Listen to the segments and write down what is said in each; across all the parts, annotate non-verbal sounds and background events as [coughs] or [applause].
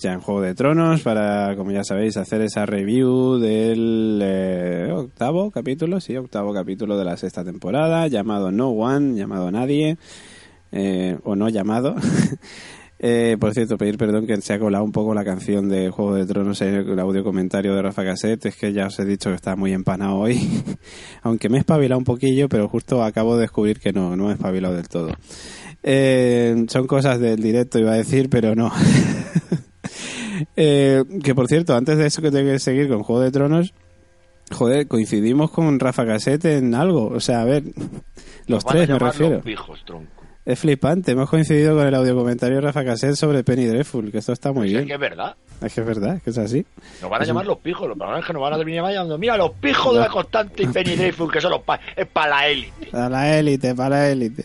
Pues ya en Juego de Tronos para, como ya sabéis, hacer esa review del eh, octavo capítulo, sí, octavo capítulo de la sexta temporada, llamado No One, llamado Nadie, eh, o no llamado. [laughs] Eh, por cierto, pedir perdón que se ha colado un poco la canción de Juego de Tronos en el audio comentario de Rafa Cassette. Es que ya os he dicho que está muy empanado hoy. [laughs] Aunque me he espabilado un poquillo, pero justo acabo de descubrir que no, no me he espabilado del todo. Eh, son cosas del directo, iba a decir, pero no. [laughs] Eh, que por cierto, antes de eso que tengo que seguir con Juego de Tronos, joder, coincidimos con Rafa Cassette en algo. O sea, a ver, los tres me refiero. los pijos, tronco. Es flipante, hemos coincidido con el audio comentario de Rafa Cassette sobre Penny Dreadful, que esto está muy Pues es bien. que es verdad. Es que es verdad, es que es así. Nos van a llamar los pijos. Los problemas es que nos van a terminar llamando. Mira, los pijos de la constante y Penny Dreyfus, que son los pa es para la élite. A la élite, para la élite.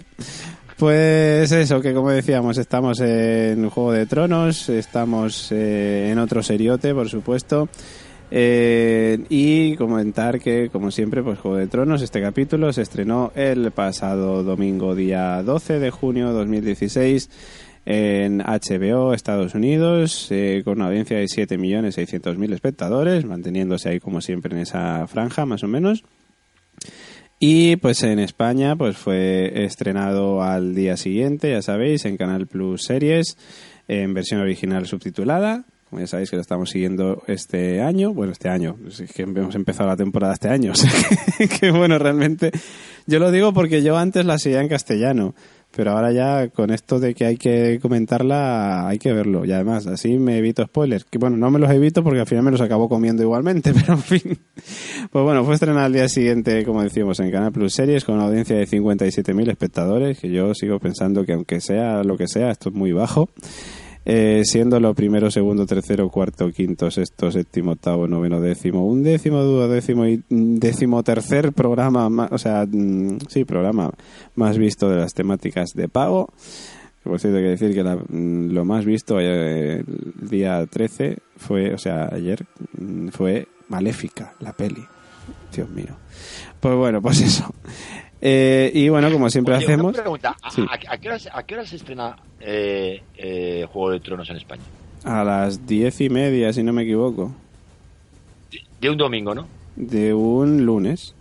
Pues eso, que como decíamos, estamos en Juego de Tronos, estamos eh, en otro seriote, por supuesto. Eh, y comentar que, como siempre, pues Juego de Tronos, este capítulo se estrenó el pasado domingo, día 12 de junio de 2016, en HBO, Estados Unidos, eh, con una audiencia de 7.600.000 espectadores, manteniéndose ahí, como siempre, en esa franja, más o menos. Y pues en España pues fue estrenado al día siguiente, ya sabéis, en Canal Plus Series, en versión original subtitulada. Como ya sabéis que lo estamos siguiendo este año, bueno, este año, que hemos empezado la temporada este año, [laughs] o sea que, que, bueno, realmente yo lo digo porque yo antes la seguía en castellano, pero ahora ya con esto de que hay que comentarla hay que verlo y además así me evito spoilers, que bueno, no me los evito porque al final me los acabo comiendo igualmente, [laughs] pero en fin. Pues bueno, fue estrenada al día siguiente, como decíamos, en Canal Plus Series con una audiencia de 57.000 espectadores, que yo sigo pensando que aunque sea lo que sea, esto es muy bajo. Eh, siendo lo primero, segundo, tercero, cuarto, quinto, sexto, séptimo, octavo, noveno, décimo, un décimo, duodécimo y mm, décimo tercer programa, ma- o sea, mm, sí, programa más visto de las temáticas de pago. Por cierto, hay que decir que la- mm, lo más visto eh, el día 13 fue, o sea, ayer, fue Maléfica, la peli. Dios mío. Pues bueno, pues eso. Eh, y bueno, como siempre Oye, hacemos... Una pregunta. ¿A, Sí. a- a qué hora, se- a qué hora se estrena eh, eh, Juego de Tronos en España? A las diez y media, si no me equivoco, De, de un domingo, ¿no? de un lunes.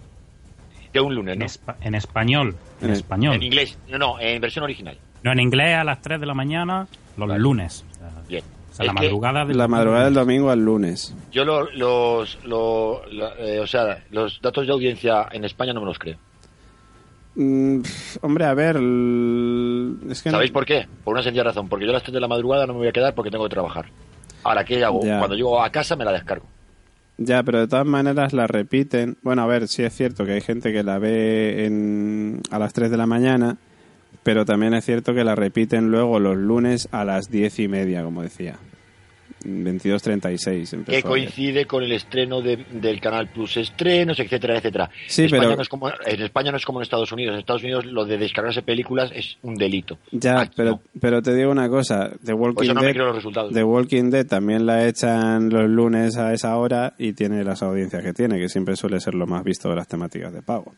De un lunes, En, ¿no? espa- en español. En En- español. En inglés. No, no, en versión original. No, en inglés a las 3 de la mañana, los Vale. lunes. O sea, Bien. o sea, la madrugada del La madrugada del domingo al lunes. Yo lo- los, lo- lo- eh, o sea, los datos de audiencia en España no me los creo. Mm, hombre, a ver... Es que no- ¿Sabéis por qué? Por una sencilla razón. Porque yo a las 3 de la madrugada no me voy a quedar porque tengo que trabajar. Ahora, ¿qué hago? Ya. Cuando llego a casa me la descargo. Ya, pero de todas maneras la repiten. Bueno, a ver, sí es cierto que hay gente que la ve en, a las 3 de la mañana, pero también es cierto que la repiten luego los lunes a las 10 y media, como decía. 22.36 empezó Que coincide con el estreno de- del Canal Plus estrenos, etcétera, etcétera. Sí, en, España pero- no es como, en España no es como en Estados Unidos. En Estados Unidos lo de descargarse películas es un delito. Ya, Aquí pero, no. pero te digo una cosa, The Walking no Dead... los. The Walking Dead también la echan los lunes a esa hora y tiene las audiencias que tiene, que siempre suele ser lo más visto de las temáticas de pago.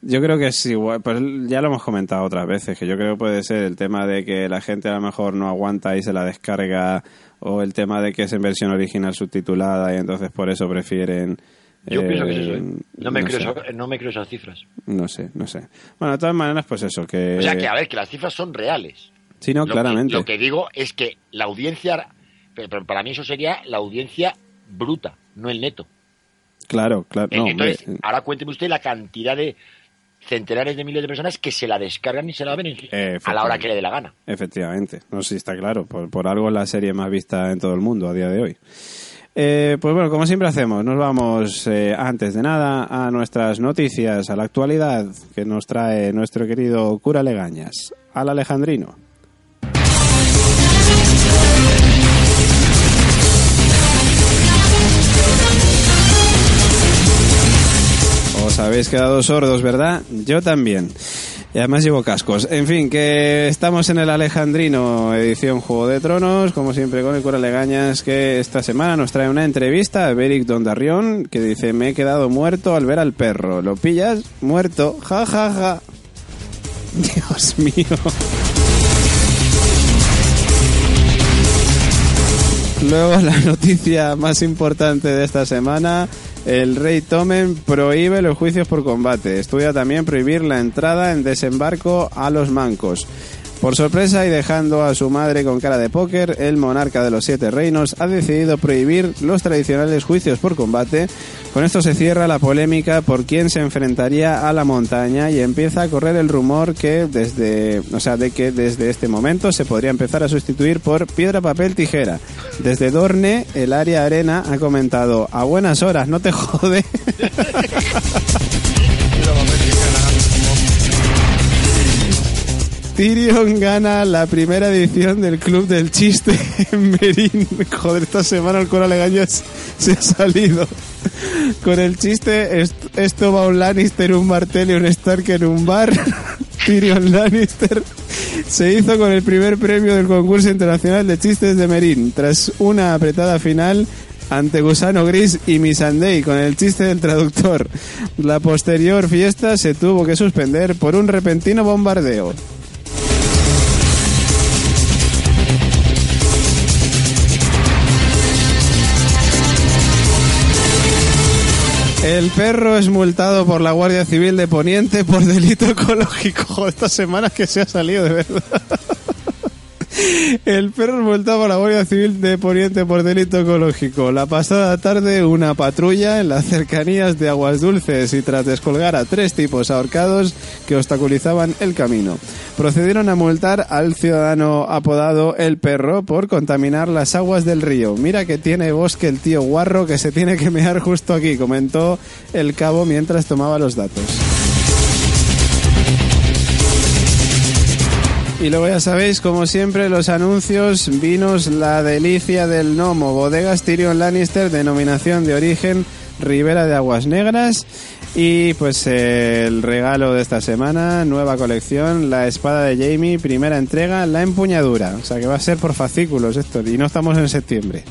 Yo creo que es igual, pues ya lo hemos comentado otras veces, que yo creo que puede ser el tema de que la gente a lo mejor no aguanta y se la descarga, o el tema de que es en versión original subtitulada y entonces por eso prefieren... Yo eh, pienso que es eso, ¿eh? No me, creo sé, esa- no me creo esas cifras. no sé, no sé. Bueno, de todas maneras, pues eso, que... O sea que, a ver, que las cifras son reales. Sí, no, Lo que- claramente. lo que digo es que la audiencia, pero, para mí eso sería la audiencia bruta, no el neto. Claro, claro. No, hombre, Entonces, ahora cuénteme usted la cantidad de centenares de miles de personas que se la descargan y se la ven en- a la hora que le dé la gana. Efectivamente, no sé si está claro, por, por algo es la serie más vista en todo el mundo a día de hoy. Eh, pues bueno, como siempre hacemos, nos vamos eh, antes de nada a nuestras noticias, a la actualidad que nos trae nuestro querido cura Legañas, al Alejandrino. Habéis quedado sordos, ¿verdad? Yo también. Y además llevo cascos. En fin, que estamos en el Alejandrino, edición Juego de Tronos, como siempre con el cura Legañas, que esta semana nos trae una entrevista a Beric Dondarrión, que dice, me he quedado muerto al ver al perro. ¿Lo pillas? Muerto. Ja, ja, ja. [laughs] Dios mío. Luego la noticia más importante de esta semana, el rey Tomen prohíbe los juicios por combate. Estudia también prohibir la entrada en desembarco a los mancos. Por sorpresa y dejando a su madre con cara de póker, el monarca de los siete reinos ha decidido prohibir los tradicionales juicios por combate. Con esto se cierra la polémica por quién se enfrentaría a la montaña y empieza a correr el rumor que desde, o sea, de que desde este momento se podría empezar a sustituir por piedra, papel, tijera. Desde Dorne, el área arena ha comentado a buenas horas, no te [laughs] jode. [laughs] Tyrion gana la primera edición del Club del Chiste en Merín. Joder, esta semana el Cora Legañas se ha salido. Con el chiste, est- esto va un Lannister, un Martell y un Stark en un bar. [laughs] Tyrion Lannister se hizo con el primer premio del concurso internacional de chistes de Merín. Tras una apretada final ante Gusano Gris y Missandei con el chiste del traductor. La posterior fiesta se tuvo que suspender por un repentino bombardeo. El perro es multado por la Guardia Civil de Poniente por delito [laughs] ecológico. Joder, esta semana que se ha salido de verdad. El perro multado por la Guardia Civil de Poniente por delito ecológico. La pasada tarde, una patrulla en las cercanías de Aguas Dulces y tras descolgar a tres tipos ahorcados que obstaculizaban el camino, procedieron a multar al ciudadano apodado El Perro por contaminar las aguas del río. Mira que tiene bosque el tío guarro que se tiene que mear justo aquí, comentó el cabo mientras tomaba los datos. Y luego ya sabéis, como siempre, los anuncios, vinos, la delicia del gnomo, bodegas Tyrion Lannister, denominación de origen Ribera de Aguas Negras. Y pues el regalo de esta semana, nueva colección, la espada de Jamie, primera entrega, la empuñadura. O sea que va a ser por fascículos esto, y no estamos en septiembre.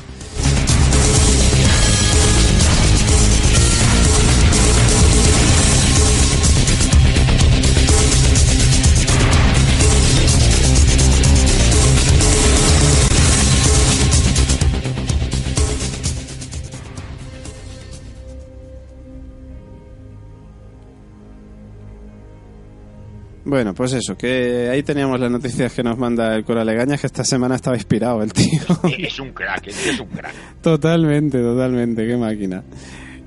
Bueno, pues eso, que ahí teníamos las noticias que nos manda el Cora Legañas, que esta semana estaba inspirado el tío. Es un crack, es un crack. Totalmente, totalmente, qué máquina.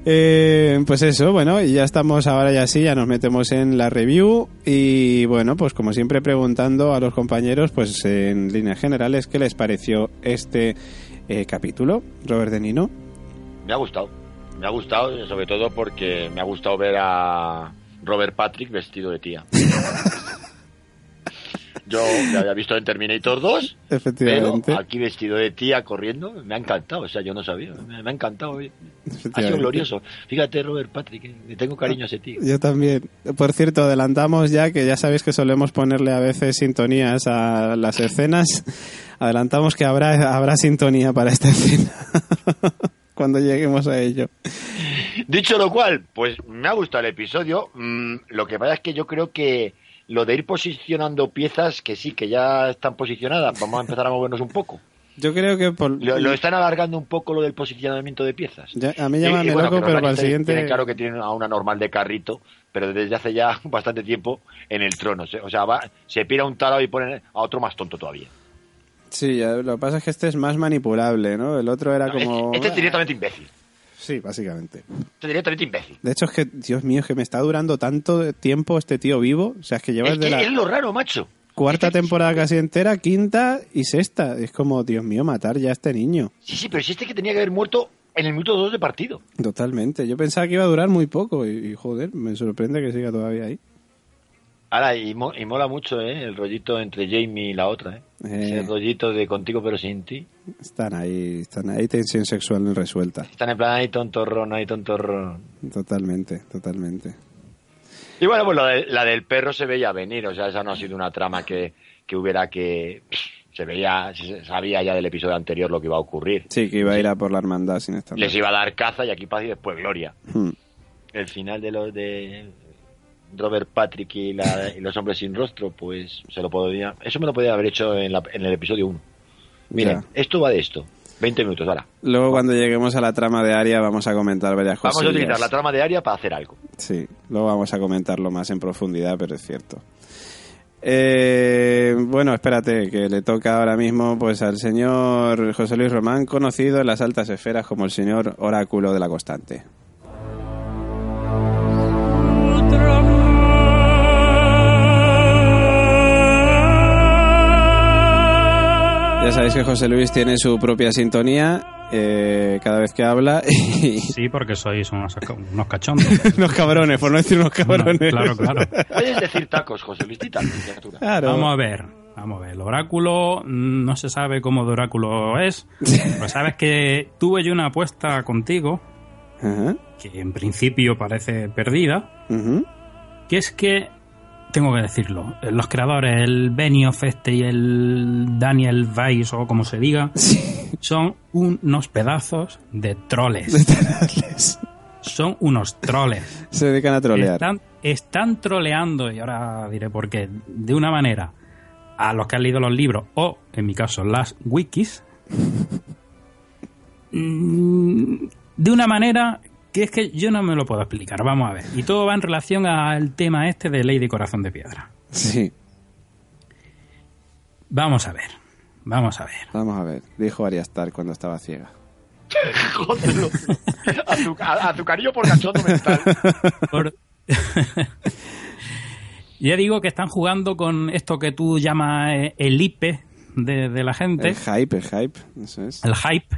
Eh, pues eso, bueno, y ya estamos ahora ya sí, ya nos metemos en la review y bueno, pues como siempre preguntando a los compañeros, pues en líneas generales, ¿qué les pareció este eh, capítulo, Robert De Nino? Me ha gustado. Me ha gustado, sobre todo porque me ha gustado ver a Robert Patrick vestido de tía. [laughs] Yo había visto en Terminator 2, pero Efectivamente. aquí vestido de tía corriendo, me ha encantado. O sea, yo no sabía, me, me ha encantado. Ha sido glorioso. Fíjate, Robert Patrick, eh, le tengo cariño a ese tío. Yo también. Por cierto, adelantamos ya que ya sabéis que solemos ponerle a veces sintonías a las escenas. Adelantamos que habrá, habrá sintonía para esta escena [laughs] cuando lleguemos a ello. Dicho lo cual, pues me ha gustado el episodio. Mm, lo que pasa es que yo creo que lo de ir posicionando piezas que sí, que ya están posicionadas, vamos a empezar a movernos un poco. Yo creo que por... Lo, lo están alargando un poco lo del posicionamiento de piezas. Ya- a mí Y- llámame y bueno, loco, pero para el siguiente... Tienen claro que tienen a una normal de carrito, pero desde hace ya [laughs] bastante tiempo en el trono. O sea, va, se pira un tarado y ponen a otro más tonto todavía. Sí, lo que pasa es que este es más manipulable, ¿no? El otro era No, como... este, es directamente imbécil. Sí, básicamente. Este es directamente imbécil. De hecho, es que, Dios mío, es que me está durando tanto tiempo este tío vivo. O sea, es que lleva Es desde que la es lo raro, macho. cuarta temporada casi entera, quinta y sexta. Es como, Dios mío, matar ya a este niño. Sí, sí, pero si este que tenía que haber muerto en el minuto 2 de partido. Totalmente. Yo pensaba que iba a durar muy poco y, y, joder, me sorprende que siga todavía ahí. Ahora, y, mo- y mola mucho, ¿eh? El rollito entre Jamie y la otra, ¿eh? Eh. Ese rollito de contigo pero sin ti. Están ahí, están ahí, tensión sexual resuelta. Están en plan, ahí tontorrón, ahí tontorrón. Totalmente, totalmente. Y bueno, pues lo de- la del perro se veía venir, o sea, esa no ha sido una trama que, que hubiera que... pff, Se veía, se sabía ya del episodio anterior lo que iba a ocurrir. Sí, que iba a ir a por la hermandad sin estar. Les iba a dar caza y aquí paz y después gloria. Hmm. El final de los de Robert Patrick y, la- y los hombres sin rostro, pues se lo podía... Eso me lo podía haber hecho en, la- en el episodio 1. Miren, Ya. esto va de esto. 20 minutos, ahora. Luego cuando lleguemos a la trama de Aria vamos a comentar varias Vamos cosas. a utilizar la trama de Aria para hacer algo. Sí, luego vamos a comentarlo más en profundidad, pero es cierto. Eh, bueno, espérate, que le toca ahora mismo pues al señor José Luis Román, conocido en las altas esferas como el señor Oráculo de la Constante. Ya sabéis que José Luis tiene su propia sintonía eh, cada vez que habla [laughs] y Sí, porque sois unos, unos cachondos. [laughs] unos cabrones, por no decir unos cabrones. claro, claro. Puedes decir tacos, José Luis. Claro. Vamos a ver, vamos a ver. El oráculo, mm, no se sabe cómo de oráculo es. [laughs] Pues sabes que tuve yo una apuesta contigo, que en principio parece perdida, que es que, tengo que decirlo, los creadores, el Benioff este y el Daniel Weiss, o como se diga, [laughs] son unos pedazos de troles. Son unos troles. Se dedican a trolear. Están, están troleando, y ahora diré por qué, de una manera a los que han leído los libros, o en mi caso las wikis, [laughs] mm, de una manera que es que yo no me lo puedo explicar. Vamos a ver. Y todo va en relación al tema este de ley de corazón de piedra. Sí, Vamos a ver. Vamos a ver. vamos a ver. Dijo Arya Stark cuando estaba ciega. [laughs] Jódelo. Azuca- Azucarillo por cachondo mental. Por- [laughs] ya digo que están jugando con esto que tú llamas eh, el IPE de, de la gente. El hype, el hype. Eso es. el hype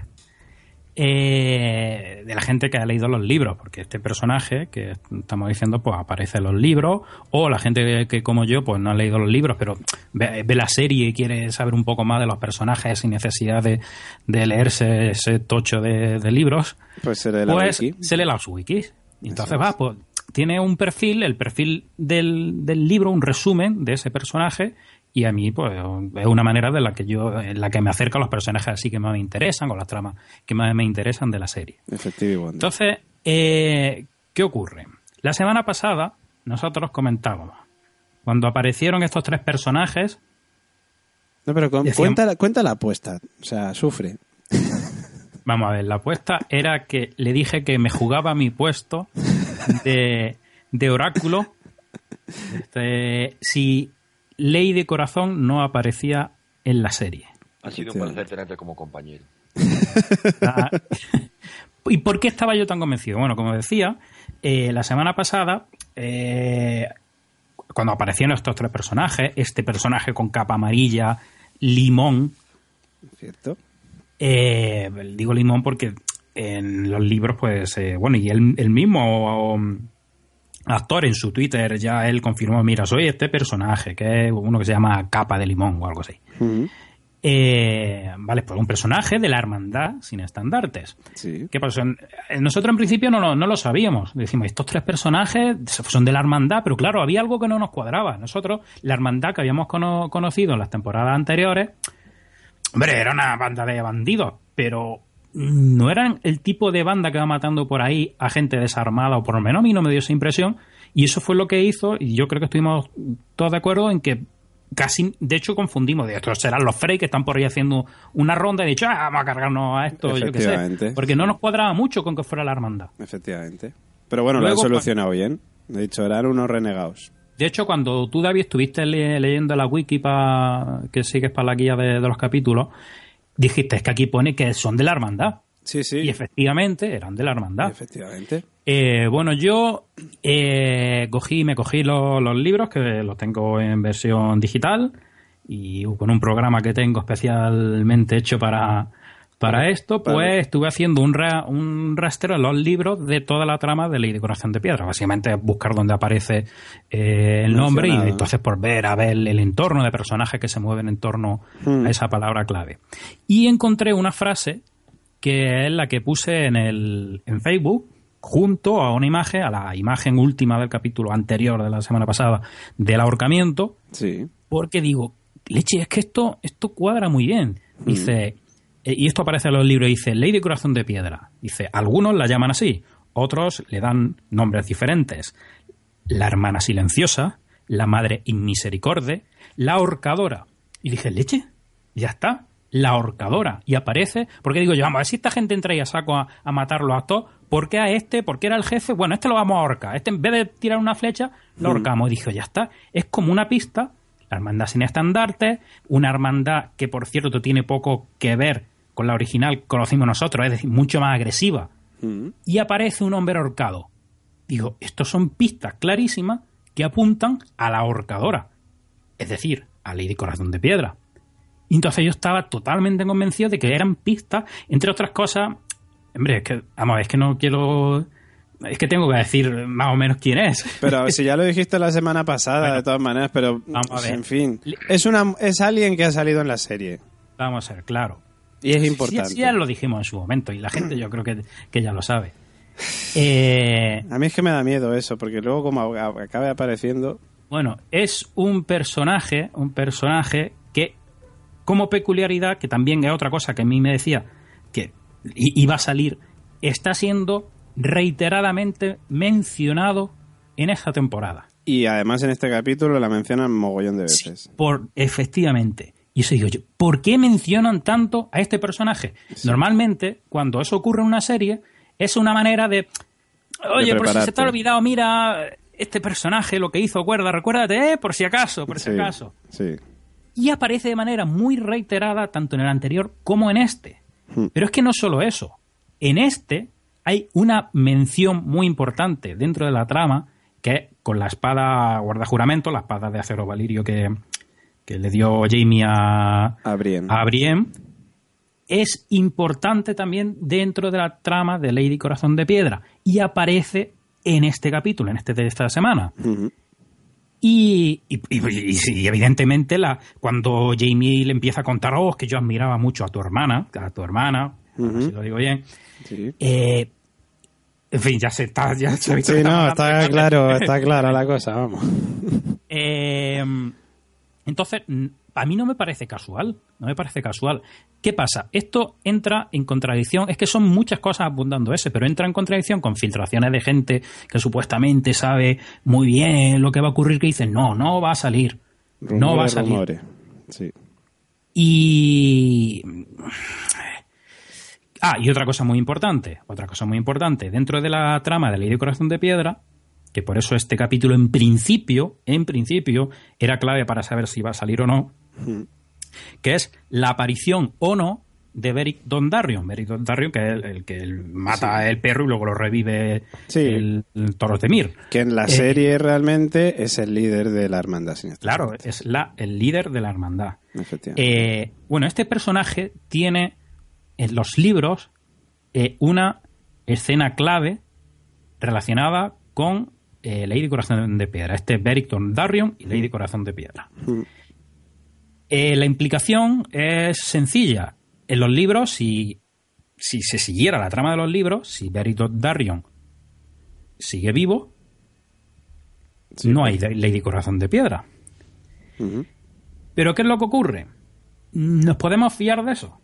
eh, de la gente que ha leído los libros, porque este personaje que estamos diciendo, pues aparece en los libros, o la gente que, que, como yo, pues no ha leído los libros, pero ve, ve la serie y quiere saber un poco más de los personajes sin necesidad de, de leerse ese tocho de, de libros, Pues se lee la pues wiki. se lee las wikis. Entonces va, es. pues tiene un perfil, el perfil del, del libro, un resumen de ese personaje, y a mí, pues, es una manera de la que yo, en la que me acerco a los personajes así que más me interesan, con las tramas que más me interesan de la serie. Effective Wonder. Entonces, eh, ¿qué ocurre? La semana pasada, nosotros comentábamos, cuando aparecieron estos tres personajes, no, pero con- decían- cuenta, la- cuenta la apuesta. O sea, sufre. [laughs] Vamos a ver, la apuesta era que le dije que me jugaba mi puesto de, de oráculo este, si Ley de Corazón no aparecía en la serie. Ha sido un placer tenerte como compañero. [laughs] Ah, ¿Y por qué estaba yo tan convencido? Bueno, como decía, eh, la semana pasada, eh, cuando aparecieron estos tres personajes, este personaje con capa amarilla, limón, ¿Cierto? Eh, digo limón porque en los libros, pues, eh, bueno, y él, el mismo actor en su Twitter ya él confirmó, mira, soy este personaje, que es uno que se llama Capa de Limón o algo así. Eh, vale, pues un personaje de la hermandad sin estandartes. Sí. ¿Qué pasó? Eh, Nosotros en principio no, lo- no lo sabíamos. Decimos, estos tres personajes son de la hermandad, pero claro, había algo que no nos cuadraba. Nosotros, la hermandad que habíamos cono- conocido en las temporadas anteriores, hombre, era una banda de bandidos, pero no eran el tipo de banda que va matando por ahí a gente desarmada, o por lo menos a mí no me dio esa impresión. Y eso fue lo que hizo, y yo creo que estuvimos todos de acuerdo en que casi, de hecho, confundimos. De estos serán los Frey que están por ahí haciendo una ronda y dicho, ah, vamos a cargarnos a esto, yo qué sé. Porque no nos cuadraba mucho con que fuera la hermandad. Efectivamente. Pero bueno, lo han solucionado bien. De dicho, eran unos renegados. De hecho, cuando tú, David, estuviste le- leyendo la wiki pa- que sigues para la guía de, de los capítulos, dijiste es que aquí pone que son de la hermandad. Sí, sí. Y efectivamente eran de la hermandad. Efectivamente. Eh, bueno, yo eh, cogí, me cogí los, los libros, que los tengo en versión digital, y con un programa que tengo especialmente hecho para, para esto, pues Vale. estuve haciendo un, ra- un rastreo de los libros de toda la trama de Ley de Corazón de Piedra. Básicamente buscar dónde aparece eh, el nombre y entonces por ver, a ver el entorno de personajes que se mueven en torno Hmm. a esa palabra clave. Y encontré una frase que es la que puse en, el, en Facebook junto a una imagen, a la imagen última del capítulo anterior de la semana pasada del ahorcamiento, Sí. porque digo, leche, es que esto, esto cuadra muy bien. Dice, eh, y esto aparece en los libros, dice, ley de corazón de piedra. Dice, algunos la llaman así, otros le dan nombres diferentes. La hermana silenciosa, la madre inmisericorde, la ahorcadora. Y dije, leche, ya está. la ahorcadora. Y aparece, porque digo yo, vamos, a ver si esta gente entra y a saco a, a matarlo a todos, ¿por qué a este? ¿Por qué era el jefe? Bueno, este lo vamos a ahorcar. Este en vez de tirar una flecha, lo ahorcamos. Y dije, ya está. Es como una pista, la hermandad sin estandarte, una hermandad que por cierto tiene poco que ver con la original conocimos nosotros, es decir, mucho más agresiva. Mm. Y aparece un hombre ahorcado. Digo, estos son pistas clarísimas que apuntan a la ahorcadora. Es decir, a Lady Corazón de Piedra. Y entonces yo estaba totalmente convencido de que eran pistas, entre otras cosas. Hombre, es que, vamos, es que no quiero. Es que tengo que decir más o menos quién es. Pero [laughs] si ya lo dijiste la semana pasada, Bueno, de todas maneras, pero vamos a ver. en fin. Es, una, es alguien que ha salido en la serie. Vamos a ver, claro. Y es Sí, importante. sí, ya lo dijimos en su momento y la gente yo creo que, que ya lo sabe. Eh, A mí es que me da miedo eso, porque luego como acabe apareciendo... Bueno, es un personaje, un personaje que, como peculiaridad, que también es otra cosa que a mí me decía que iba a salir, está siendo reiteradamente mencionado en esta temporada. Y además en este capítulo la mencionan mogollón de Sí, veces. por, efectivamente. Y eso digo yo, ¿por qué mencionan tanto a este personaje? Normalmente, cuando eso ocurre en una serie, es una manera de. Oye, por si se te ha olvidado, mira, este personaje, lo que hizo, acuerda, recuérdate, eh, por si acaso, por si Sí, acaso. Sí. Y aparece de manera muy reiterada, tanto en el anterior como en este. Hmm. Pero es que no solo eso. En este hay una mención muy importante dentro de la trama, que es con la espada guardajuramento, la espada de acero valirio que, que le dio Jamie a, A Brienne. a Brienne, es importante también dentro de la trama de Lady Corazón de Piedra. Y aparece en este capítulo, en este de esta semana. Y, y- y- y sí, evidentemente, la, cuando Jamie le empieza a contar, oh, que yo admiraba mucho a tu hermana, a tu hermana, si lo digo bien. Sí. Eh, en fin, ya se está. Ya se Sí, no, está claro, está clara la cosa, vamos. [laughs] Eh, entonces, a mí no me parece casual. No me parece casual. ¿Qué pasa? Esto entra en contradicción. Es que son muchas cosas apuntando a ese, pero entra en contradicción con filtraciones de gente que supuestamente sabe muy bien lo que va a ocurrir, que dicen, no, no va a salir. no va a salir. Sí. Y. Ah, y otra cosa muy importante, otra cosa muy importante, dentro de la trama de Ley de Corazón de Piedra, que por eso este capítulo en principio, en principio, era clave para saber si iba a salir o no, que es la aparición o no de Beric Dondarrion. Beric Dondarrion, que es el, el que mata el perro y luego lo revive Sí. el, el Toro Temir. Que en la Eh, serie realmente es el líder de la hermandad sin Claro, es la, el líder de la hermandad. Efectivamente. Eh, bueno, este personaje tiene en los libros eh, una escena clave relacionada con eh, Lady Corazón de Piedra. Este es Beric Dondarrion y Lady Corazón de Piedra. Mm. Eh, la implicación es sencilla. En los libros, si, si se siguiera la trama de los libros, si Beric Dondarrion sigue vivo, Sí, no hay Lady Corazón de Piedra. Ujú. Pero ¿qué es lo que ocurre? ¿Nos podemos fiar de eso?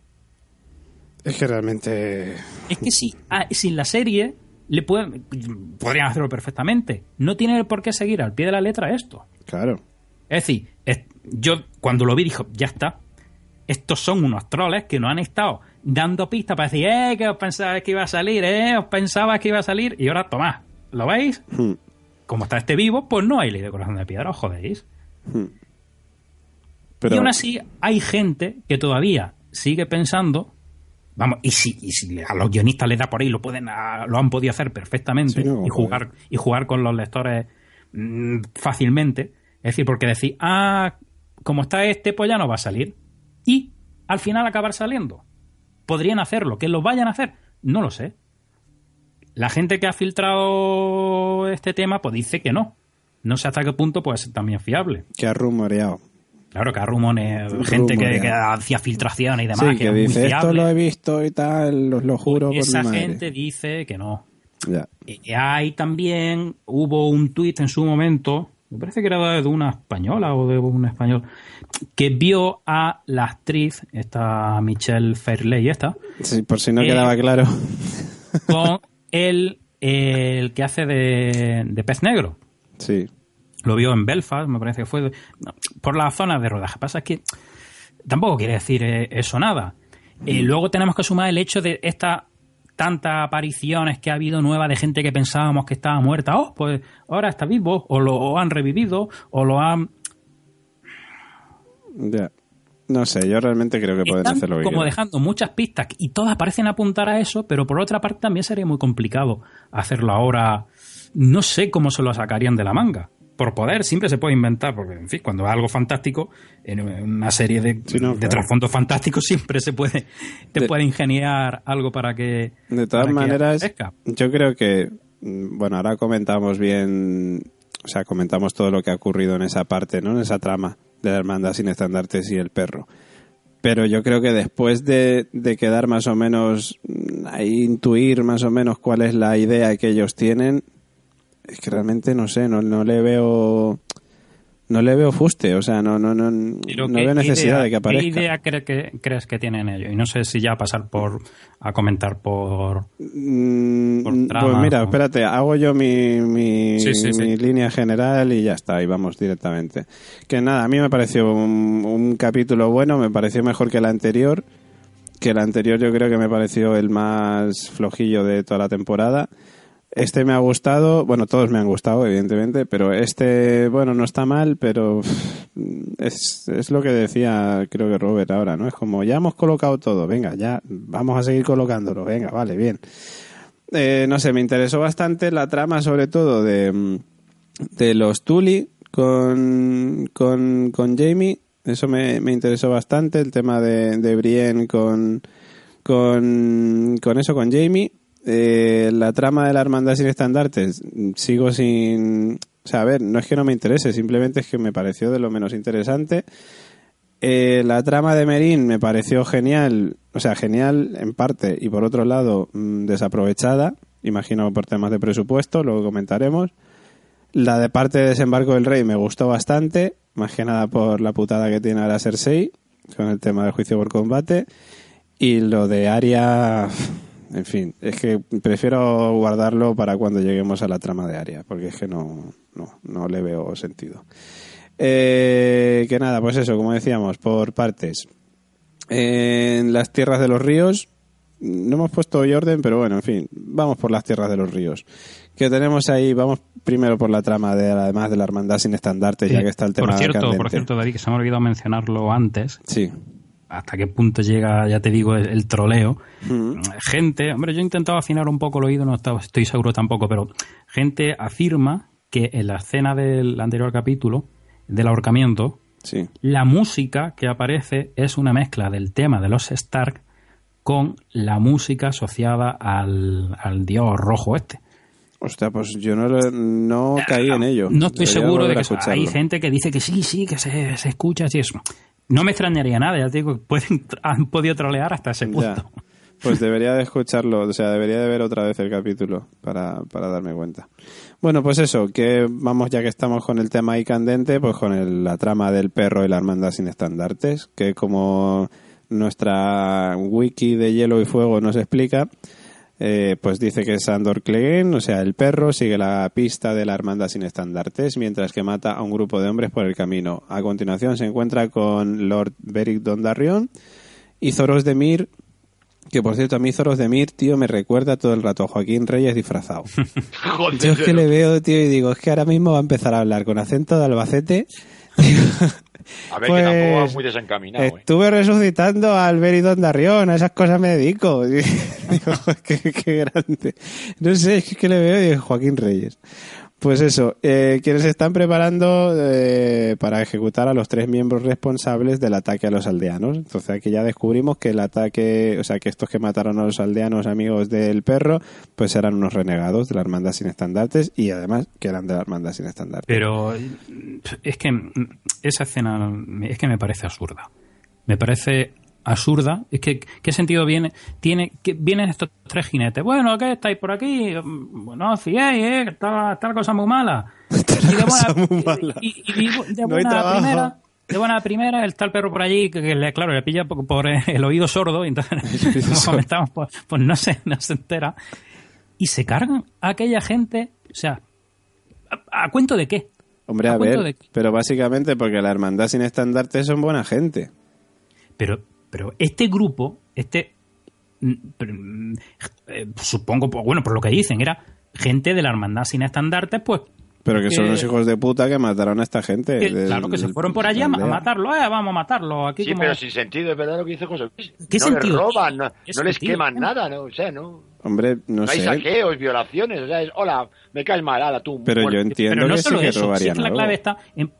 Es que realmente. Es que sí, ah, si la serie le pueden, podrían hacerlo perfectamente. No tiene por qué seguir al pie de la letra esto. Claro. Es decir, es- yo cuando lo vi dijo, ya está. Estos son unos troles que nos han estado dando pistas para decir, eh, que os pensabais que iba a salir, eh, os pensabais que iba a salir, y ahora tomad, ¿lo veis? Mm. Como está este vivo, pues no hay ley de corazón de piedra, os jodéis. Pero, Y aún así hay gente que todavía sigue pensando, vamos, y si, y si a los guionistas les da por ahí, lo pueden a- lo han podido hacer perfectamente Sí, no, y jugar y jugar con los lectores mm, fácilmente. Es decir, porque decir, ah, como está este, pues ya no va a salir. Y al final acabar saliendo. Podrían hacerlo, que lo vayan a hacer, no lo sé. La gente que ha filtrado este tema, pues dice que no. No sé hasta qué punto puede ser también fiable. que ha rumoreado. Claro que rumones, gente que, hacía filtraciones y demás, sí, que, que es muy dice, esto lo he visto y tal, os lo juro por Esa mi madre. gente dice que no. Ya. Y hay también, hubo un tuit en su momento, me parece que era de una española o de un español, que vio a la actriz, esta Michelle Fairley, esta, Sí, por si no Eh, quedaba claro. con el, el que hace de, de pez negro. Sí. Lo vio en Belfast, me parece que fue, por la zona de rodaje. Pasa es que tampoco quiere decir eh, eso nada. Y luego tenemos que sumar el hecho de esta tantas apariciones que ha habido nuevas de gente que pensábamos que estaba muerta. Oh, pues ahora está vivo, o lo han revivido, o lo han. Ya. No sé, yo realmente creo que pueden Están hacer lo que como dejando muchas pistas y todas parecen apuntar a eso, pero por otra parte también sería muy complicado hacerlo ahora. No sé cómo se lo sacarían de la manga. Por poder, siempre se puede inventar, porque en fin, cuando es algo fantástico, en una serie de, Sí, no, de claro. trasfondos fantásticos [laughs] siempre se puede, te De- puede ingeniar algo para que. De todas maneras, yo creo que, mm, bueno, ahora comentamos bien, o sea, comentamos todo lo que ha ocurrido en esa parte, ¿no? En esa trama de la hermandad sin estandartes y el perro. Pero yo creo que después de, de quedar más o menos, mm, ahí intuir más o menos cuál es la idea que ellos tienen, es que realmente no sé, no, no le veo, no le veo fuste, o sea, no, no, no, no ¿qué veo necesidad idea- de que aparezca. ¿Qué idea cre- que- crees que tienen ellos? Y no sé si ya pasar por a comentar por Mm, Por pues mira, o- espérate, hago yo mi, mi, Sí, sí, sí. mi línea general y ya está, y vamos directamente. Que nada, a mí me pareció un, un capítulo bueno, me pareció mejor que el anterior, que el anterior yo creo que me pareció el más flojillo de toda la temporada. Este me ha gustado, bueno, todos me han gustado, evidentemente, pero este, bueno, no está mal, pero es, es lo que decía, creo que Robert ahora, ¿no? Es como, ya hemos colocado todo, venga, ya, vamos a seguir colocándolo, venga, vale, bien. Eh, no sé, me interesó bastante la trama, sobre todo, de, de los Tully con, con, con Jamie. Eso me, me interesó bastante, el tema de, de Brienne con, con, con eso, con Jamie. Eh, la trama de la hermandad sin estandartes, sigo sin... O sea, a ver, no es que no me interese, simplemente es que me pareció de lo menos interesante. Eh, la trama de Merín me pareció genial, o sea, genial en parte y por otro lado mm, desaprovechada, imagino por temas de presupuesto, luego comentaremos. La de parte de Desembarco del Rey me gustó bastante, más que nada por la putada que tiene ahora Cersei con el tema del juicio por combate. Y lo de Aria, en fin, es que prefiero guardarlo para cuando lleguemos a la trama de Aria, porque es que no, no, no le veo sentido. Eh, que nada, pues eso, como decíamos, por partes. En las tierras de los ríos, no hemos puesto hoy orden, pero bueno, en fin, vamos por las tierras de los ríos. Que tenemos ahí, vamos primero por la trama de además de la hermandad sin estandarte, ya Sí. que está el tema por cierto, candente. por cierto, David, que se me ha olvidado mencionarlo antes. Sí. Hasta qué punto llega, ya te digo, el, el troleo. Mm. Gente, hombre, yo he intentado afinar un poco el oído, no estaba- estoy seguro tampoco, pero gente afirma que en la escena del anterior capítulo, del ahorcamiento, Sí. la música que aparece es una mezcla del tema de los Stark con la música asociada al, al dios rojo este. Hostia, pues yo no, no caí en ello. No estoy Debería seguro de que hay gente que dice que sí, sí, que se, se escucha así eso. No me extrañaría nada, ya te digo, que pueden, han podido trolear hasta ese punto. Ya. Pues [laughs] debería de escucharlo, o sea, debería de ver otra vez el capítulo para, para darme cuenta. Bueno, pues eso, que vamos ya que estamos con el tema ahí candente, pues con el- la trama del perro y la hermandad sin estandartes, que como nuestra wiki de hielo y fuego nos explica, eh, pues dice que Sandor Clegane, o sea, el perro, sigue la pista de la hermandad sin estandartes, mientras que mata a un grupo de hombres por el camino. A continuación se encuentra con Lord Beric Dondarrion y Zoros de Mir, que por cierto a mí Zoros de Mir, tío, me recuerda todo el rato a Joaquín Reyes disfrazado. [laughs] Yo es que le veo, tío, y digo, es que ahora mismo va a empezar a hablar con acento de Albacete. [laughs] a ver, pues, que tampoco va muy desencaminado. ¿eh? Estuve resucitando al Beridón Darrión, a esas cosas me dedico. [laughs] Digo, qué, qué grande. No sé, es que le veo y digo, Joaquín Reyes. Pues eso, eh, quienes están preparando eh, para ejecutar a los tres miembros responsables del ataque a los aldeanos. Entonces aquí ya descubrimos que el ataque, o sea, que estos que mataron a los aldeanos amigos del perro, pues eran unos renegados de la Hermandad Sin Estandartes y además que eran de la Hermandad Sin Estandartes. Pero es que esa escena es que me parece absurda. Me parece absurda. Es que, ¿qué sentido viene? Tiene, que vienen estos tres jinetes. Bueno, ¿qué estáis por aquí? Mm, Bueno, fiéis, ¿eh? Está, está la cosa muy mala. [laughs] Y de cosa muy mala. y- y- y de No hay buena primera, de buena primera, está el perro por allí, que, le, claro, le pilla por, por el oído sordo, y entonces [laughs] [laughs] sordo. comentamos, pues, pues no se, no se entera. Y se cargan a aquella gente, o sea, ¿a, a cuento de qué? Hombre, ¿A ver, de pero básicamente porque la Hermandad Sin Estandartes son buena gente. Pero, pero este grupo, este. mm, mm, eh, supongo, pues, bueno, por lo que dicen, era gente de la hermandad sin estandartes, pues. Pero que son los hijos de puta que mataron a esta gente. que, del- claro, que se fueron por allí a, matarlo, eh, vamos a matarlo. Aquí Sí, como... pero sin sentido, es verdad lo que dice José Luis. ¿Qué no sentido les roban, no, ¿Qué no les queman nada, ¿no? O sea, no, Hombre, no, no hay sé. saqueos, violaciones, o sea, es, hola, me caes mal, ala, tú. Pero yo entiendo Pero no que sí solo que eso, es que la clave está en...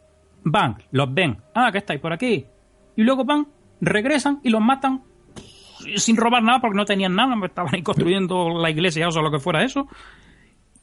Van, los ven, ah, que estáis por aquí. Y luego van, regresan y los matan sin robar nada porque no tenían nada, estaban ahí construyendo la iglesia o lo que fuera eso.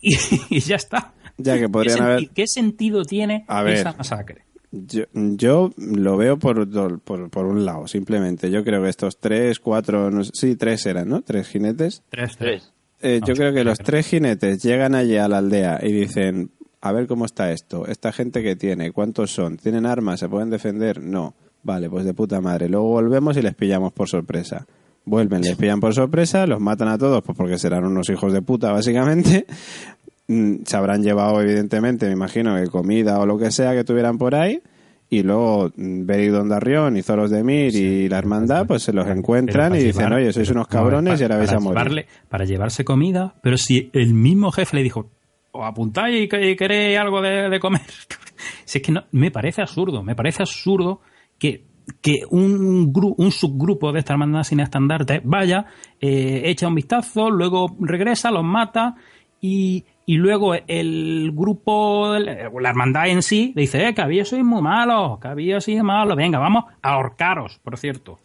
Y, [laughs] y ya está. Ya que podrían ¿Qué, haber... senti- qué sentido tiene A ver. esa masacre? Yo, yo lo veo por, por, por un lado, simplemente. Yo creo que estos tres, cuatro, no sé- sí, tres eran, ¿no? Tres jinetes. Tres, Tres. Eh, yo creo que los tres jinetes llegan allí a la aldea y dicen, a ver cómo está esto, esta gente que tiene, cuántos son, tienen armas, se pueden defender, no, vale, pues de puta madre. Luego volvemos y les pillamos por sorpresa. Vuelven, les pillan por sorpresa, los matan a todos, pues porque serán unos hijos de puta, básicamente. [laughs] Mm, Se habrán llevado, evidentemente, me imagino, que comida o lo que sea que tuvieran por ahí. Y luego mm, Beric Dondarrión y Zoros de Mir y la hermandad, pues se los encuentran y dicen, oye, sois unos no, cabrones para- y ahora vais a morir. llevarle- para llevarse comida, pero si el mismo jefe le dijo, os apuntáis y que- y queréis algo de, de comer. [laughs] si es que no, me parece absurdo, me parece absurdo que, que un, un subgrupo de esta hermandad sin estandarte vaya, eh, echa un vistazo, luego regresa, los mata y, y luego el grupo, la hermandad en sí, le dice, eh, que sois muy malos, que sois malos, venga, vamos a ahorcaros, por cierto.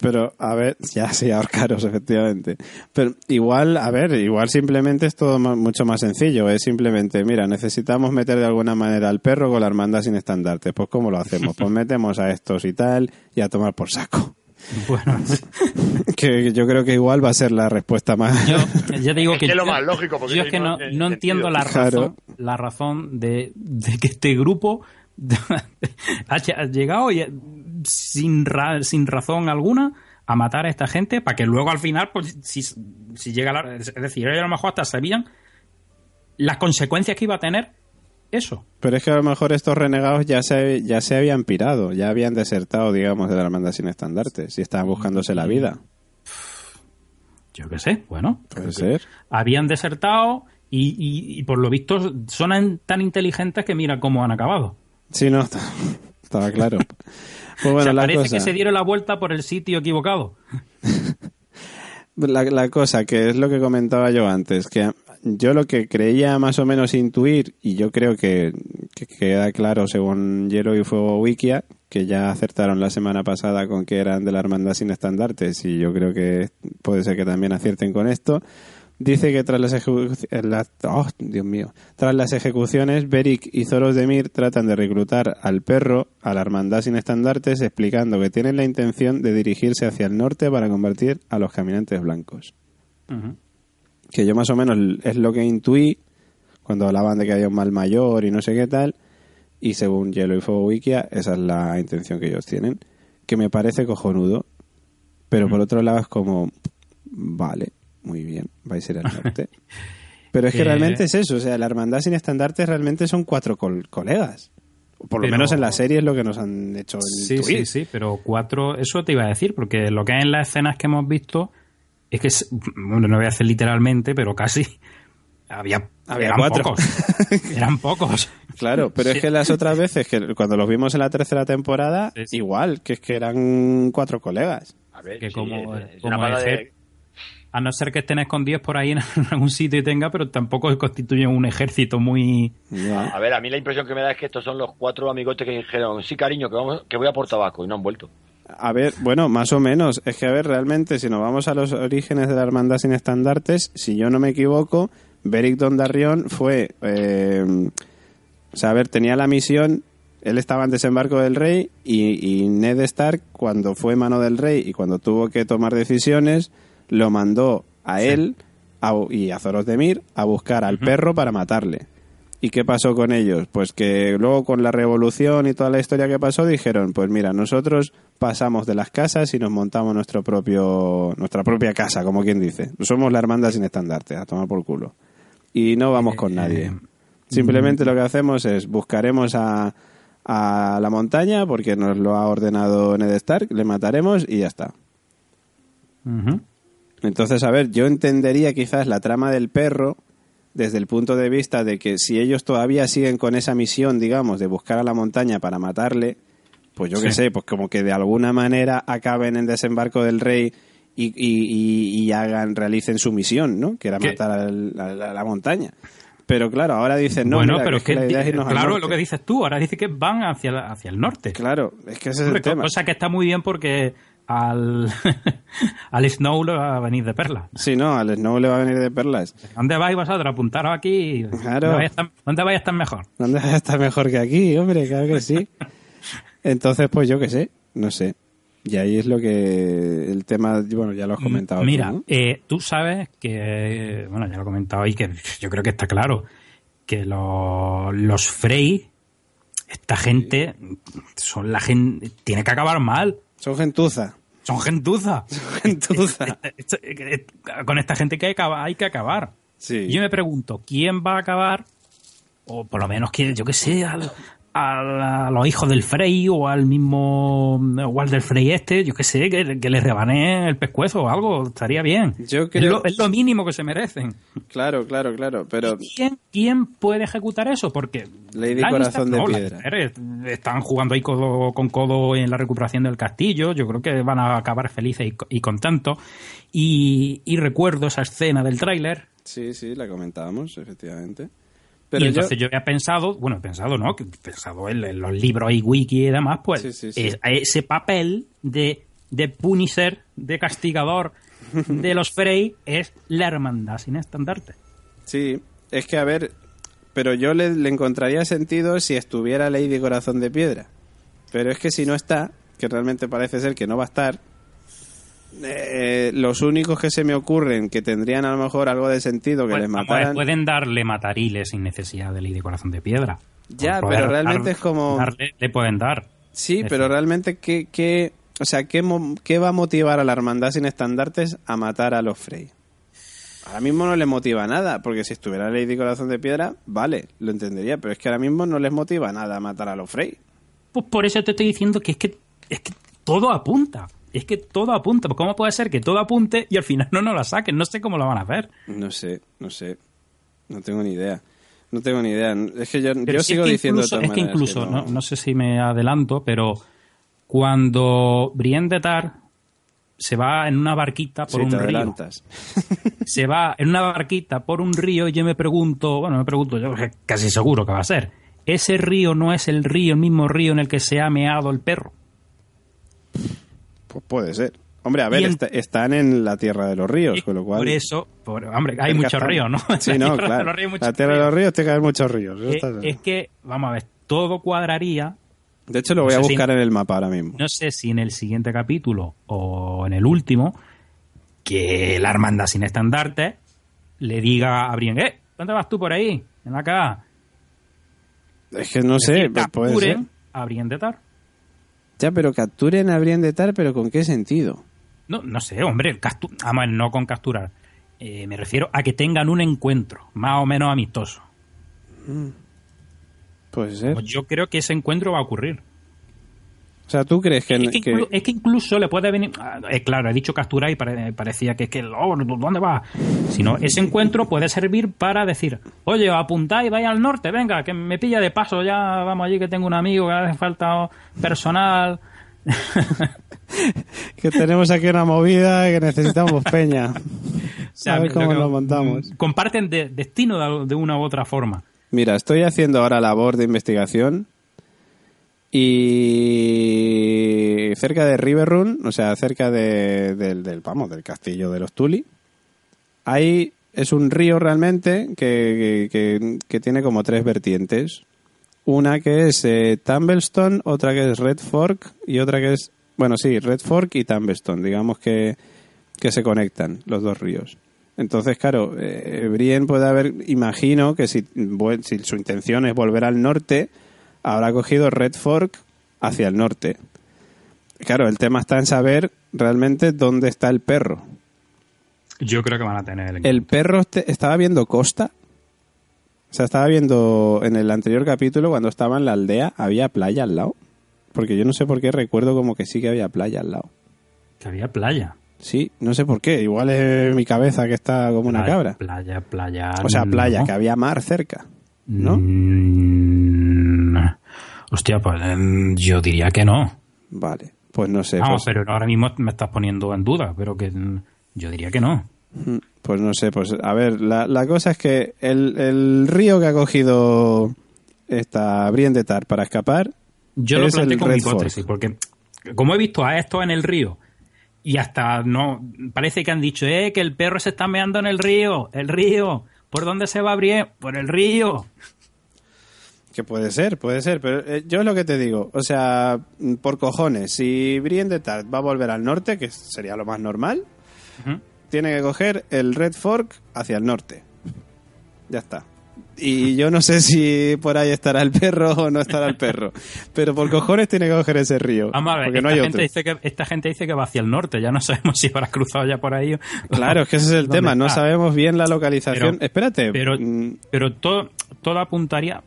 Pero, a ver, [laughs] ya sí, ahorcaros, efectivamente. Pero igual, a ver, igual simplemente es todo mucho más sencillo. Es simplemente, mira, necesitamos meter de alguna manera al perro con la hermandad sin estandarte. Pues, ¿cómo lo hacemos? Pues metemos a estos y tal y a tomar por saco. [laughs] Bueno, [laughs] Que yo creo que igual va a ser la respuesta más. Yo, ya te digo Es que, que es lo yo- más lógico, porque yo es que no, no, entiendo la Claro. razón, la razón de, de que este grupo ha lle- ha llegado y, eh, sin, ra- sin razón alguna a matar a esta gente para que luego al final, pues, si, si llega la, es decir, ellos a lo mejor hasta sabían las consecuencias que iba a tener eso. Pero es que a lo mejor estos renegados ya se, ya se habían pirado, ya habían desertado, digamos, de la hermandad sin estandarte. Si estaban buscándose la vida. Yo qué sé, bueno, Puede ser. habían desertado y, y- y por lo visto son tan inteligentes que mira cómo han acabado. Sí, no, estaba claro. Pues O bueno, sea, la parece cosa. que se dieron la vuelta por el sitio equivocado. La, la cosa que es lo que comentaba yo antes, que yo lo que creía más o menos intuir, y yo creo que, que queda claro según Hielo y Fuego Wikia, que ya acertaron la semana pasada con que eran de la Hermandad sin estandartes, y yo creo que puede ser que también acierten con esto, dice que tras las, ejecu- eh, oh, Dios mío, tras las ejecuciones, Beric y Zoros de Mir tratan de reclutar al perro a la Hermandad sin estandartes, explicando que tienen la intención de dirigirse hacia el norte para convertir a los caminantes blancos. Que yo más o menos es lo que intuí cuando hablaban de que había un mal mayor y no sé qué tal, y según Hielo y Fuego Wikia, esa es la intención que ellos tienen, que me parece cojonudo, pero por otro lado es como, vale, muy bien, vais a ir al [laughs] norte. Pero es que Eh. realmente es eso, o sea, la hermandad sin estandartes realmente son cuatro col- colegas. Por lo Pero- menos en la serie es lo que nos han hecho Sí, intuir. sí, sí, pero cuatro, eso te iba a decir, porque lo que hay en las escenas que hemos visto es que, es- bueno, no voy a hacer literalmente, pero casi había, Había eran cuatro. pocos. [laughs] eran pocos. Claro, pero es que las otras veces, que cuando los vimos en la tercera temporada, Sí, sí. igual, que es que eran cuatro colegas. A ver, Que sí, como- como de- A no ser que estén escondidos por ahí en [laughs] algún sitio y tenga, pero tampoco constituyen un ejército muy... A ver, a mí la impresión que me da es que estos son los cuatro amigotes que dijeron, sí, cariño, que, vamos, que voy a por tabaco, y no han vuelto. A ver, bueno, más o menos. Es que, a ver, realmente, si nos vamos a los orígenes de la hermandad sin estandartes, si yo no me equivoco, Beric Dondarrión fue. eh, o sea, a ver, tenía la misión. Él estaba en desembarco del rey y, y Ned Stark, cuando fue mano del rey y cuando tuvo que tomar decisiones, lo mandó a él a- y a Zoros de Mir a buscar al perro para matarle. ¿Y qué pasó con ellos? Pues que luego con la revolución y toda la historia que pasó dijeron, pues mira, nosotros pasamos de las casas y nos montamos nuestro propio nuestra propia casa, como quien dice. Somos la hermandad sin estandarte, a tomar por culo. Y no vamos con nadie. Eh, Simplemente lo que hacemos es buscaremos a, a la montaña porque nos lo ha ordenado Ned Stark, le mataremos y ya está. Entonces, a ver, yo entendería quizás la trama del perro desde el punto de vista de que si ellos todavía siguen con esa misión, digamos, de buscar a la montaña para matarle, pues yo qué sé, pues como que de alguna manera acaben en desembarco del rey y, y- y- y hagan, realicen su misión, ¿no? Que era ¿Qué? matar a, la, a la montaña. Pero claro, ahora dicen, no, bueno, mira, pero que es que, la idea es irnos claro, lo que dices tú, ahora dice que van hacia, la- hacia el norte. Claro, es que ese es el tema. Cosa que está muy bien porque al, [laughs] al Snow le va a venir de perla. Sí, no, al Snow le va a venir de perlas. ¿Dónde vais vosotros? Apuntaros aquí. Claro. ¿Dónde vais a estar, dónde vais a estar mejor? ¿Dónde vas a estar mejor que aquí? Hombre, claro que sí. [laughs] Entonces, pues yo qué sé, no sé. Y ahí es lo que el tema, bueno, ya lo has comentado. tú, Mira, ¿no? eh, tú sabes que, bueno, ya lo he comentado y que yo creo que está claro, que los, los Frey, esta gente, son la gente, tiene que acabar mal. Son gentuza. Son gentuza. [laughs] Gentuza. Con esta gente que hay que acabar. Hay que acabar. Sí. Yo me pregunto, ¿quién va a acabar? O por lo menos yo que sé, a los hijos del Frey o al mismo o al del Frey este, yo que sé, que, que les rebanee el pescuezo o algo, estaría bien. Yo Es, lo, es lo mínimo que se merecen. Claro, claro, claro. Pero ¿Quién, quién puede ejecutar eso? Porque Lady Corazón de no, Piedra. Están jugando ahí codo con codo en la recuperación del castillo. Yo creo que van a acabar felices y, y contentos. Y, y recuerdo esa escena del tráiler sí, sí, la comentábamos, efectivamente. Y Pero yo, entonces yo... había pensado, bueno, he pensado, ¿no? Que he pensado en, en los libros y wiki y demás, pues Sí, sí, sí. es- ese papel de, de punisher, de castigador [laughs] de los Frey es la hermandad sin estandarte. sí, es que a ver, pero yo le, le encontraría sentido si estuviera Lady Corazón de Piedra. Pero es que si no está, que realmente parece ser que no va a estar, eh, los únicos que se me ocurren que tendrían a lo mejor algo de sentido que Pues, les ver, mataran. pueden darle matariles sin necesidad de ley de corazón de piedra. Ya, pero realmente dar- es como- darle- le pueden dar. Sí, Es pero decir- realmente, ¿qué, qué, o sea, ¿qué, ¿qué va a motivar a la hermandad sin estandartes a matar a los Frey? Ahora mismo no les motiva nada, porque si estuviera Lady Corazón de Piedra, vale, lo entendería, pero es que ahora mismo no les motiva nada a matar a los Frey. Pues por eso te estoy diciendo que es que, es que todo apunta. Es que todo apunta. Pues ¿Cómo puede ser que todo apunte y al final [laughs] no nos la saquen? No sé cómo lo van a hacer. No sé, no sé, no tengo ni idea. No tengo ni idea. Es que yo, sigo que diciendo de incluso, todas es que incluso, que no, no sé si me adelanto, pero cuando Brienne de Tar se va en una barquita por Sí, un te río, [laughs] se va en una barquita por un río y yo me pregunto, bueno, me pregunto, yo casi seguro que va a ser, ¿ese río no es el río, el mismo río en el que se ha meado el perro? Pues puede ser. Hombre, a ver, en- est- están en la tierra de los ríos, Y con lo cual... Por eso, por- hombre, hay muchos ríos, ¿no? Sí, [laughs] no, claro. la tierra de los ríos tiene que haber muchos ríos. Eh, es que, vamos a ver, todo cuadraría De hecho, lo no voy a si- buscar en el mapa ahora mismo. no sé si en el siguiente capítulo o en el último, que la hermandad sin estandarte le diga a Brienne, eh, ¿dónde vas tú por ahí? Ven acá. Es que no sé, pero puede ser. a Brienne de Tar. Ya, pero capturen Brienne de Tar, pero ¿con qué sentido? No, no sé, hombre, castu- vamos a ver, no con capturar. Eh, me refiero a que tengan un encuentro más o menos amistoso. Puede ser. Pues yo creo que ese encuentro va a ocurrir. O sea, ¿tú crees que...? Es que, que- inclu- es que incluso le puede venir. ah, eh, claro, he dicho capturar y pare- parecía que es que. Oh, ¿Dónde va? Sino ese encuentro puede servir para decir: Oye, apuntáis, vais al norte, venga, que me pilla de paso, ya vamos allí, que tengo un amigo, que hace falta personal. [laughs] que tenemos aquí una movida que necesitamos peña. [laughs] lo cómo que- lo montamos. Comparten de- destino de, de una u otra forma. Mira, estoy haciendo ahora labor de investigación y cerca de Riverrun, o sea, cerca de- del, del, vamos, del castillo de los Tuli, hay, es un río realmente que, que- que- tiene como tres vertientes. Una que es eh, Tumblestone, otra que es Red Fork y otra que es, bueno, sí, Red Fork y Tumblestone, digamos que, que se conectan los dos ríos. Entonces, claro, eh, Brienne puede haber, imagino que si su intención es volver al norte, habrá cogido Red Fork hacia el norte. Claro, el tema está en saber realmente dónde está el perro. Yo creo que van a tener el ¿El perro este- estaba viendo costa? O sea, estaba viendo en el anterior capítulo cuando estaba en la aldea, había playa al lado. Porque yo no sé por qué recuerdo como que sí que había playa al lado. Que había playa. Sí, no sé por qué. Igual es mi cabeza que está como una cabra. Playa, playa. O sea, playa, no. que había mar cerca. ¿No? Mm, hostia, pues mm, yo diría que no. Vale, pues no sé. Vamos, pues, pero ahora mismo me estás poniendo en duda, pero que yo diría que no. mm, pues no sé, pues a ver, la, la cosa es que el, el río que ha cogido esta Brienne de Tar para escapar Yo lo es planteé el como hipótesis, porque como he visto a estos en el río y hasta no parece que han dicho, eh, que el perro se está meando en el río, el río. ¿Por dónde se va bien? Por el río. Que puede ser, puede ser, pero eh, yo es lo que te digo, o sea, por cojones, si Brienne de Tart va a volver al norte, que sería lo más normal, tiene que coger el Red Fork hacia el norte. Ya está. Y yo no sé si por ahí estará el perro o no estará el perro, pero por cojones tiene que coger ese río, Vamos a ver, porque esta, no hay gente otro. dice que, esta gente dice que va hacia el norte, ya no [laughs] sabemos si habrás cruzado ya por ahí. Claro, es que ese es el ¿Dónde tema, no sabemos bien la localización. Pero- Espérate, Pero, mm, pero todo, todo apuntaría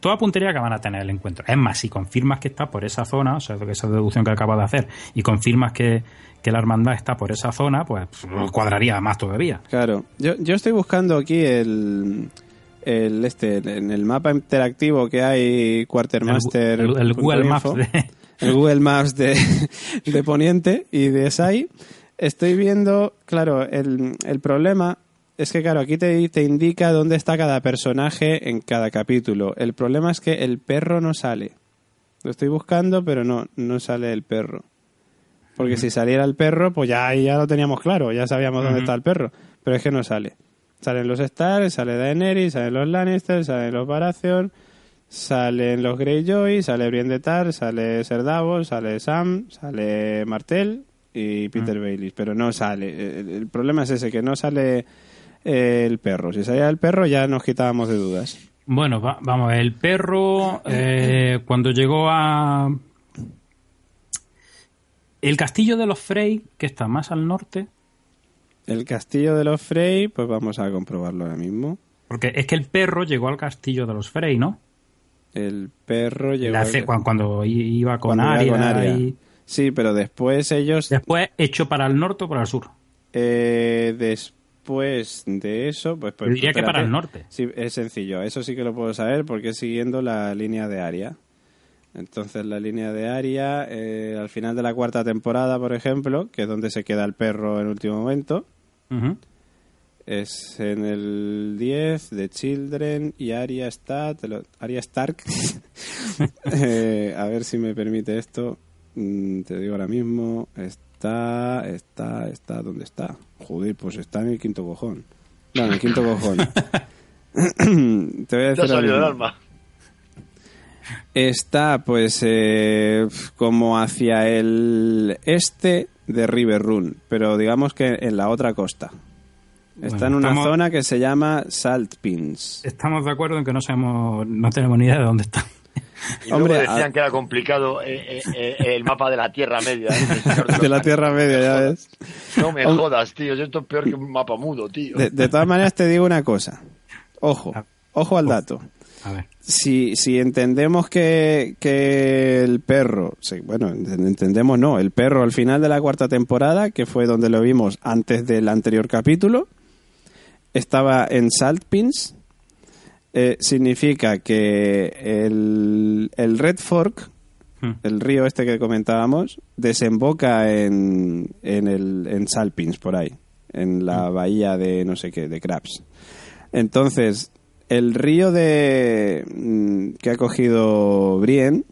toda apuntaría que van a tener el encuentro. Es más, si confirmas que está por esa zona, o sea, esa deducción que acabas de hacer, y confirmas que, que la hermandad está por esa zona, pues cuadraría más todavía. Claro, yo, yo estoy buscando aquí el, el este en el mapa interactivo que hay Quartermaster. El, [laughs] el Google Maps de- el Google Maps [laughs] de, de Poniente y de SAI. Estoy viendo, claro, el, el problema es que, claro, aquí te, te indica dónde está cada personaje en cada capítulo. El problema es que el perro no sale. Lo estoy buscando, pero no, no sale el perro. Porque si saliera el perro, pues ya, ahí ya lo teníamos claro, ya sabíamos dónde está el perro. Pero es que no sale. Salen los Stark, sale Daenerys, salen los Lannister, salen los Baratheon, salen los Greyjoy, sale Brienne de Tar, sale Ser Davos, sale Sam, sale Martell y Peter Baelish, pero no sale. El, el problema es ese, que no sale eh, el perro. Si salía el perro ya nos quitábamos de dudas. Bueno, va- vamos, a ver, el perro eh, cuando llegó a el castillo de los Frey, que está más al norte, El castillo de los Frey, pues vamos a comprobarlo ahora mismo. porque es que el perro llegó al castillo de los Frey, ¿no? El perro llegó... Al- cuando, cuando iba con cuando iba Arya, con y Sí, pero después ellos... después echó para el norte o para el sur. Eh, después de eso, pues, pues Yo diría que para el norte. Sí, es sencillo. Eso sí que lo puedo saber porque es siguiendo la línea de Aria. Entonces, la línea de Aria, eh, al final de la cuarta temporada, por ejemplo, que es donde se queda el perro en último momento, es en el 10 de Children y Aria está, te lo- Arya Stark. [laughs] Eh, a ver si me permite esto. Mm, te digo ahora mismo. Está, está, está, ¿dónde está? Joder, pues está en el quinto cojón. No, en el quinto cojón. [laughs] [coughs] te voy a Te ha decir ahora salido el alma. Está, pues, eh, como hacia el este de River Run, pero digamos que en la otra costa. Está Bueno, en una estamos- zona que se llama Salt Pins. Estamos de acuerdo en que no sabemos, no tenemos ni idea de dónde está. Y Hombre, luego decían a- que era complicado eh, eh, eh, el mapa de la Tierra Media. ¿eh? [laughs] De la Tierra Media, ya ves. No me Hom- jodas, tío. Esto es peor que un mapa mudo, tío. De, de todas maneras, te digo una cosa. Ojo, ojo al dato. A ver. Si, si entendemos que, que el perro, sí, bueno, ent- entendemos no, el perro al final de la cuarta temporada, que fue donde lo vimos antes del anterior capítulo, estaba en Salt Pins, eh, significa que el, el Red Fork, Hmm. el río este que comentábamos, desemboca en, en, el, en Salt Pins, por ahí, en la bahía de no sé qué, de Crabs. Entonces, el río de mm, que ha cogido Brienne,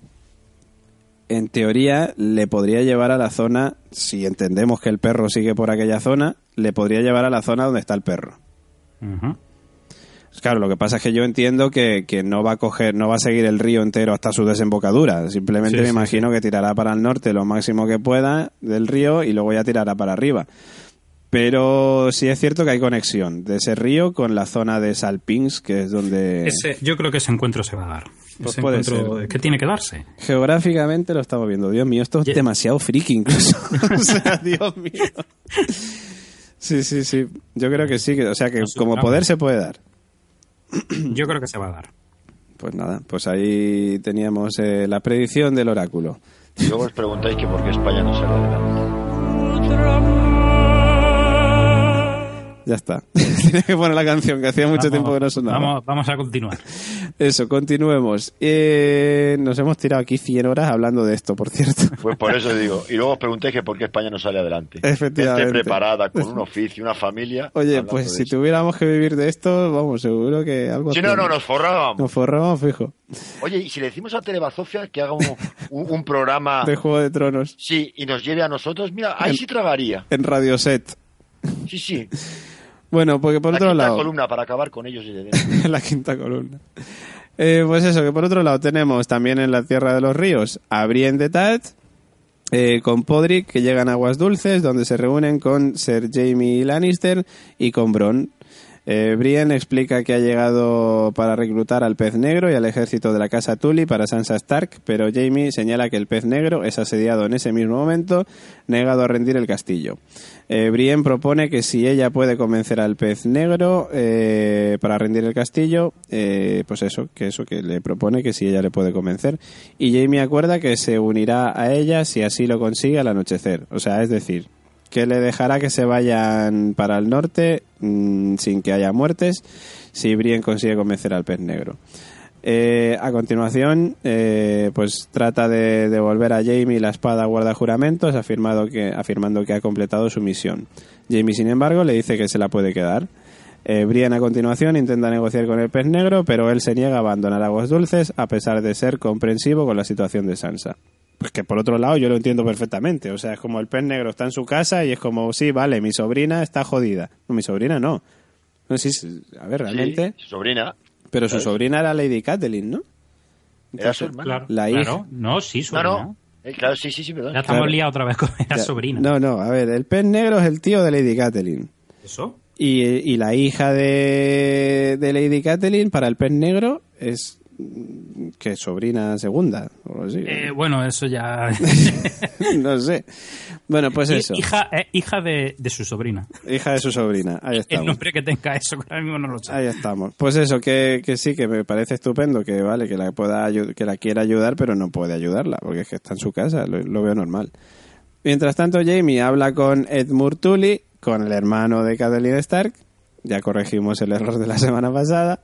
en teoría, le podría llevar a la zona, si entendemos que el perro sigue por aquella zona, le podría llevar a la zona donde está el perro. Ujú. Claro, lo que pasa es que yo entiendo que, que no va a coger, no va a seguir el río entero hasta su desembocadura. Simplemente Sí, me sí, imagino que tirará para el norte lo máximo que pueda del río y luego ya tirará para arriba. Pero sí es cierto que hay conexión de ese río con la zona de Salpins, que es donde Ese- yo creo que ese encuentro se va a dar. Pues Ese puede encuentro ser. que tiene que darse. geográficamente lo estamos viendo. Dios mío, esto es Ya- demasiado friki incluso. [laughs] [laughs] o sea, Dios mío. Sí, sí, sí. Yo creo que sí. que- o sea, que Nos como poder se puede dar. [clears throat] Yo creo que se va a dar. Pues nada, pues ahí teníamos eh, la predicción del oráculo. Y luego os preguntáis que por qué España no sale adelante. Ya está. [laughs] Tenía que poner la canción, que hacía mucho Vamos- tiempo que no sonaba. Vamos, vamos a continuar. Eso, continuemos. Eh, nos hemos tirado aquí 100 horas hablando de esto, por cierto. [laughs] Pues por eso digo. Y luego os preguntáis que por qué España no sale adelante. Efectivamente. Esté preparada, con un [laughs] oficio, una familia. Oye, pues si eso. tuviéramos que vivir de esto, vamos, seguro que algo... Si no, no, nos forrábamos. Nos forramos fijo. Oye, y si le decimos a Telebazofia que haga un, un- un programa, De Juego de Tronos. sí, y nos lleve a nosotros, mira, ahí sí tragaría. En Radio Set. Sí, sí. Bueno, porque por La otro quinta lado... columna para acabar con ellos [laughs] dentro. la quinta columna. Eh, pues eso, que por otro lado tenemos también en la Tierra de los Ríos a Brienne de Tat, eh, con Podrick, que llegan a Aguas Dulces, donde se reúnen con Sir Jamie Lannister y con Bronn. Eh, Brienne explica que ha llegado para reclutar al pez negro y al ejército de la casa Tully para Sansa Stark, pero Jamie señala que el pez negro es asediado en ese mismo momento, negado a rendir el castillo. Eh, Brienne propone que si ella puede convencer al pez negro eh, para rendir el castillo, eh, pues eso, que eso que le propone que si ella le puede convencer. Y Jamie acuerda que se unirá a ella si así lo consigue al anochecer. O sea, es decir, que le dejará que se vayan para el norte mm, sin que haya muertes si Brienne consigue convencer al pez negro. Eh, a continuación, eh, pues trata de devolver a Jamie la espada guarda juramentos, afirmado que, afirmando que ha completado su misión. Jamie, sin embargo, le dice que se la puede quedar. Eh, Brienne a continuación intenta negociar con el pez negro, pero él se niega a abandonar aguas dulces a pesar de ser comprensivo con la situación de Sansa. Pues que por otro lado yo lo entiendo perfectamente. O sea, es como el pez negro está en su casa y es como, sí, vale, mi sobrina está jodida. No, mi sobrina no. No, sí, sí, a ver, realmente. Sí, su sobrina. Pero su sobrina era Lady Catelyn, ¿no? Era su hermana. Claro, La claro. hija. No, sí, sobrina. no. Eh, claro, sí, sí, sí, perdón. Ya estamos Claro. liados otra vez con [laughs] la sobrina. No, no, a ver, el pez negro es el tío de Lady Catelyn. ¿Eso? Y, y la hija de, de Lady Catelyn para el pez negro es mm, que sobrina segunda o así. Eh, bueno, eso ya... [laughs] no sé. Bueno, pues eso. hija eh, hija de, de su sobrina. Hija de su sobrina. Ahí [laughs] El estamos. nombre que tenga eso, que ahora mismo no lo sé. Ahí estamos. Pues eso, que, que sí, que me parece estupendo, que vale, que la pueda que la quiera ayudar, pero no puede ayudarla, porque es que está en su casa, lo, lo veo normal. Mientras tanto, Jamie habla con Edmure Tully, con el hermano de Catelyn Stark, ya corregimos el error de la [laughs] semana pasada,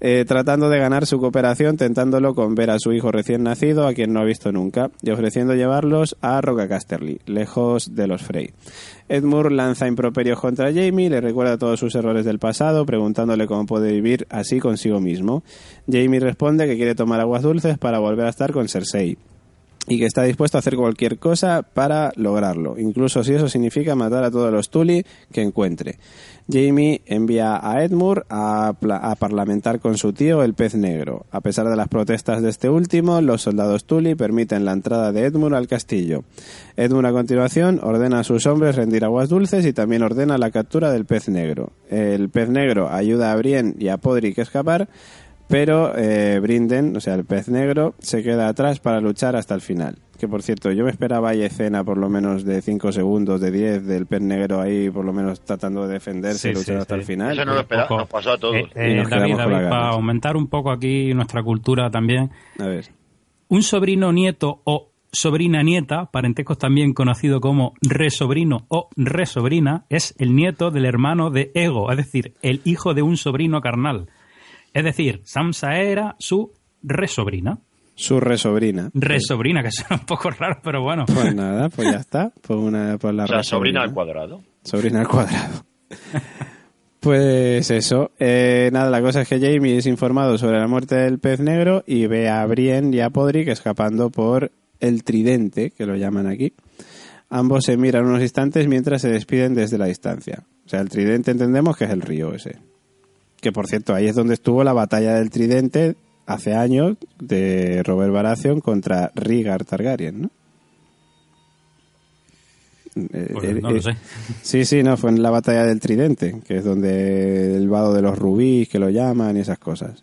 eh, tratando de ganar su cooperación, tentándolo con ver a su hijo recién nacido, a quien no ha visto nunca, y ofreciendo llevarlos a Roca Casterly, lejos de los Frey. Edmure lanza improperios contra Jamie, le recuerda todos sus errores del pasado, preguntándole cómo puede vivir así consigo mismo. Jamie responde que quiere tomar aguas dulces para volver a estar con Cersei y que está dispuesto a hacer cualquier cosa para lograrlo, incluso si eso significa matar a todos los Tully que encuentre. Jamie envía a Edmure a, parlamentar con su tío el pez negro. A pesar de las protestas de este último, los soldados Tully permiten la entrada de Edmure al castillo. Edmure a continuación ordena a sus hombres rendir aguas dulces y también ordena la captura del pez negro. El pez negro ayuda a Brienne y a Podrick a escapar, pero eh, Brinden, o sea, el pez negro, se queda atrás para luchar hasta el final. Que por cierto, yo me esperaba ahí escena por lo menos de 5 segundos, de 10, del pez negro ahí por lo menos tratando de defenderse y Sí, luchar sí, hasta sí. el final. Eso no lo esperaba, nos pasó a todos. Eh, eh, nos David, David, para aumentar un poco aquí nuestra cultura también, A ver. un sobrino nieto o sobrina nieta, parentescos también conocido como resobrino o resobrina, es el nieto del hermano de Ego, es decir, el hijo de un sobrino carnal. Es decir, Samsa era su resobrina. Su resobrina. Resobrina, que suena un poco raro, pero bueno. Pues nada, pues ya está. Pues una, pues la o sea, resobrina. sobrina al cuadrado. Sobrina al cuadrado. Pues eso, eh, nada, la cosa es que Jamie es informado sobre la muerte del pez negro y ve a Brienne y a Podrick escapando por el tridente, que lo llaman aquí. Ambos se miran unos instantes mientras se despiden desde la distancia. O sea, el tridente entendemos que es el río ese. Que por cierto, ahí es donde estuvo la batalla del tridente hace años de Robert Baratheon contra Rhaegar Targaryen, ¿no? Eh, Pues eh, no lo eh, sé. Sí, sí, no, fue en la batalla del Tridente, que es donde el vado de los rubíes, que lo llaman y esas cosas.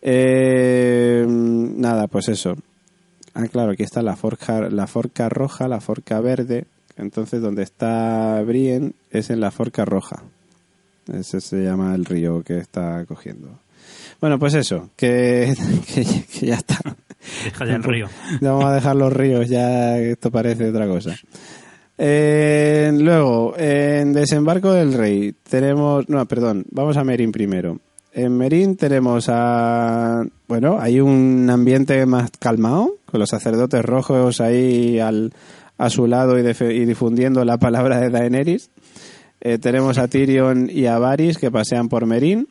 Eh, nada, pues eso. Ah, claro, aquí está la forja, la forca roja, la forca verde. Entonces, donde está Brienne es en la forca roja. Ese se llama el río que está cogiendo. Bueno, pues eso, que, [laughs] que, que ya está. Deja ya el río. [laughs] Vamos a dejar los ríos, ya esto parece otra cosa. Eh, luego, en Desembarco del Rey tenemos... No, perdón, vamos a Merín primero. En Merín tenemos a... Bueno, hay un ambiente más calmado, con los sacerdotes rojos ahí al, a su lado y, y difundiendo la palabra de Daenerys. Eh, tenemos a Tyrion y a Varys que pasean por Merín.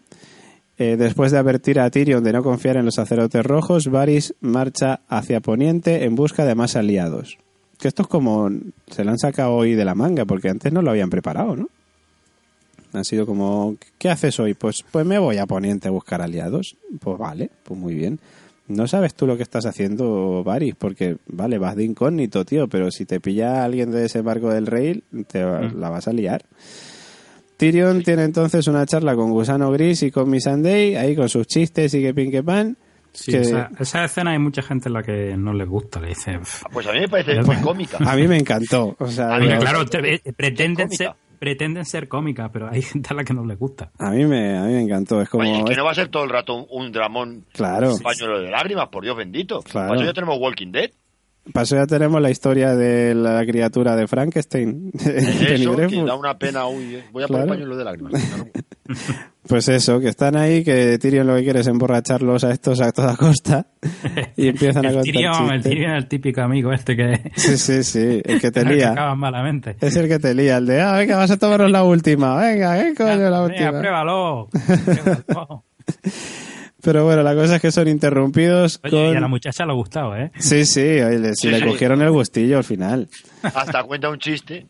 Eh, después de advertir a Tyrion de no confiar en los sacerdotes rojos, Varys marcha hacia Poniente en busca de más aliados. Que esto es como... Se lo han sacado hoy de la manga, porque antes no lo habían preparado, ¿no? Ha sido como... ¿Qué haces hoy? Pues, pues me voy a Poniente a buscar aliados. Pues vale, pues muy bien. No sabes tú lo que estás haciendo, Varys, porque, vale, vas de incógnito, tío, pero si te pilla alguien de ese barco del rey, te va- la vas a liar. Tyrion tiene entonces una charla con Gusano Gris y con Missandei, ahí con sus chistes y que pin que pan. Sí, que esa, esa escena hay mucha gente en la que no les gusta. Le dice, "Pff". Pues a mí me parece muy cómica. a mí me encantó. O sea, A mí claro, te- eh, pretenden ser, pretenden ser cómicas, pero hay [laughs] gente a la que no les gusta. a mí me, a mí me encantó. Es como. Oye, que no va a ser todo el rato un, un dramón, Claro. un pañuelo de lágrimas, por Dios bendito. Claro. Para eso ya tenemos Walking Dead. Para eso ya tenemos la historia de la criatura de Frankenstein. [laughs] Penny Eso, que da una pena. Uy, voy a Claro. poner pañuelo de lágrimas. Claro. [laughs] Pues eso, que están ahí, que Tyrion lo que quiere es emborracharlos a estos a toda costa [laughs] y empiezan a contar Tyrion, el chistes. Tyrion es el típico amigo este que, Sí, sí, sí, el que [laughs] te que lía. acaba malamente. Es el que te lía, el de, ah, venga, vas a tomarnos la última, venga, ¿qué coño la Venga, última? pruébalo. Pruébalo. [laughs] Pero bueno, la cosa es que son interrumpidos Oye, con... y a la muchacha le ha gustado, ¿eh? Sí, sí, oye, le, Sí, le sí. cogieron el gustillo al final. Hasta cuenta un chiste.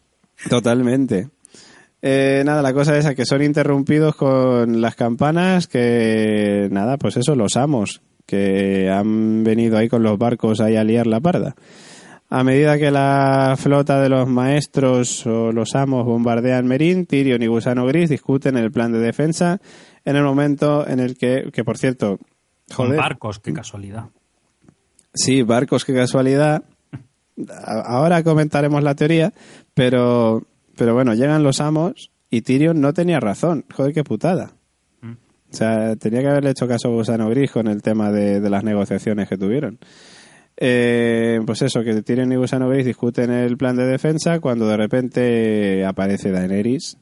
Totalmente. Eh, nada, la cosa es que son interrumpidos con las campanas que, nada, pues eso, los amos, que han venido ahí con los barcos ahí a liar la parda. A medida que la flota de los maestros o los amos bombardean Merín, Tyrion y Gusano Gris discuten el plan de defensa en el momento en el que, que por cierto, Con joder, barcos, qué casualidad. Sí, barcos, qué casualidad. Ahora comentaremos la teoría, pero, pero bueno, llegan los amos y Tyrion no tenía razón. Joder, qué putada. Mm. O sea, tenía que haberle hecho caso a Gusano Gris con el tema de, de las negociaciones que tuvieron. Eh, pues eso, que Tyrion y Gusano Gris discuten el plan de defensa cuando de repente aparece Daenerys.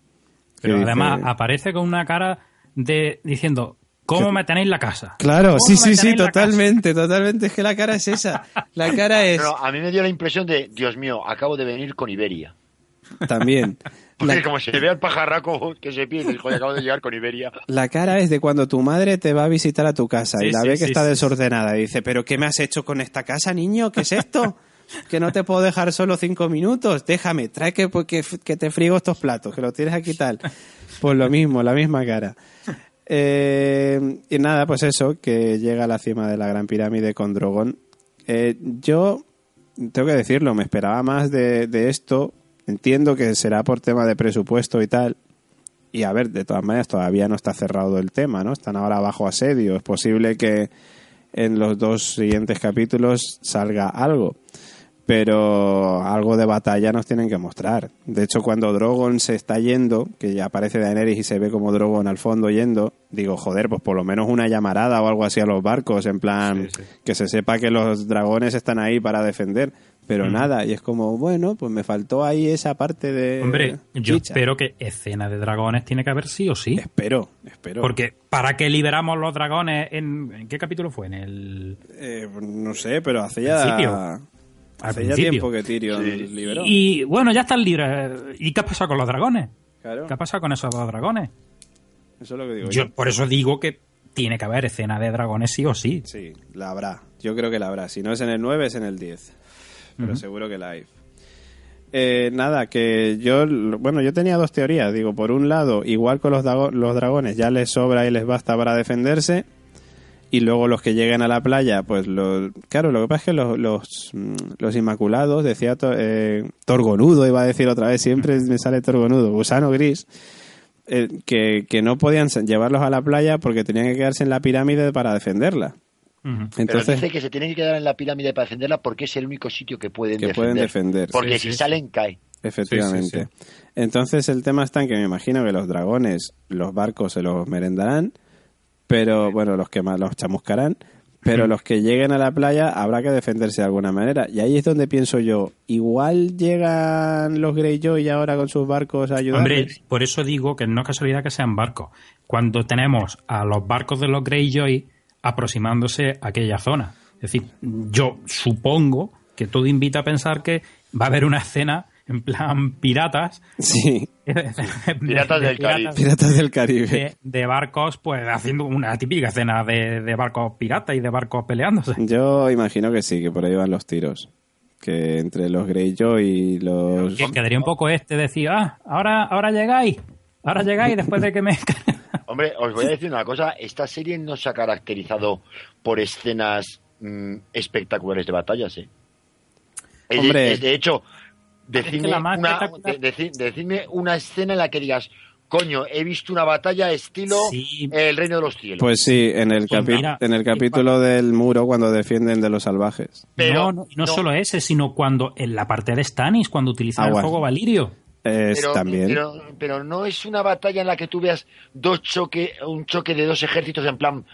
Pero dice- además aparece con una cara de diciendo, ¿cómo me tenéis la casa? Claro, ¿Cómo sí, sí, sí, totalmente, totalmente. Es que la cara es esa. La [laughs] cara es... Pero a mí me dio la impresión de, Dios mío, acabo de venir con Iberia. También. [laughs] Porque La- como se ve al pajarraco que se pierde, joder, acabo de llegar con Iberia. [laughs] La cara es de cuando tu madre te va a visitar a tu casa Sí, y la sí, ve que sí, está desordenada y dice, pero ¿qué me has hecho con esta casa, niño? ¿Qué es esto? que no te puedo dejar solo cinco minutos. Déjame, trae que, que, que te frigo estos platos, que los tienes aquí tal. Pues lo mismo, la misma cara. Eh, y nada, pues eso, que llega a la cima de la Gran Pirámide con Drogon. Eh, yo, tengo que decirlo, me esperaba más de, de esto. Entiendo que será por tema de presupuesto y tal. Y a ver, de todas maneras, todavía no está cerrado el tema, ¿no? Están ahora bajo asedio. Es posible que en los dos siguientes capítulos salga algo. Pero algo de batalla nos tienen que mostrar. De hecho, cuando Drogon se está yendo, que ya aparece Daenerys y se ve como Drogon al fondo yendo, digo, joder, pues por lo menos una llamarada o algo así a los barcos, en plan, Sí, sí. que se sepa que los dragones están ahí para defender. Pero Mm. nada, y es como, bueno, pues me faltó ahí esa parte de... Hombre, yo chicha. espero que escena de dragones tiene que haber sí o sí. Espero, espero. Porque ¿para qué liberamos los dragones? ¿En, ¿en qué capítulo fue? En el... Eh, no sé, pero hace ya... Principio. Al Hace ya principio. tiempo que Tyrion Sí. liberó. Y bueno, ya están libres. ¿Y qué ha pasado con los dragones? Claro, ¿Qué ha pasado con esos dos dragones? eso es lo que digo Yo por eso digo que tiene que haber escena de dragones sí o sí. Sí, la habrá. Yo creo que la habrá. Si no es en el 9, es en el 10. Pero seguro que la hay. Eh, nada, que yo, bueno, yo tenía dos teorías. Digo, por un lado, igual con los, los dragones ya les sobra y les basta para defenderse. Y luego los que lleguen a la playa, pues los, claro, lo que pasa es que los, los, mm, los inmaculados, decía to- eh, Torgonudo, iba a decir otra vez, siempre [laughs] me sale Torgonudo, gusano gris, eh, que, que no podían llevarlos a la playa porque tenían que quedarse en la pirámide para defenderla. Ujú. Pero Entonces, dice que se tienen que quedar en la pirámide para defenderla porque es el único sitio que pueden que defender. pueden defender. Porque Sí, si sí, salen, cae. Efectivamente. Sí, Entonces el tema está en que me imagino que los dragones, los barcos se los merendarán, pero bueno, los que más los chamuscarán, pero los que lleguen a la playa habrá que defenderse de alguna manera. Y ahí es donde pienso yo, igual llegan los Greyjoy ahora con sus barcos a ayudar. Hombre, por eso digo que no es casualidad que sean barcos. Cuando tenemos a los barcos de los Greyjoy aproximándose a aquella zona. Es decir, yo supongo que todo invita a pensar que va a haber una escena en plan piratas. Sí. [laughs] Piratas del Caribe. Piratas del Caribe. de, de barcos, pues haciendo una típica escena de, de barcos piratas y de barcos peleándose. Yo imagino que sí, que por ahí van los tiros. Que entre los Greyjoy y los... Que quedaría un poco este decir, ah, ahora, ahora llegáis, ahora llegáis después de que me... [laughs] Hombre, os voy a decir una cosa, esta serie no se ha caracterizado por escenas mm, espectaculares de batallas, ¿eh? Es de- Hombre. es de hecho, decidme una, espectacular- de- deci- decidme una escena en la que digas, coño, he visto una batalla estilo Sí. El Reino de los Cielos. Pues sí, en el, Pues capi- mira, en el capítulo del muro cuando defienden de los salvajes. Pero- no, no, y no, no. solo ese, sino cuando en la parte de Stannis, cuando utilizan Ah, el bueno. fuego valirio. Es pero, también. pero, pero no es una batalla en la que tú veas dos choque, un choque de dos ejércitos en plan.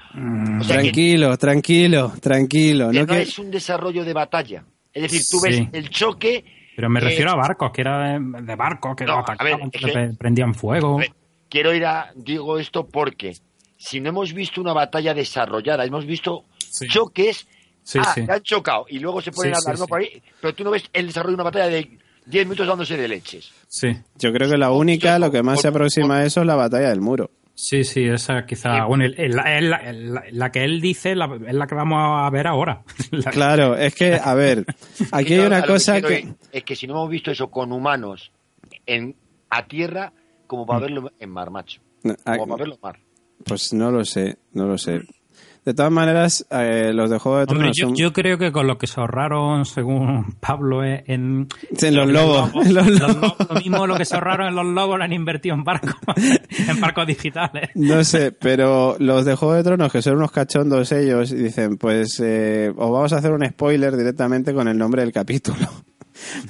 o sea, que- tranquilo, tranquilo, tranquilo. que No que- es un desarrollo de batalla. Es decir, tú Sí. ves el choque. Pero me eh, refiero a barcos, que era de, de barcos que No, los a atacaban, ver, que prendían fuego. Ver, Quiero ir a. Digo esto porque si no hemos visto una batalla desarrollada, hemos visto Sí. choques. Sí, ah, han chocado y luego se ponen Sí, a hablar sí, ¿no? sí. por ahí, pero tú no ves el desarrollo de una batalla de 10 minutos dándose de leches. Sí, Yo creo que la única, lo que más se aproxima a eso es la batalla del muro. sí, sí, esa quizá. Bueno, el- el- la, el- la- la que él dice la- es la que vamos a ver ahora. [laughs] La- Claro, es que, a ver, aquí hay una cosa que... Es que si no hemos visto eso con humanos en, a tierra, como para verlo en mar, macho. Como para verlo en mar. Pues no lo sé, no lo sé. De todas maneras, eh, los de Juego de Hombre, Tronos yo, son... yo creo que con lo que se ahorraron, según [laughs] Pablo, eh, en, En los lobos, en los los lobos. lobos, lo mismo lo que se ahorraron en los lobos lo han invertido en barcos, [laughs] en barcos digitales. No sé, pero los de Juego de Tronos, que son unos cachondos ellos, y dicen, pues eh, os vamos a hacer un spoiler directamente con el nombre del capítulo.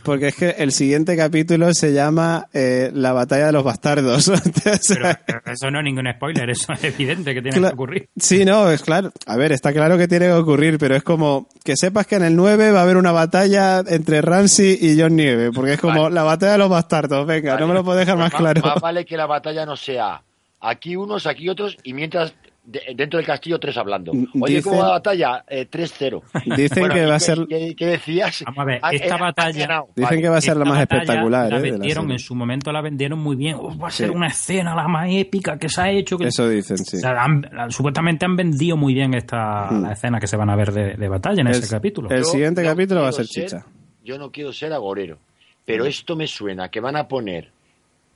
Porque es que el siguiente capítulo se llama eh, La batalla de los bastardos. [laughs] Pero eso no es ningún spoiler, eso es evidente que tiene que ocurrir. Sí, no, es claro. A ver, está claro que tiene que ocurrir, pero es como que sepas que en el 9 va a haber una batalla entre Ramsey y John Nieve, porque es como Vale. la batalla de los bastardos. Venga, no me lo puedo dejar Pues más claro. Más vale que la batalla no sea aquí unos, aquí otros, y mientras de- dentro del castillo tres hablando. Oye, Dicen- ¿cómo va la batalla? Eh, 3-0. [laughs] Dicen Bueno, que ¿y va a qué- ser- ¿Qué, qué decías? Vamos a ver, Ah, esta eh, batalla-. Dicen Vale. que va a ser la más espectacular. La eh, la vendieron, serie. en su momento la vendieron muy bien. Uf, va a ser Sí. una escena la más épica que se ha hecho. que- Eso dicen, sí. O sea, han- la- supuestamente han vendido muy bien esta la escena que se van a ver de, de batalla en El- ese capítulo. el Yo siguiente capítulo va a quiero ser chicha. Yo no quiero ser agorero, pero esto me suena que van a poner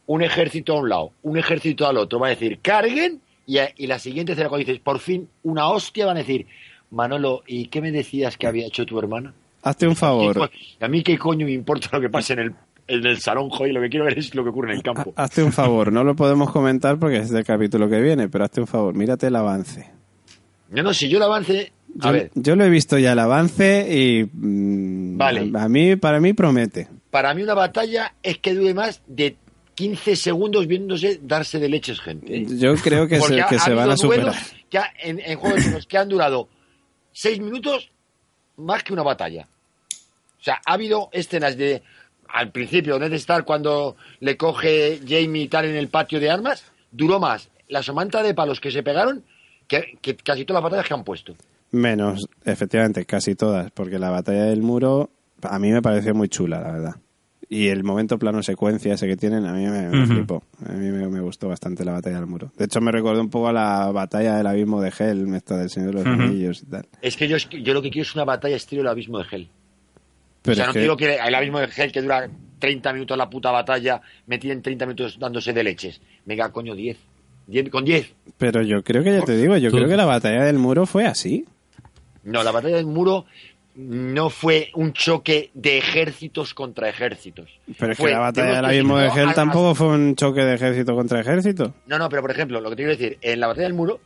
un ejército a un lado, un ejército al otro, va a decir carguen y, y la siguiente escena cuando dices por fin una hostia van a decir Manolo, ¿y qué me decías que había hecho tu hermana? Hazte un ¿Qué favor. A mí qué coño me importa lo que pase en el, en el salón, joder, lo que quiero ver es lo que ocurre en el campo. Hazte un favor. No lo podemos comentar porque es del capítulo que viene, pero hazte un favor. Mírate el avance. No, no, si yo lo avance, a Yo, ver, yo lo he visto ya el avance y mm, Vale. a mí para mí promete. para mí una batalla es que dure más de 15 segundos viéndose darse de leches gente. Yo creo que Porque se, que ha se van a superar. ha- en, en Juegos Tronos que han durado seis minutos más que una batalla. O sea, ha habido escenas de al principio, Ned Stark cuando le coge Jamie y tal en el patio de armas, duró más la somanta de palos que se pegaron que, que casi todas las batallas que han puesto. Menos, efectivamente, casi todas, porque la batalla del muro a mí me pareció muy chula, la verdad. Y el momento plano secuencia ese que tienen, a mí me, flipó. A mí me, me gustó bastante la batalla del muro. De hecho, me recordó un poco a la batalla del abismo de Helm, esta del Señor de los Ujú. Anillos y tal. Es que yo, yo lo que quiero es una batalla estilo el abismo de Hell. Pero o sea, no que- quiero que el abismo de Hell que dura 30 minutos la puta batalla, me tienen 30 minutos dándose de leches. Venga, coño, 10. 10 con 10. pero yo creo que ya te digo, yo Tú- creo que la batalla del muro fue así. No, la batalla del muro no fue un choque de ejércitos contra ejércitos. Pero es Fue que la batalla de del que abismo de al- tampoco fue un choque de ejército contra ejército. No, no, pero por ejemplo, lo que te quiero decir, en la batalla del muro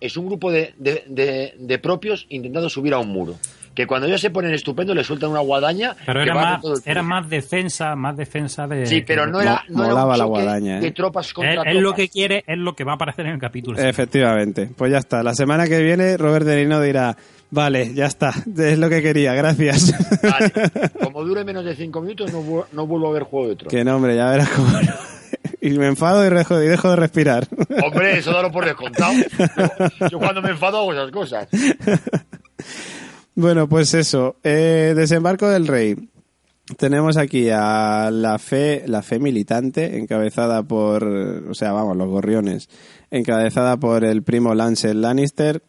es un grupo de, de- de- de propios intentando subir a un muro. que cuando ellos se ponen estupendo le sueltan una guadaña. Pero era más, era más defensa, más defensa de. Sí, pero no era, no era un la guadaña, ¿eh? de tropas contra Es, es tropas. lo que quiere, es lo que va a aparecer en el capítulo. Efectivamente. Pues ya está. La semana que viene Robert De Niro dirá, vale, ya está. Es lo que quería, gracias. Vale. [laughs] Como dure menos de cinco minutos, no, vu- no vuelvo a ver Juego de Tronos. que no, hombre, ya verás cómo no. [laughs] Y me enfado y dejo, y dejo de respirar. [laughs] Hombre, eso dalo por descontado. Yo, yo cuando me enfado hago esas cosas. Bueno, pues eso. Eh, desembarco del rey. Tenemos aquí a la fe, la fe militante, encabezada por, o sea, vamos, los gorriones, encabezada por el primo Lancel Lannister,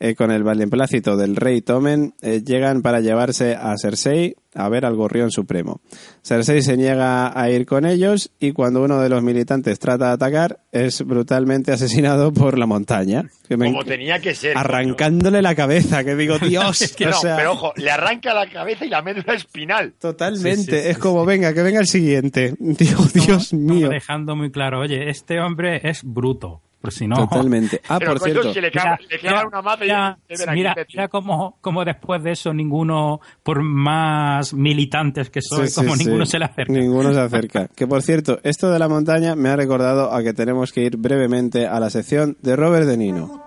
eh, con el beneplácito del rey Tommen, eh, llegan para llevarse a Cersei a ver al gorrión supremo. Cersei se niega a ir con ellos y cuando uno de los militantes trata de atacar, es brutalmente asesinado por la montaña. Que me Como tenía que ser. arrancándole la cabeza, que digo, [laughs] Dios, Que o no, sea, pero ojo, le arranca la cabeza y la médula espinal. totalmente, Sí, sí, sí, es como, venga, que venga el siguiente. [laughs] Digo, Dios mío, Dejando muy claro, oye, este hombre es bruto. Por si no. totalmente. Ah, pero por cierto, se le clava, le clava una maza y mira, dice, "Ven aquí, mira, Petri". mira cómo, cómo después de eso ninguno, por más militantes que soy, Sí, como sí. ninguno se le acerca. Ninguno se [laughs] acerca. Que por cierto, esto de la montaña me ha recordado a que tenemos que ir brevemente a la sección de Robert De Nino.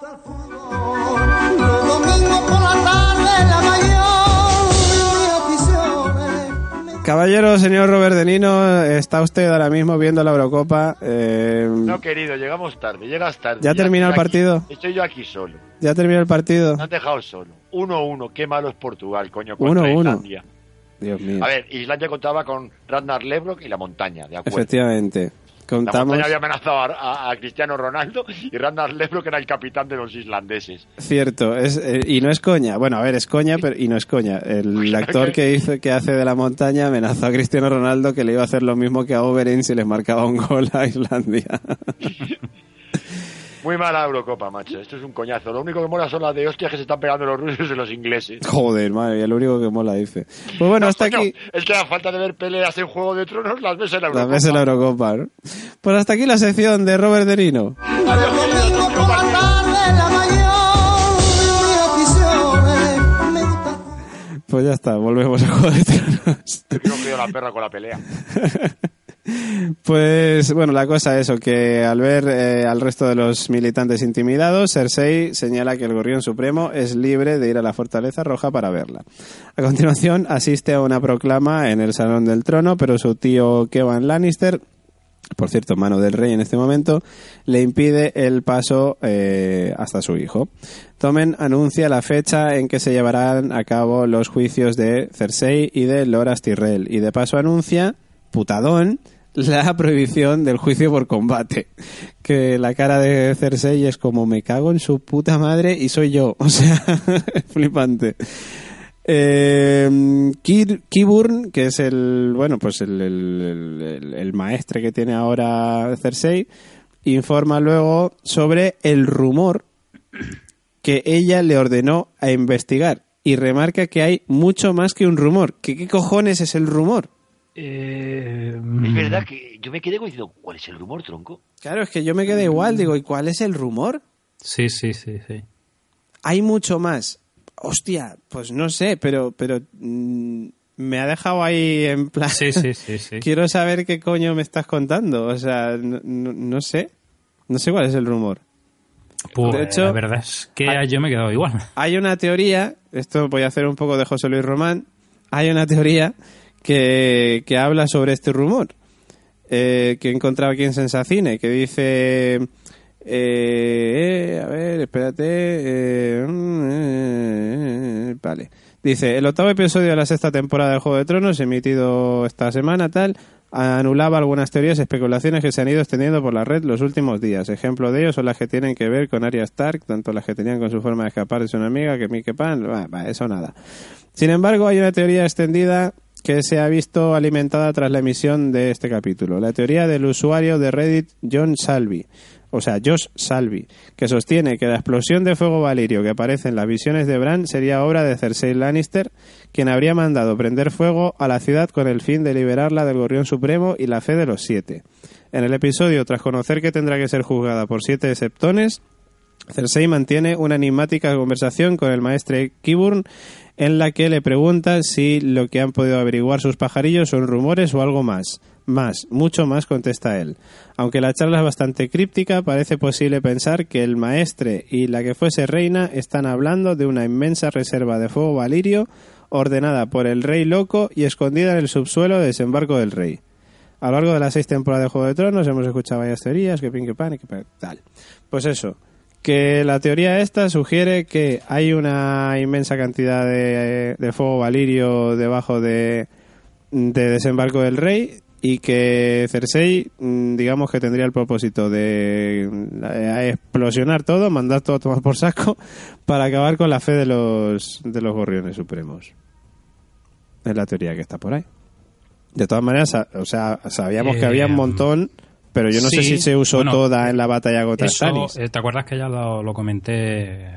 Caballero, señor Robert De Nino, está usted ahora mismo viendo la Eurocopa. eh, No, querido, llegamos tarde, llegas tarde. ¿Ya terminó estoy el partido? aquí- estoy yo aquí solo. ¿Ya terminó el partido? Me han dejado solo. 1-1, qué malo es Portugal, coño, contra 1-1. Islandia. Dios mío. A ver, Islandia contaba con Ragnar Lebrock y la montaña, de acuerdo. Efectivamente. La Contamos. montaña había amenazado a, a- a Cristiano Ronaldo y Ragnar Lebrock era el capitán de los islandeses. Cierto, es, eh, y no es coña. Bueno, a ver, es coña, pero y no es coña. El [laughs] actor que hizo, que hace de la montaña amenazó a Cristiano Ronaldo que le iba a hacer lo mismo que a Oberyn si les marcaba un gol a Islandia. [laughs] Muy mala Eurocopa, macho. Esto es un coñazo. Lo único que mola son las de hostias que se están pegando los rusos y los ingleses. Joder, madre mía, lo único que mola dice. Pues bueno, hasta Coño, aquí Es que a falta de ver peleas en Juego de Tronos, las ves en la Eurocopa. vez en la Eurocopa. ¿no? Pues hasta aquí la sección de Robert De gusta. Pues ya está, volvemos a Juego de Tronos. Yo creo la perra con la pelea. Pues bueno, la cosa es que al ver eh, al resto de los militantes intimidados, Cersei señala que el Gorrión Supremo es libre de ir a la Fortaleza Roja para verla. A continuación, asiste a una proclama en el Salón del Trono, pero su tío Kevan Lannister, por cierto, mano del rey en este momento, le impide el paso eh, hasta su hijo. Tommen anuncia la fecha en que se llevarán a cabo los juicios de Cersei y de Loras Tyrell, y de paso anuncia, putadón, la prohibición del juicio por combate. Que la cara de Cersei es como me cago en su puta madre y soy yo. [laughs] O sea, [laughs] flipante. Eh, Kiburn, que es el, bueno, pues el- el- el maestre que tiene ahora Cersei, informa luego sobre el rumor que ella le ordenó a investigar y remarca que hay mucho más que un rumor. ¿Qué, qué cojones es el rumor? Eh, Es verdad que yo me quedé como diciendo, ¿cuál es el rumor, tronco? Claro, es que yo me quedé igual, digo, ¿y cuál es el rumor? Sí, sí, sí, sí. Hay mucho más. Hostia, pues no sé, pero, pero mm, me ha dejado ahí en plan. Sí, sí, sí, [laughs] sí. Quiero saber qué coño me estás contando. O sea, no, no- no sé. No sé cuál es el rumor. Pues, de hecho- la verdad es que yo me he quedado igual. Hay una teoría, esto voy a hacer un poco de José Luis Román, hay una teoría que, que habla sobre este rumor, eh, que he encontrado aquí en Sensacine, que dice... eh, eh, a ver, espérate. eh, mm, eh, vale. Dice, el octavo episodio de la sexta temporada de Juego de Tronos, emitido esta semana, tal, anulaba algunas teorías y especulaciones que se han ido extendiendo por la red los últimos días. Ejemplo de ello son las que tienen que ver con Arya Stark, tanto las que tenían con su forma de escapar de su enemiga, que Mickey Pan, bah, eso nada. Sin embargo, hay una teoría extendida que se ha visto alimentada tras la emisión de este capítulo. La teoría del usuario de Reddit John Salvi, o sea, Josh Salvi, que sostiene que la explosión de fuego valirio que aparece en las visiones de Bran sería obra de Cersei Lannister, quien habría mandado prender fuego a la ciudad con el fin de liberarla del Gorrión Supremo y la fe de los siete. En el episodio, tras conocer que tendrá que ser juzgada por siete septones, Cersei mantiene una enigmática conversación con el maestre Kiburn en la que le pregunta si lo que han podido averiguar sus pajarillos son rumores o algo más. Más, mucho más, contesta él. Aunque la charla es bastante críptica, parece posible pensar que el maestre y la que fuese reina están hablando de una inmensa reserva de fuego valirio ordenada por el rey loco y escondida en el subsuelo de desembarco del rey. A lo largo de las seis temporadas de Juego de Tronos hemos escuchado varias teorías, que pin, que pan, que tal. Pues eso, que la teoría esta sugiere que hay una inmensa cantidad de, de fuego valirio debajo de, de desembarco del rey y que Cersei, mm, digamos que tendría el propósito de eh, explosionar todo, mandar todo a tomar por saco [laughs] para acabar con la fe de los, de los gorriones supremos. Es la teoría que está por ahí. De todas maneras, o sea, sabíamos que había un Eh, montón, pero yo no sé si se usó bueno, toda en la batalla contra Eso, eh, ¿Te acuerdas que ya lo, lo comenté?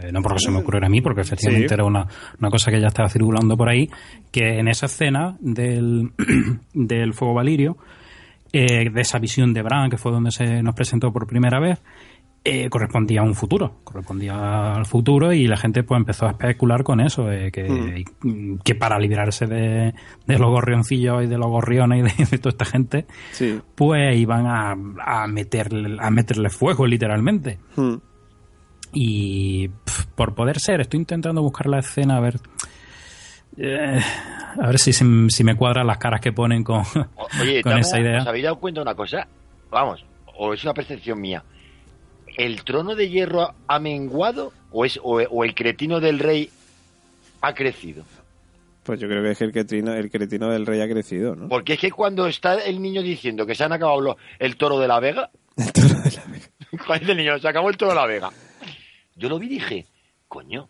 eh, No porque se me ocurriera a mí, porque efectivamente Sí. era una, una cosa que ya estaba circulando por ahí, que en esa escena del, [clears throat] del Fuego Valirio, eh, de esa visión de Bran, que fue donde se nos presentó por primera vez, eh, correspondía a un futuro, correspondía al futuro y la gente pues empezó a especular con eso, eh, que, que para librarse de, de los gorrioncillos y de los gorriones y de, de toda esta gente, Sí. pues iban a, a, meterle, a meterle fuego literalmente. Hmm. Y por poder ser, estoy intentando buscar la escena a ver... eh, a ver si, se m- si me cuadran las caras que ponen con, Oye, con esa idea. ¿os habéis dado cuenta de una cosa? Vamos, o es una percepción mía. ¿El trono de hierro ha menguado o, es, o, o el cretino del rey ha crecido? Pues yo creo que es que el cretino, el cretino del rey ha crecido, ¿no? Porque es que cuando está el niño diciendo que se han acabado el toro de la Vega, [laughs] El toro de la Vega. [laughs] ¿cuál es el niño? Se acabó el toro de la Vega. Yo lo vi y dije, coño,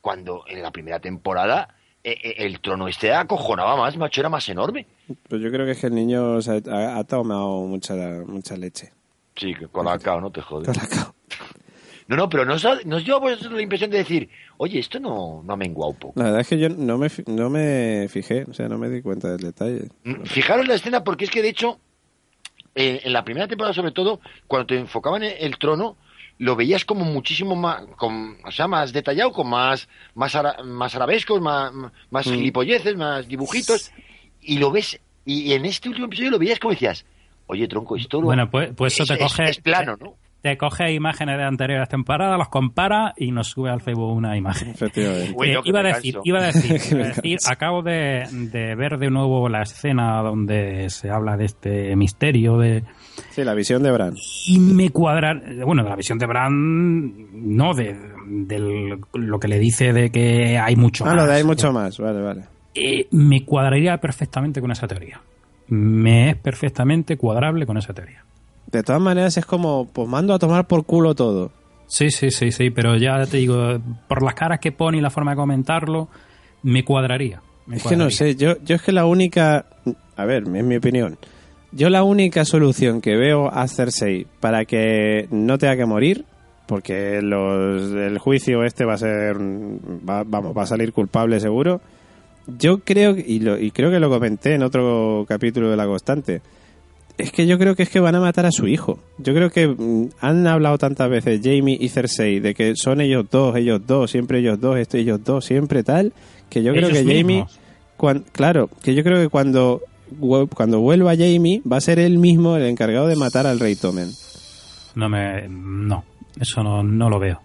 cuando en la primera temporada eh, eh, el trono este acojonaba más, macho, era más enorme. Pues yo creo que es que el niño o sea, ha tomado mucha, mucha leche. Sí, que colacao, no te jodes. Colacao. No, no, pero nos, nos dio a vosotros la impresión de decir, oye, esto no, no ha menguado poco. La verdad es que yo no me, no me fijé, o sea, no me di cuenta del detalle. Mm, Fijaros la escena porque es que de hecho, eh, en la primera temporada sobre todo, cuando te enfocaban en el trono, lo veías como muchísimo más, con, o sea, más detallado, con más, más, ara- más arabescos, más, más Mm. gilipolleces, más dibujitos, y lo ves, y en este último episodio lo veías como decías, oye, tronco, esto lo- Bueno, pues, pues eso es, te coge... es plano, ¿no? Te coge imágenes de anteriores temporadas, los compara y nos sube al Facebook una imagen. Efectivamente. Uy, Eh, iba, a decir, iba a decir, iba a decir, acabo de, de ver de nuevo la escena donde se habla de este misterio de Sí, la visión de Bran. y me cuadrar, bueno, de la visión de Bran, no de, de lo que le dice de que hay mucho Ah, más. lo de hay mucho más, vale, vale. Eh, me cuadraría perfectamente con esa teoría. Me es perfectamente cuadrable con esa teoría. De todas maneras es como, pues mando a tomar por culo todo. Sí, sí, sí, sí, pero ya te digo, por las caras que pone y la forma de comentarlo, me cuadraría. me Es que no sé, yo, yo es que la única, a ver, es mi opinión. Yo la única solución que veo a Cersei para que no tenga que morir, porque los, el juicio este va a ser, va, vamos, va a salir culpable seguro. Yo creo, y, lo, y creo que lo comenté en otro capítulo de La Constante, es que yo creo que es que van a matar a su hijo. Yo creo que mm, han hablado tantas veces Jamie y Cersei de que son ellos dos, ellos dos, siempre ellos dos, esto ellos dos, siempre tal, que yo creo Ellos que Jamie, cuan- claro, que yo creo que cuando cuando vuelva Jamie va a ser él mismo el encargado de matar al rey Tommen. No me. No, eso no, no lo veo.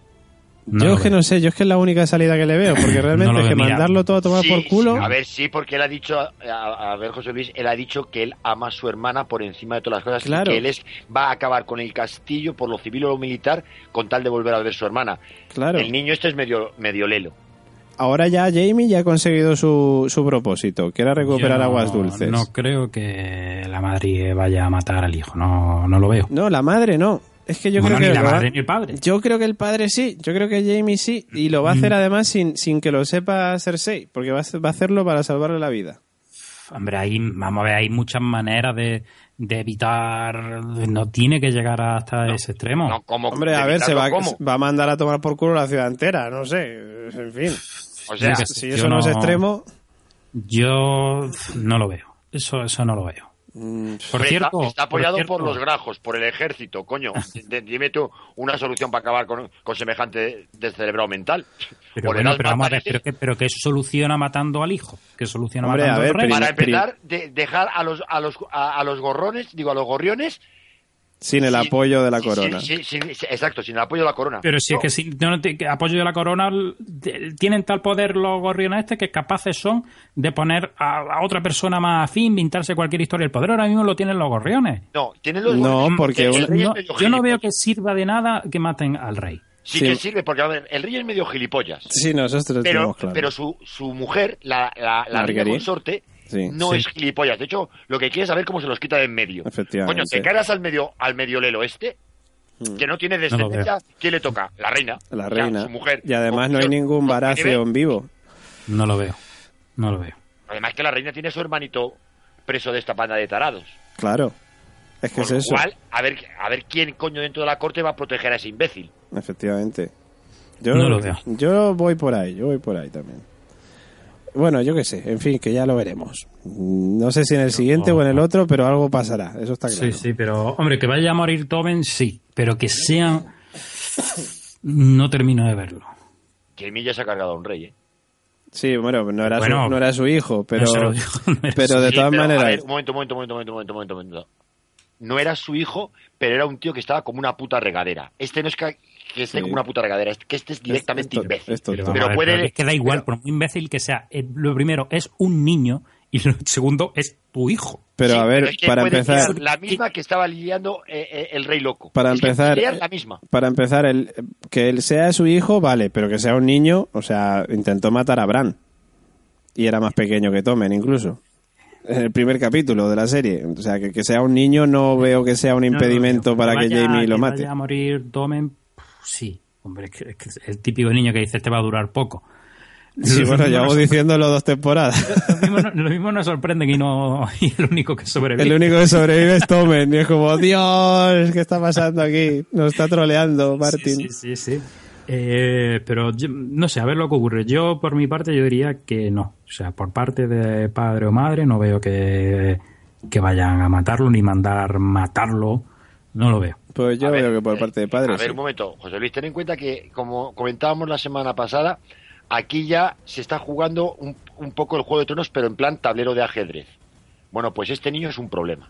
No yo es que veo. no sé, yo es que es la única salida que le veo, porque [laughs] realmente es que veo, mandarlo todo a tomar Sí, por culo. sí, a ver, sí, porque él ha dicho, a, a ver, José Luis, él ha dicho que él ama a su hermana por encima de todas las cosas Claro. y que él es, va a acabar con el castillo por lo civil o lo militar con tal de volver a ver a su hermana. Claro. El niño este es medio, medio lelo. Ahora ya Jamie ya ha conseguido su, su propósito, que era recuperar Yo aguas dulces. No creo que la madre vaya a matar al hijo, no, no lo veo. No, la madre no. Es que yo Bueno, creo ni que la madre ni el padre. Yo creo que el padre sí, yo creo que Jamie sí, y lo va a Mm. hacer además sin, sin que lo sepa Cersei, porque va a, va a hacerlo para salvarle la vida. Hombre, ahí, vamos a ver, hay muchas maneras de, de evitar. No tiene que llegar hasta ese extremo. No, como Hombre, a ver, se va, ¿cómo? va a mandar a tomar por culo la ciudad entera, no sé, en fin. O sea, Si eso no es no- extremo, Yo no lo veo. Eso, eso no lo veo. Mm, Por Hombre, cierto, está, está apoyado por por, cierto- los grajos, por el ejército, coño. [laughs] Dime tú una solución para acabar con, con semejante descerebrado mental. Pero bueno, pero vamos a ver, pero que, pero que soluciona matando al hijo, que soluciona Hombre, matando a ver, al rey. Para empezar, de- dejar a los, a los a, a los gorrones, digo a los gorriones, Sin el sin- apoyo de la sin- corona. sin- sin- sin- exacto, sin el apoyo de la corona. Pero si No, es que si no que apoyo de la corona tienen tal poder los gorriones este que capaces son de poner a, a otra persona más afín, inventarse cualquier historia. El poder ahora mismo lo tienen los gorriones. No, tienen los No, gorriones- porque el es No, yo no veo que sirva de nada que maten al rey. Sí, Sí. que sirve, porque a ver, el rey es medio gilipollas. Sí, nosotros Pero, tenemos claro. pero su, su mujer, la, la, la reina Marguerite. consorte, Sí. no Sí. es gilipollas. De hecho, lo que quiere es saber cómo se los quita de en medio. Efectivamente. Coño, te caras al medio, al medio lelo este, que no tiene descendencia, ¿quién le toca? La reina. la Ya, reina. su mujer. Y además no hay ningún Baratheon Nineveh. vivo. No lo veo. No lo veo. Además que la reina tiene a su hermanito preso de esta banda de tarados. Claro. Es que Con es lo eso. cual, a ver, a ver quién coño dentro de la corte va a proteger a ese imbécil. Efectivamente. Yo, No lo veo. Yo voy por ahí, yo voy por ahí también. Bueno, yo qué sé, en fin, que ya lo veremos. No sé si en el siguiente o en el otro, pero algo pasará, eso está claro. Sí, sí, pero hombre, que vaya a morir Toben, sí, pero que sean... No termino de verlo. Jamie ya se ha cargado a un rey, ¿eh? Sí, bueno, no era, Bueno, su, no era su hijo, pero, No digo, no era pero su de Sí, todas a maneras... ver, un momento, un momento, un momento, un momento, un momento, un momento, un momento. No era su hijo, pero era un tío que estaba como una puta regadera. Este no es que, que esté Sí. como una puta regadera, es que este es directamente esto- imbécil. esto- Pero, puede- pero es que da igual, pero- por muy imbécil que sea. Eh, Lo primero, es un niño y lo segundo, es tu hijo. Pero Sí, a ver, es que para empezar, La misma que estaba lidiando eh, eh, el rey loco. para Es que empezar, la misma. para empezar, el, que él sea su hijo, vale, pero que sea un niño, o sea, intentó matar a Bran. Y era más pequeño que Tomen, incluso. En el primer capítulo de la serie. O sea, que, que sea un niño no veo que sea un impedimento No, no, para que vaya- Jamie lo mate. vaya a morir Tomen, sí. Hombre, es que, es que el típico niño que dice este va a durar poco. Sí, Lo bueno, llevamos nos- diciéndolo dos temporadas. [laughs] Lo mismo, no- lo mismo nos sorprende y no [laughs] y el único que sobrevive. El único que sobrevive es Tomen. Y es como, Dios, ¿qué está pasando aquí? Nos está troleando Martin. Sí, sí, sí. sí. Eh, pero yo- no sé, a ver lo que ocurre. Yo, por mi parte, yo diría que no. O sea, por parte de padre o madre, no veo que, que vayan a matarlo ni mandar matarlo. No lo veo. Pues yo A ver, veo que por eh, parte de padres. A ver, sí. un momento, José Luis, ten en cuenta que, como comentábamos la semana pasada, aquí ya se está jugando un, un poco el Juego de Tronos, pero en plan tablero de ajedrez. Bueno, pues este niño es un problema.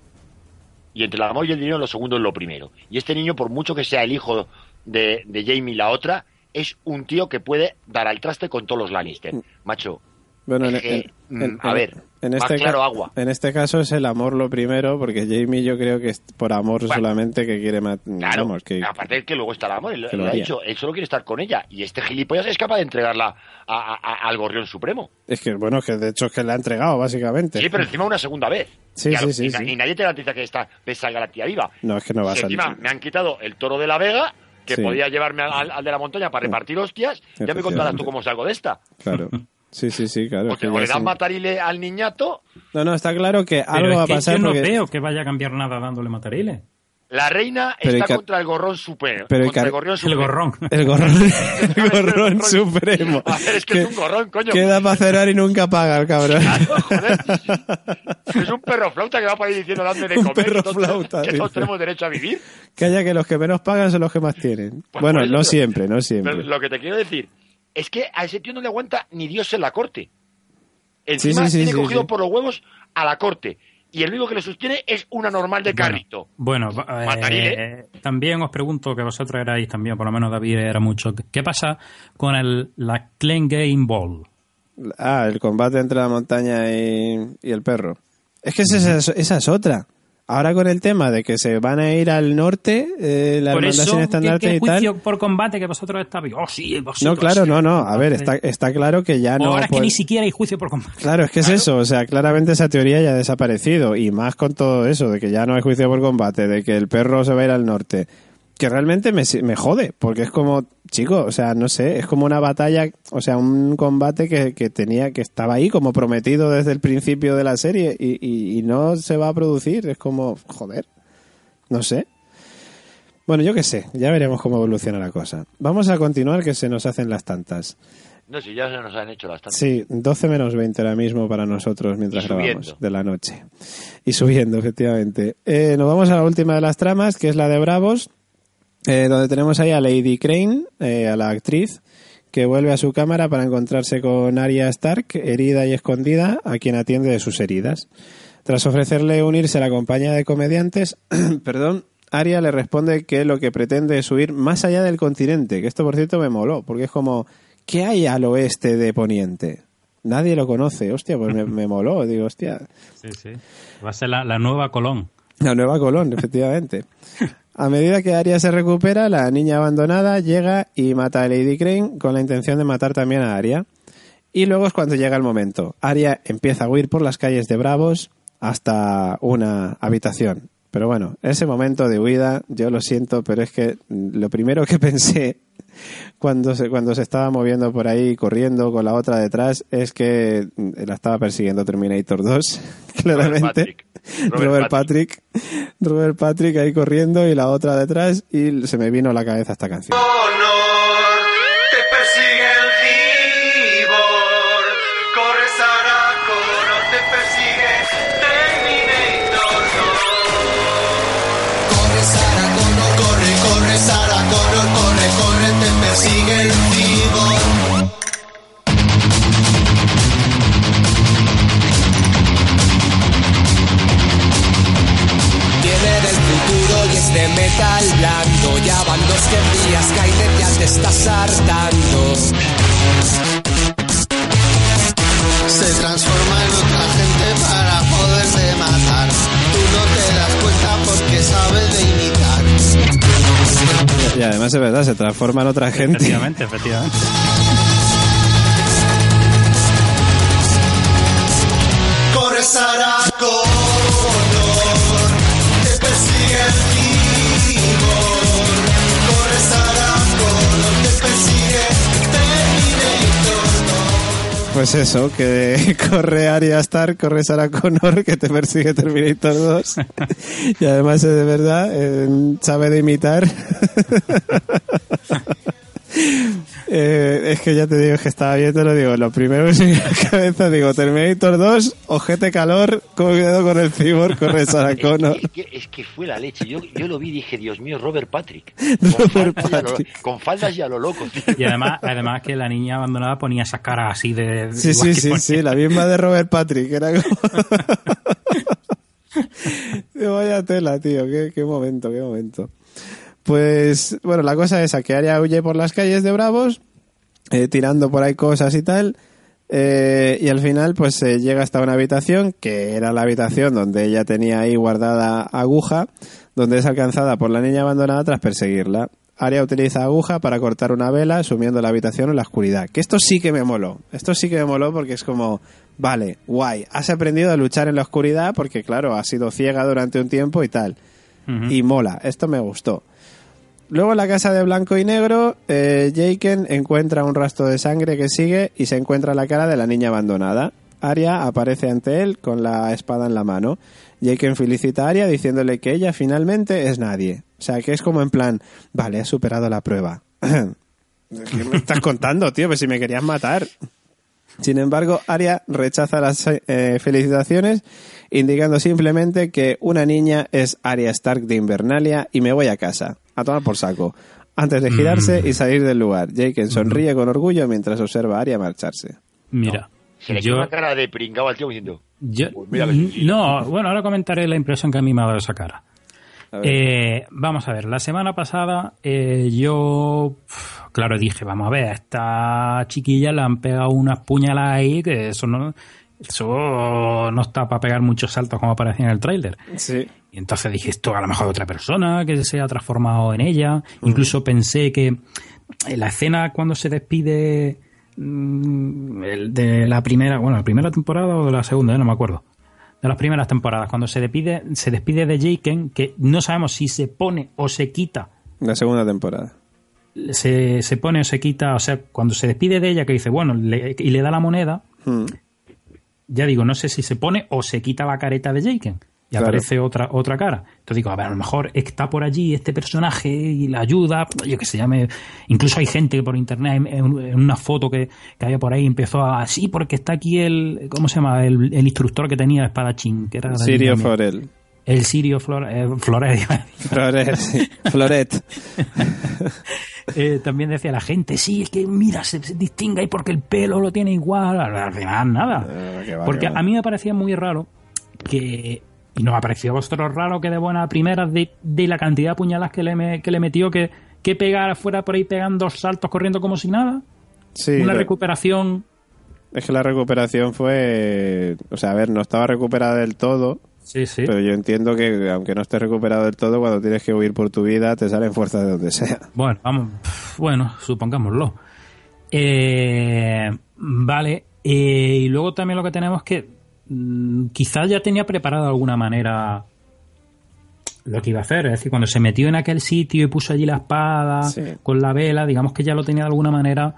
Y entre el amor y el dinero, lo segundo es lo primero. Y este niño, por mucho que sea el hijo de, de Jamie la otra, es un tío que puede dar al traste con todos los Lannister. Macho, Bueno, en, mm, en- a ver, en más este claro agua. En este caso es el amor lo primero, porque Jamie yo creo que es por amor Bueno, solamente que quiere matar. Claro, Vamos, que, aparte de que luego está el amor, él, lo lo ha dicho, él solo quiere estar con ella. Y este gilipollas es capaz de entregarla a- a- a- al gorrión supremo. es que, bueno, que de hecho es que le ha entregado, básicamente. Sí, pero encima una segunda vez. Sí, Claro, sí, sí, y, na- sí. y nadie te garantiza que esta vez salga la tía viva. No, es que no va a salir. encima me han quitado el toro de la Vega, que Sí. podía llevarme al, al de la montaña para repartir hostias, ya me contarás tú cómo salgo de esta. Claro. [laughs] Sí, sí, sí, claro. Porque o le dan sí. matarile al niñato, No, no, está claro que Pero algo es va a que pasar yo no porque... veo que vaya a cambiar nada dándole matariles. la reina Pero está contra el gorrón supremo. Pero contra el gorrión El supremo. gorrón. El gorrón, [laughs] el gorrón supremo. A ver, es que es un gorrón, coño. Queda para cenar y nunca paga el cabrón. Joder. Es un perro flauta que va por ahí diciendo dame de Un comer. perro que todos- flauta, Que todos tenemos derecho a vivir. Que haya que los que menos pagan son los que más tienen. Pues bueno, no pero- siempre, no Pero siempre. lo que te quiero decir es que a ese tío no le aguanta ni Dios en la corte. Encima sí, sí, tiene sí, cogido sí. por los huevos a la corte. Y el único que le sostiene es una normal de carrito. Bueno, va- Matarile. eh, también os pregunto que vosotros erais también, por lo menos David era mucho. ¿Qué pasa con el, la Clean Game Ball? Ah, el combate entre la montaña y, y el perro. Es que esa, es- esa es otra. Ahora con el tema de que se van a ir al norte, eh, la Por eso, sin ¿qué, estandarte y tal. juicio por combate que vosotros estáis? Oh, sí, vosotros. No, claro, no, no. A ver, está, está claro que ya no. Ahora es que ni siquiera hay juicio por combate. Claro, es que es eso, o sea, claramente esa teoría ya ha desaparecido y más con todo eso, de que ya no hay juicio por combate, de que el perro se va a ir al norte, que realmente me, me jode, porque es como, chico, o sea, no sé, es como una batalla, o sea, un combate que, que tenía, que estaba ahí como prometido desde el principio de la serie y, y- y no se va a producir, es como, joder, no sé. Bueno, yo qué sé, ya veremos cómo evoluciona la cosa. Vamos a continuar, que se nos hacen las tantas. No sé, ya se nos han hecho las tantas. Sí, 12 menos 20 ahora mismo para nosotros mientras grabamos de la noche. Y subiendo, efectivamente. Eh, nos vamos a la última de las tramas, que es la de Bravos, eh, donde tenemos ahí a Lady Crane, eh, a la actriz, que vuelve a su cámara para encontrarse con Arya Stark, herida y escondida, a quien atiende de sus heridas. Tras ofrecerle unirse a la compañía de comediantes, [clears throat] perdón, Arya le responde que lo que pretende es huir más allá del continente, que esto por cierto me moló, porque es como, ¿qué hay al oeste de Poniente? Nadie lo conoce, hostia, pues me, me moló, digo, hostia, Sí, sí. Va a ser la, la nueva Colón. la nueva Colón, efectivamente. [laughs] A medida que Arya se recupera, la niña abandonada llega y mata a Lady Crane con la intención de matar también a Arya. Y luego es cuando llega el momento. Arya empieza a huir por las calles de Bravos hasta una habitación. Pero bueno, ese momento de huida, yo lo siento, pero es que lo primero que [laughs] pensé cuando se, cuando se estaba moviendo por ahí, corriendo con la otra detrás, es que la estaba persiguiendo Terminator 2, [laughs] claramente. Robert, Robert Patrick. Robert Patrick ahí corriendo y la otra detrás y se me vino a la cabeza esta canción. Honor, te persigue el Gibor. Corre Sarah Connor, te persigue Terminator 2. Corre Sarah Connor, corre, corre Sarah Connor, corre, corre, te persigue el verdad, se transforma en otra gente. Efectivamente, efectivamente. Pues eso, que [laughs] corre Arya Stark, corre Sarah Connor, que te persigue Terminator 2. [laughs] y además es de verdad, eh, sabe de imitar. [laughs] Eh, es que ya te digo que estaba viendo, lo digo, lo primero que se me viene a la cabeza, digo, Terminator 2, ojete calor, cuidado con el cyborg, corre Sarah Es, Connor. es que, es que fue la leche. Yo, yo lo vi y dije, Dios mío, Robert Patrick. [laughs] Robert faldas lo- Patrick. con faldas y a lo loco, tío. Y además, además que la niña abandonada ponía esas caras así de... Sí, igual sí, sí, ponía- sí, la misma de Robert Patrick, era como... [laughs] Vaya tela, tío, qué, qué momento, qué momento. Pues, bueno, la cosa es que Arya huye por las calles de Bravos, eh, tirando por ahí cosas y tal, eh, y al final pues eh, llega hasta una habitación, que era la habitación donde ella tenía ahí guardada aguja, donde es alcanzada por la niña abandonada tras perseguirla. Arya utiliza aguja para cortar una vela, sumiendo la habitación en la oscuridad. Que esto sí que me moló. Esto sí que me moló porque es como, vale, guay, has aprendido a luchar en la oscuridad porque, claro, has sido ciega durante un tiempo y tal. Y mola, esto me gustó. Luego en la casa de blanco y negro, eh, Jaken encuentra un rastro de sangre que sigue y se encuentra la cara de la niña abandonada. Arya aparece ante él con la espada en la mano. Jaken felicita a Arya diciéndole que ella finalmente es nadie. O sea, que es como en plan, vale, has superado la prueba. [clears throat] ¿Qué me estás contando, tío? Pues si me querías matar. Sin embargo, Arya rechaza las eh, felicitaciones, indicando simplemente que una niña es Arya Stark de Invernalia y me voy a casa, a tomar por saco, antes de girarse y salir del lugar. Jaken sonríe con orgullo mientras observa a Arya marcharse. Mira, Se le yo, una cara de pringado al tío diciendo, yo- Pues no, bueno, ahora comentaré la impresión que a mí me ha dado esa cara. A. Eh, vamos a ver, la semana pasada eh, yo, claro, dije, vamos a ver, a esta chiquilla le han pegado unas puñaladas ahí que eso no, eso no está para pegar muchos saltos como aparecía en el tráiler. Sí. Y entonces dije, esto a lo mejor otra persona que se ha transformado en ella. Incluso pensé que en la escena cuando se despide mm, de la primera, bueno, la primera temporada o de la segunda, eh, no me acuerdo. De las primeras temporadas, cuando se despide, se despide de Jaken, que no sabemos si se pone o se quita. La segunda temporada. Se, se pone o se quita, o sea, cuando se despide de ella, que dice, bueno, le- y le da la moneda, Hmm. Ya digo, no sé si se pone o se quita la careta de Jaken. y Claro. aparece otra otra cara. Entonces digo, a ver, a lo mejor está por allí este personaje y la ayuda, yo que se llame. Incluso hay gente que por internet, en, una foto que, que había por ahí, empezó a. Sí, porque está aquí el. ¿Cómo se llama? El, el instructor que tenía espadachín, que era. Sirio. Forel. El Sirio Flor, eh, [laughs] decir. Floret, sí. Floret. [laughs] Eh, también decía la gente, sí, es que mira, se, se distingue ahí porque el pelo lo tiene igual. Al final, nada. Eh, va, porque a mí me parecía muy raro que. Y nos ha parecido a vosotros raro que de buena primera, de, de la cantidad de puñalas que le, que le metió, que, que pegara fuera por ahí pegando saltos corriendo como si nada. Sí, Una lo- recuperación. es que la recuperación fue... O sea, a ver, no estaba recuperada del todo, Sí, sí. pero yo entiendo que aunque no estés recuperado del todo, cuando tienes que huir por tu vida, te salen fuerzas de donde sea. [laughs] Bueno, vamos, bueno, supongámoslo. Eh, vale, eh, y luego también lo que tenemos es que mm, quizás ya tenía preparado de alguna manera lo que iba a hacer, es decir, cuando se metió en aquel sitio y puso allí la espada Sí. con la vela, digamos que ya lo tenía de alguna manera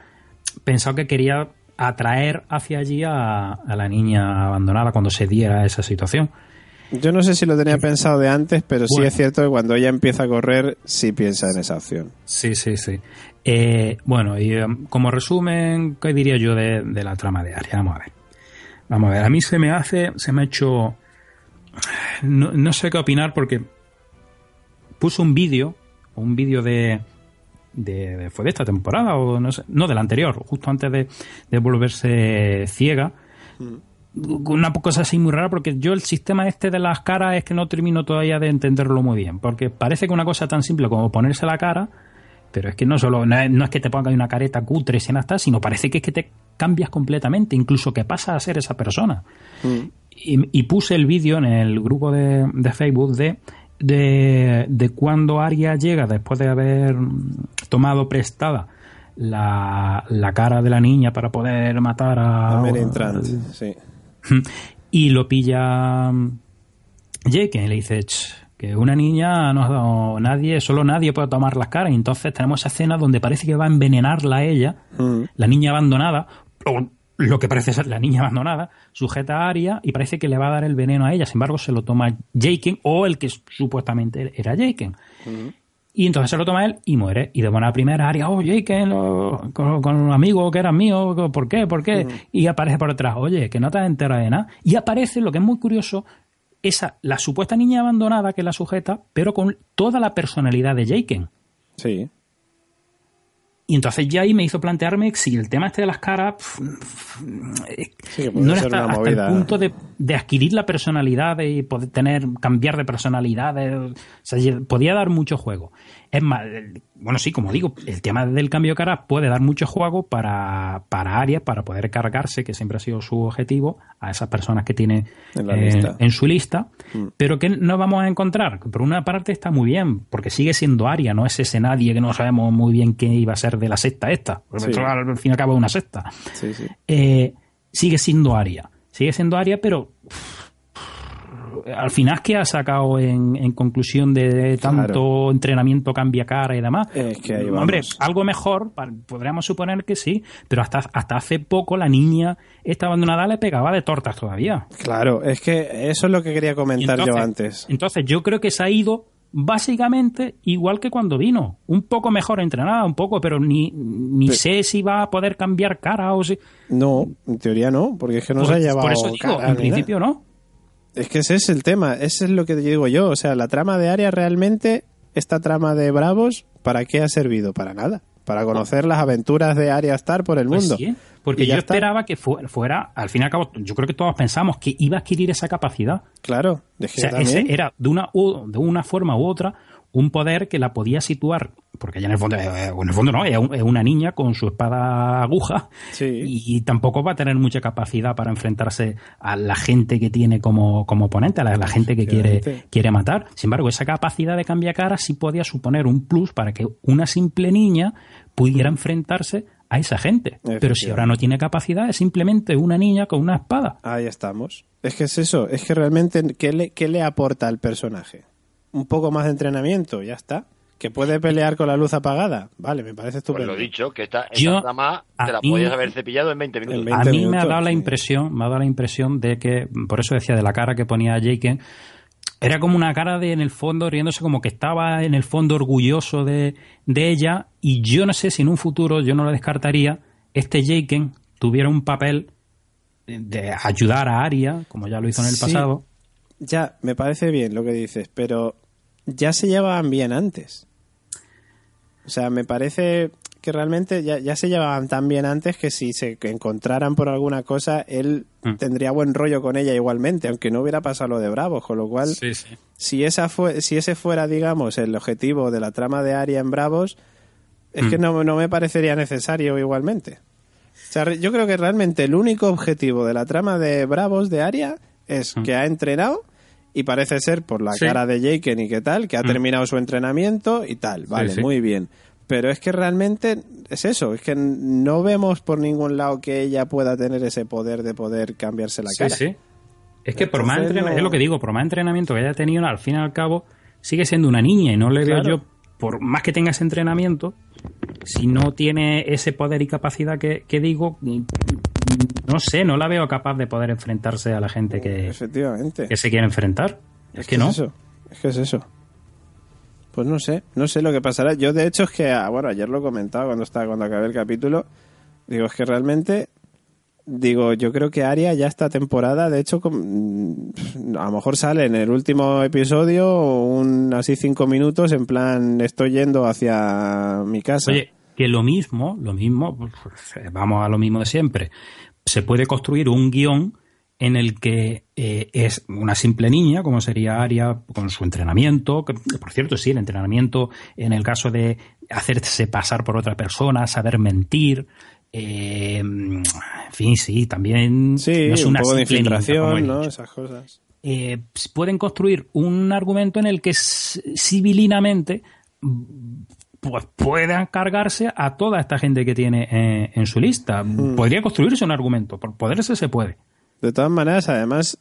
pensado que quería atraer hacia allí a, a la niña abandonada cuando se diera esa situación. Yo no sé si lo tenía pensado de antes, pero sí es cierto que cuando ella empieza a correr, sí piensa en esa opción. Sí, sí, sí. Eh, bueno, y em, como resumen, ¿qué diría yo de, de la trama de Aria? Vamos a ver. Vamos a ver, a mí se me hace, se me ha hecho... No, no sé qué opinar porque puso un vídeo, un vídeo de, de, de- ¿Fue de esta temporada o no sé? No, del anterior, justo antes de, de volverse ciega. Una cosa así muy rara porque yo el sistema este de las caras es que no termino todavía de entenderlo muy bien. Porque parece que una cosa tan simple como ponerse la cara, pero es que no solo no es, no es que te pongas una careta cutre sin hasta, sino parece que es que te cambias completamente, incluso que pasas a ser esa persona. Y, y puse el vídeo en el grupo de, de Facebook de, de, de cuando Arya llega después de haber mm, tomado prestada la, la cara de la niña para poder matar a, A sí. [laughs] y lo pilla mm, Jake y le dice "Ch, que una niña no ha dado nadie, solo nadie puede tomar las caras. Y entonces tenemos esa escena donde parece que va a envenenarla a ella, Mm. la niña abandonada, o lo que parece ser la niña abandonada, sujeta a Aria y parece que le va a dar el veneno a ella. Sin embargo, se lo toma Jaken o el que supuestamente era Jaken. Y entonces se lo toma él y muere. Y de buena primera, oh, Jaken, lo- con, con un amigo que era mío, ¿por qué? ¿Por qué? Y aparece por detrás, oye, que no te has enterado de nada. Y aparece, lo que es muy curioso, esa, la supuesta niña abandonada que la sujeta, pero con toda la personalidad de Jaken. Sí. Y entonces ya ahí me hizo plantearme si el tema este de las caras Sí, que no era hasta, hasta el punto de, de adquirir la personalidad y poder tener, cambiar de personalidad. o sea, podía dar mucho juego. Es más, el- bueno, sí, como digo, el tema del cambio de cara puede dar mucho juego para, para para poder cargarse, que siempre ha sido su objetivo, a esas personas que tiene En eh, en su lista, pero que no vamos a encontrar. Por una parte está muy bien, porque sigue siendo Aria, no es ese nadie que no sabemos muy bien qué iba a ser de la secta esta. Porque Sí. esto, al fin y al cabo es una secta. Sí, sí. Eh, sigue siendo Aria. Sigue siendo Aria, pero al final, ¿qué ha sacado en, en conclusión de tanto Claro. entrenamiento, cambia cara y demás? Es que Hombre, algo mejor, podríamos suponer que sí, pero hasta, hasta hace poco la niña esta abandonada le pegaba de tortas todavía. Claro, es que eso es lo que quería comentar yo antes. Entonces yo creo que se ha ido básicamente igual que cuando vino. Un poco mejor entrenada, un poco, pero ni, ni sé si va a poder cambiar cara o si... No, en teoría no, porque es que no se ha llevado por eso digo, cara en principio no. Es que ese es el tema, ese es lo que digo yo. O sea, la trama de Aria realmente, esta trama de Bravos, ¿para qué ha servido? Para nada. Para conocer las aventuras de Arya Star por el Pues mundo. sí, porque yo está. esperaba que fu- fuera, al fin y al cabo, yo creo que todos pensamos que iba a adquirir esa capacidad. Claro, es O sea, ese era de una, u- de una forma u otra un poder que la podía situar, porque ella en el fondo, eh, en el fondo no, es un- es una niña con su espada aguja Sí. y, tampoco va a tener mucha capacidad para enfrentarse a la gente que tiene como, como oponente, a la, la gente que quiere, quiere matar. Sin embargo, esa capacidad de cambiar cara sí podía suponer un plus para que una simple niña pudiera enfrentarse a esa gente. Pero si ahora no tiene capacidad, es simplemente una niña con una espada. Ahí estamos. Es que es eso, es que realmente, ¿qué le, qué le aporta al personaje? Un poco más de entrenamiento, ya está. Que puede pelear con la luz apagada. Vale, me parece Pues estupendo. lo dicho, que esta, esta Yo- trama a te la mí- podías haber cepillado en 20 minutos. En 20 a mí me ha dado la impresión, me ha dado la impresión de que, por eso decía de la cara que ponía Jake, era como una cara de en el fondo riéndose como que estaba en el fondo orgulloso de, de ella y yo no sé si en un futuro yo no lo descartaría este Jaken tuviera un papel de ayudar a Aria como ya lo hizo en el Sí. pasado Ya, me parece bien lo que dices, pero ya se llevaban bien antes. O sea, me parece que realmente ya, ya se llevaban tan bien antes que si se encontraran por alguna cosa, él Mm. tendría buen rollo con ella igualmente, aunque no hubiera pasado lo de Bravos, con lo cual, sí, sí. si, esa fue, si ese fuera, digamos, el objetivo de la trama de Aria en Bravos, es Mm. que no, no me parecería necesario igualmente. O sea, yo creo que realmente el único objetivo de la trama de Bravos de Aria es Mm. que ha entrenado y parece ser por la Sí. cara de Jaken y qué tal, que ha Mm. terminado su entrenamiento y tal. Vale, sí. muy bien. Pero es que realmente es eso, es que no vemos por ningún lado que ella pueda tener ese poder de poder cambiarse la Sí, cara. sí. Es que por más entrenamiento, no- es lo que digo, por más entrenamiento que haya tenido, al fin y al cabo, sigue siendo una niña y no le Claro. veo yo, por más que tenga ese entrenamiento, si no tiene ese poder y capacidad que, que digo, no sé, no la veo capaz de poder enfrentarse a la gente que, Efectivamente. que se quiere enfrentar. Es, que no. Es eso. Es que es eso. Pues no sé, no sé lo que pasará. Yo de hecho es que, ah, bueno, ayer lo comentaba cuando estaba cuando acabé el capítulo. Digo, es que realmente, digo, yo creo que Aria ya esta temporada, de hecho, mm, a lo mejor sale en el último episodio un así cinco minutos en plan, estoy yendo hacia mi casa. Oye, que lo mismo, lo mismo, pues, vamos a lo mismo de siempre. Se puede construir un guion en el que eh, es una simple niña, como sería Aria, con su entrenamiento, que por cierto, sí, el entrenamiento en el caso de hacerse pasar por otra persona, saber mentir, eh, en fin, sí, también sí, no es un una poco de infiltración, ¿no? Esas cosas. eh, pueden construir un argumento en el que civilinamente mm, pues puedan cargarse a toda esta gente que tiene eh, en su lista. Hmm. Podría construirse un argumento, por poderse se puede. De todas maneras, además,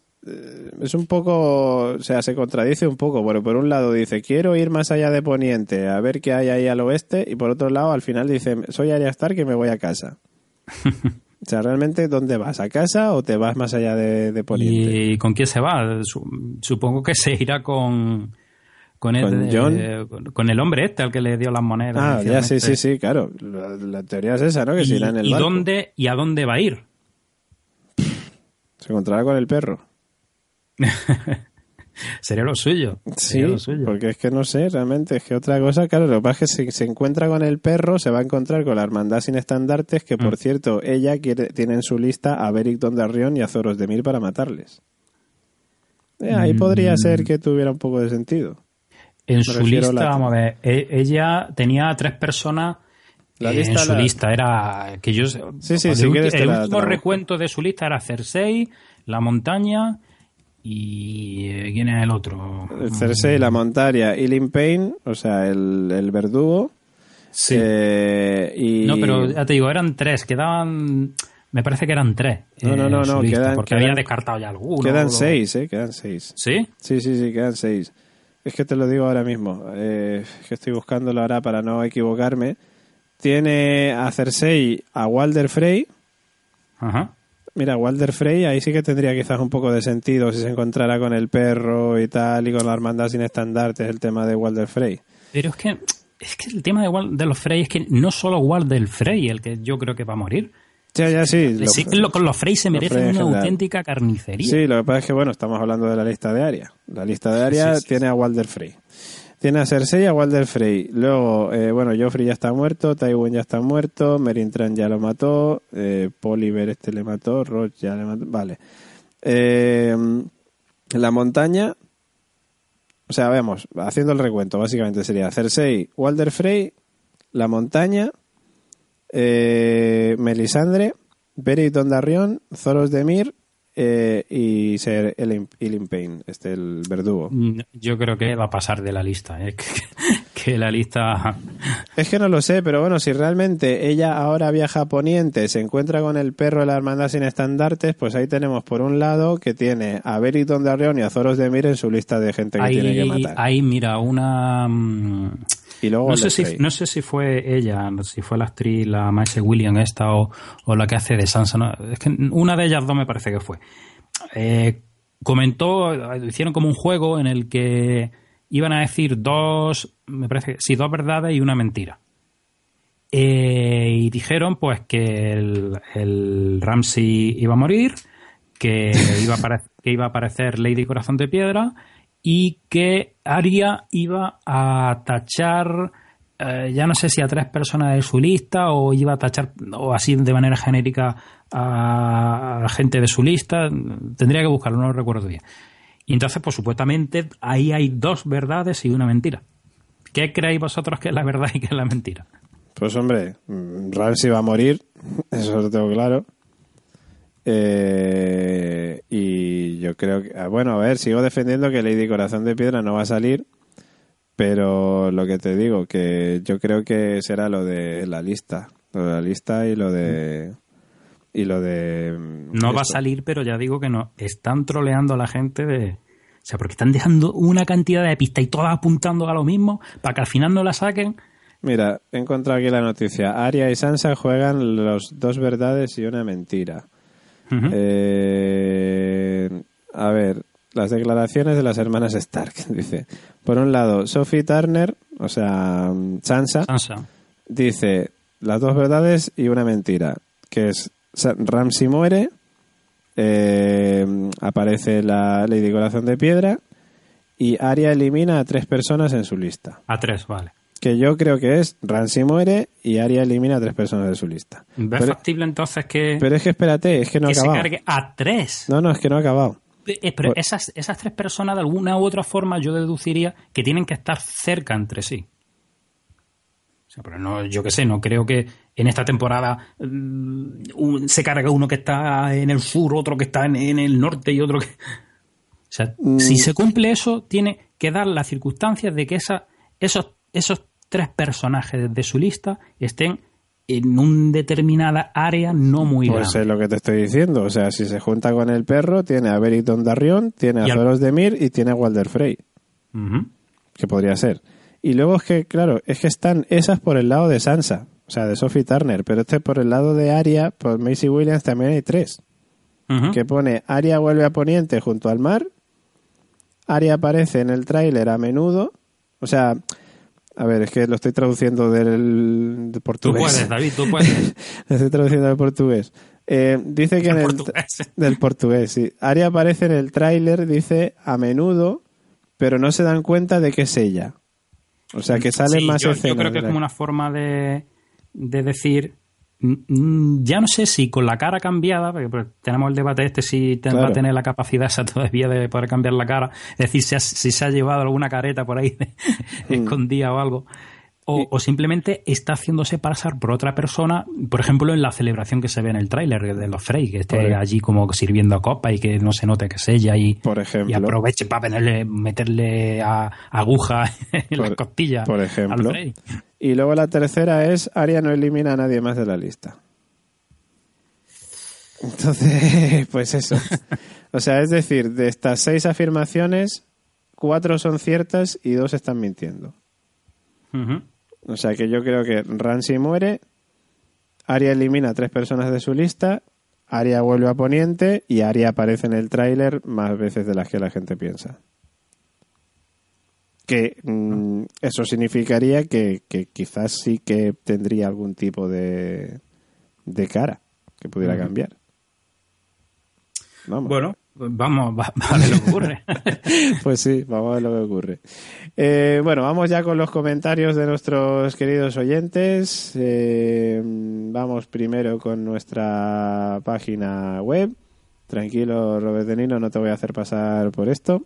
es un poco, o sea, se contradice un poco. Bueno, por un lado dice, quiero ir más allá de Poniente, a ver qué hay ahí al oeste, y por otro lado, al final dice, soy Arya Stark y me voy a casa. [laughs] o sea, realmente, ¿dónde vas? ¿A casa o te vas más allá de, de Poniente? ¿Y con quién se va? Su- Supongo que se irá con... Con el, eh, con- con el hombre este al que le dio las monedas. ah, ya, sí, sí, sí, claro. La, la teoría es esa, ¿no? Que se ¿Y, irá en el y barco. dónde, ¿Y a dónde va a ir? Se encontrará con el perro. [laughs] Sería lo suyo. Sí, lo suyo. porque es que no sé, realmente, es que otra cosa, claro, lo que pasa es que si se encuentra con el perro, se va a encontrar con la hermandad sin estandartes, que por Mm. cierto, ella quiere, tiene en su lista a Beric Dondarrion y a Zoros de Mil para matarles. Eh, ahí Mm. podría ser que tuviera un poco de sentido. En Me su lista, la- vamos a ver, e- ella tenía tres personas La lista en su la- lista. Era que yo Sí, sí, el último recuento de su lista era Cersei, la montaña y eh, quién es el otro. Cersei, la Montaria y Lin Payne, o sea, el, el verdugo. Sí. eh, y... No, pero ya te digo, eran tres, quedaban. Me parece que eran tres. No, no, eh, no, su no, lista, quedan- porque quedan- había descartado ya alguno. Quedan seis, ¿eh? Quedan seis. ¿Sí? Sí, sí, sí, quedan seis. Es que te lo digo ahora mismo. Eh, es que estoy buscándolo ahora para no equivocarme. Tiene a Cersei, a Walder Frey. Ajá. Mira, Walder Frey, ahí sí que tendría quizás un poco de sentido si se encontrara con el perro y tal, y con la hermandad sin estandartes, el tema de Walder Frey. Pero es que. Es que el tema de, Wal- de los Frey es que no solo Walder Frey el que yo creo que va a morir. Ya, ya, sí. lo- Sí, lo- con los Frey se merecen Frey una auténtica carnicería. Sí, lo que pasa es que, bueno, estamos hablando de la lista de Aria. La lista de Aria Sí, sí, tiene a Walder Frey. Tiene a Cersei y a Walder Frey. Luego, eh, bueno, Joffrey ya está muerto, Tywin ya está muerto, Meryn Trant ya lo mató, eh, Poliver este le mató, Roth ya le mató. Vale. Eh, la montaña, o sea, vemos, haciendo el recuento, básicamente sería Cersei, Walder Frey, la montaña, eh, Melisandre, Beric Dondarrion, Zoros de Mir eh, y Ser Elin, Elin Payne, este el verdugo. Mm, Yo creo que va a pasar de la lista. ¿eh? [laughs] Que, que la lista. Es que no lo sé, pero bueno, si realmente ella ahora viaja a Poniente, se encuentra con el perro de la hermandad sin estandartes, pues ahí tenemos por un lado que tiene a Beric Dondarrion y a Zoros de Mir en su lista de gente que tiene que matar. ahí, mira, una. Y luego No sé, si, no sé si fue ella, si fue la actriz, la Maese William esta o, o la que hace de Sansa. no, es que una de ellas dos me parece que fue. Eh, comentó, hicieron como un juego en el que iban a decir dos, me parece sí, dos verdades y una mentira. Eh, y dijeron pues que el, el Ramsey iba a morir, que iba a, que iba a aparecer Lady Corazón de Piedra y que Aria iba a tachar, eh, ya no sé si a tres personas de su lista o iba a tachar, o así de manera genérica a, gente de su lista. Tendría que buscarlo, no lo recuerdo bien. Y entonces, pues supuestamente ahí hay dos verdades y una mentira. ¿Qué creéis vosotros que es la verdad y que es la mentira? Pues hombre, mm, Ramsey va a morir, [laughs] eso lo tengo claro. Eh, y yo creo que, ah, bueno, a ver, sigo defendiendo que Lady Corazón de Piedra no va a salir, pero lo que te digo, que yo creo que será lo de la lista, lo de la lista y lo de y lo de mm, No va a salir, pero ya digo que no. Están troleando a la gente de. O sea, porque están dejando una cantidad de pistas y todas apuntando a lo mismo para que al final no la saquen. Mira, he encontrado aquí la noticia. Arya y Sansa juegan los dos verdades y una mentira. Eh, a ver, las declaraciones de las hermanas Stark, [laughs] dice. Por un lado, Sophie Turner, o sea, Sansa, Sansa. dice las dos verdades y una mentira, que es Ramsay muere, eh, aparece la Lady Corazón de Piedra y Arya elimina a tres personas en su lista. A tres, vale. Que yo creo que es Ramsay muere y Arya elimina a tres personas de su lista. ¿Ves Pero, factible entonces que, pero es que espérate, es que no ha que se acabado. cargue a tres? No, no, es que no ha acabado. Eh, pero esas, esas tres personas, de alguna u otra forma, yo deduciría que tienen que estar cerca entre sí. O sea, pero no, yo qué sé, no creo que en esta temporada mm, un- se cargue uno que está en el sur, otro que está en, en el norte y otro que. O sea, Mm. si se cumple eso, tiene que dar las circunstancias de que esa, esos, esos tres personajes de su lista estén en una determinada área no muy Pues grande. es lo que te estoy diciendo. O sea, si se junta con el perro, tiene a Beric Dondarrion, tiene a Y al- Zoros de Mir y tiene a Walder Frey, que podría ser. Y luego es que, claro, es que están esas por el lado de Sansa, o sea, de Sophie Turner, pero este por el lado de Arya, por Macy Williams también hay tres. Que pone Arya vuelve a Poniente junto al mar, Arya aparece en el tráiler a menudo, o sea, a ver, es que lo estoy traduciendo del de Tú portugués. puedes, David, tú puedes. [laughs] Lo estoy traduciendo del portugués. Eh, dice que en el portugués. del portugués, sí. Aria aparece en el tráiler, dice a menudo, pero no se dan cuenta de que es ella. O sea, que salen Sí, más yo, yo creo que es como una forma de, de decir. Mm, mm, Ya no sé si con la cara cambiada, porque pues, tenemos el debate este si va a tener la capacidad esa [laughs] todavía de poder cambiar la cara, es decir, si, ha- si se ha llevado alguna careta por ahí Mm. [laughs] escondida o algo, o, o simplemente está haciéndose pasar por otra persona, por ejemplo, en la celebración que se ve en el tráiler de los Frey, que esté allí como sirviendo copa y que no se note que es ella y, Por ejemplo. y aproveche para ponerle- meterle a, aguja [laughs] en las Por- costillas por al ejemplo. Frey. Y luego la tercera es Aria no elimina a nadie más de la lista. Entonces, [laughs] pues eso. O sea, es decir, de estas seis afirmaciones, cuatro son ciertas y dos están mintiendo. O sea que yo creo que Ramsey muere, Aria elimina a tres personas de su lista, Aria vuelve a Poniente y Aria aparece en el tráiler más veces de las que la gente piensa. Que mm, eso significaría que, que quizás sí que tendría algún tipo de, de cara que pudiera cambiar. Vamos. Bueno, pues vamos, va, va a ver lo que ocurre. [laughs] Pues sí, vamos a ver lo que ocurre. Eh, bueno, vamos ya con los comentarios de nuestros queridos oyentes. Eh, vamos primero con nuestra página web. Tranquilo, Robert De Nino, no te voy a hacer pasar por esto.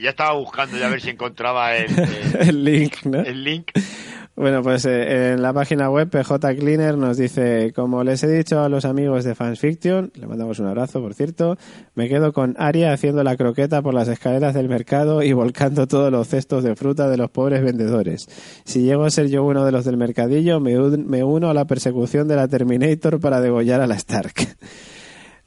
Ya estaba buscando ya a ver si encontraba [laughs] el, el- El link, ¿no? el link. Bueno, pues eh, en la página web PJ Cleaner nos dice, como les he dicho a los amigos de Fans Fiction, le mandamos un abrazo, por cierto, me quedo con Aria haciendo la croqueta por las escaleras del mercado y volcando todos los cestos de fruta de los pobres vendedores. Si llego a ser yo uno de los del mercadillo, me, un- me uno a la persecución de la Terminator para degollar a la Stark. [laughs]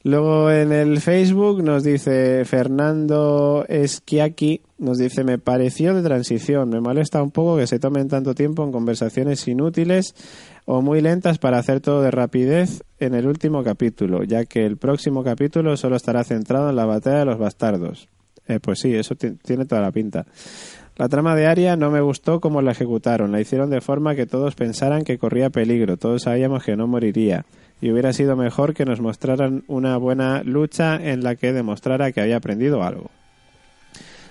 Luego en el Facebook nos dice Fernando Esquiaki, nos dice, me pareció de transición, me molesta un poco que se tomen tanto tiempo en conversaciones inútiles, o muy lentas para hacer todo de rapidez en el último capítulo, ya que el próximo capítulo solo estará centrado en la batalla de los bastardos. Eh, pues sí, eso ti- tiene toda la pinta. La trama de Aria no me gustó como la ejecutaron. La hicieron de forma que todos pensaran que corría peligro. Todos sabíamos que no moriría. Y hubiera sido mejor que nos mostraran una buena lucha en la que demostrara que había aprendido algo.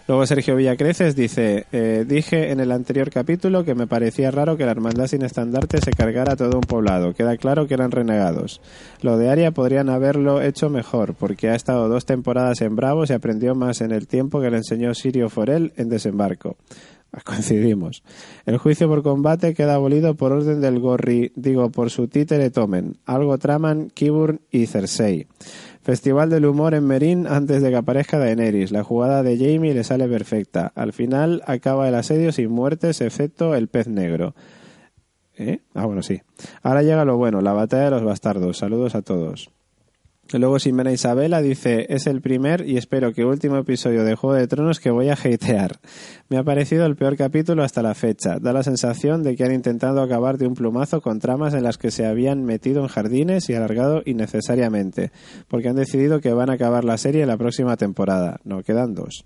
Luego Sergio Villacreces dice, eh, dije en el anterior capítulo que me parecía raro que la hermandad sin estandarte se cargara todo un poblado. Queda claro que eran renegados. Lo de Aria podrían haberlo hecho mejor, porque ha estado dos temporadas en Bravos y aprendió más en el tiempo que le enseñó Sirio Forel en Desembarco. [laughs] Coincidimos. El juicio por combate queda abolido por orden del Gorri, digo, por su títere Tomen. Algo traman Kiburn y Cersei. Festival del humor en Merín antes de que aparezca Daenerys. La jugada de Jamie le sale perfecta. Al final acaba el asedio sin muertes, excepto el pez negro. ¿Eh? Ah, bueno, sí. Ahora llega lo bueno, la batalla de los bastardos. Saludos a todos. Luego Ximena Isabela dice, es el primer y espero que último episodio de Juego de Tronos que voy a hatear. Me ha parecido el peor capítulo hasta la fecha. Da la sensación de que han intentado acabar de un plumazo con tramas en las que se habían metido en jardines y alargado innecesariamente, porque han decidido que van a acabar la serie en la próxima temporada. No, quedan dos.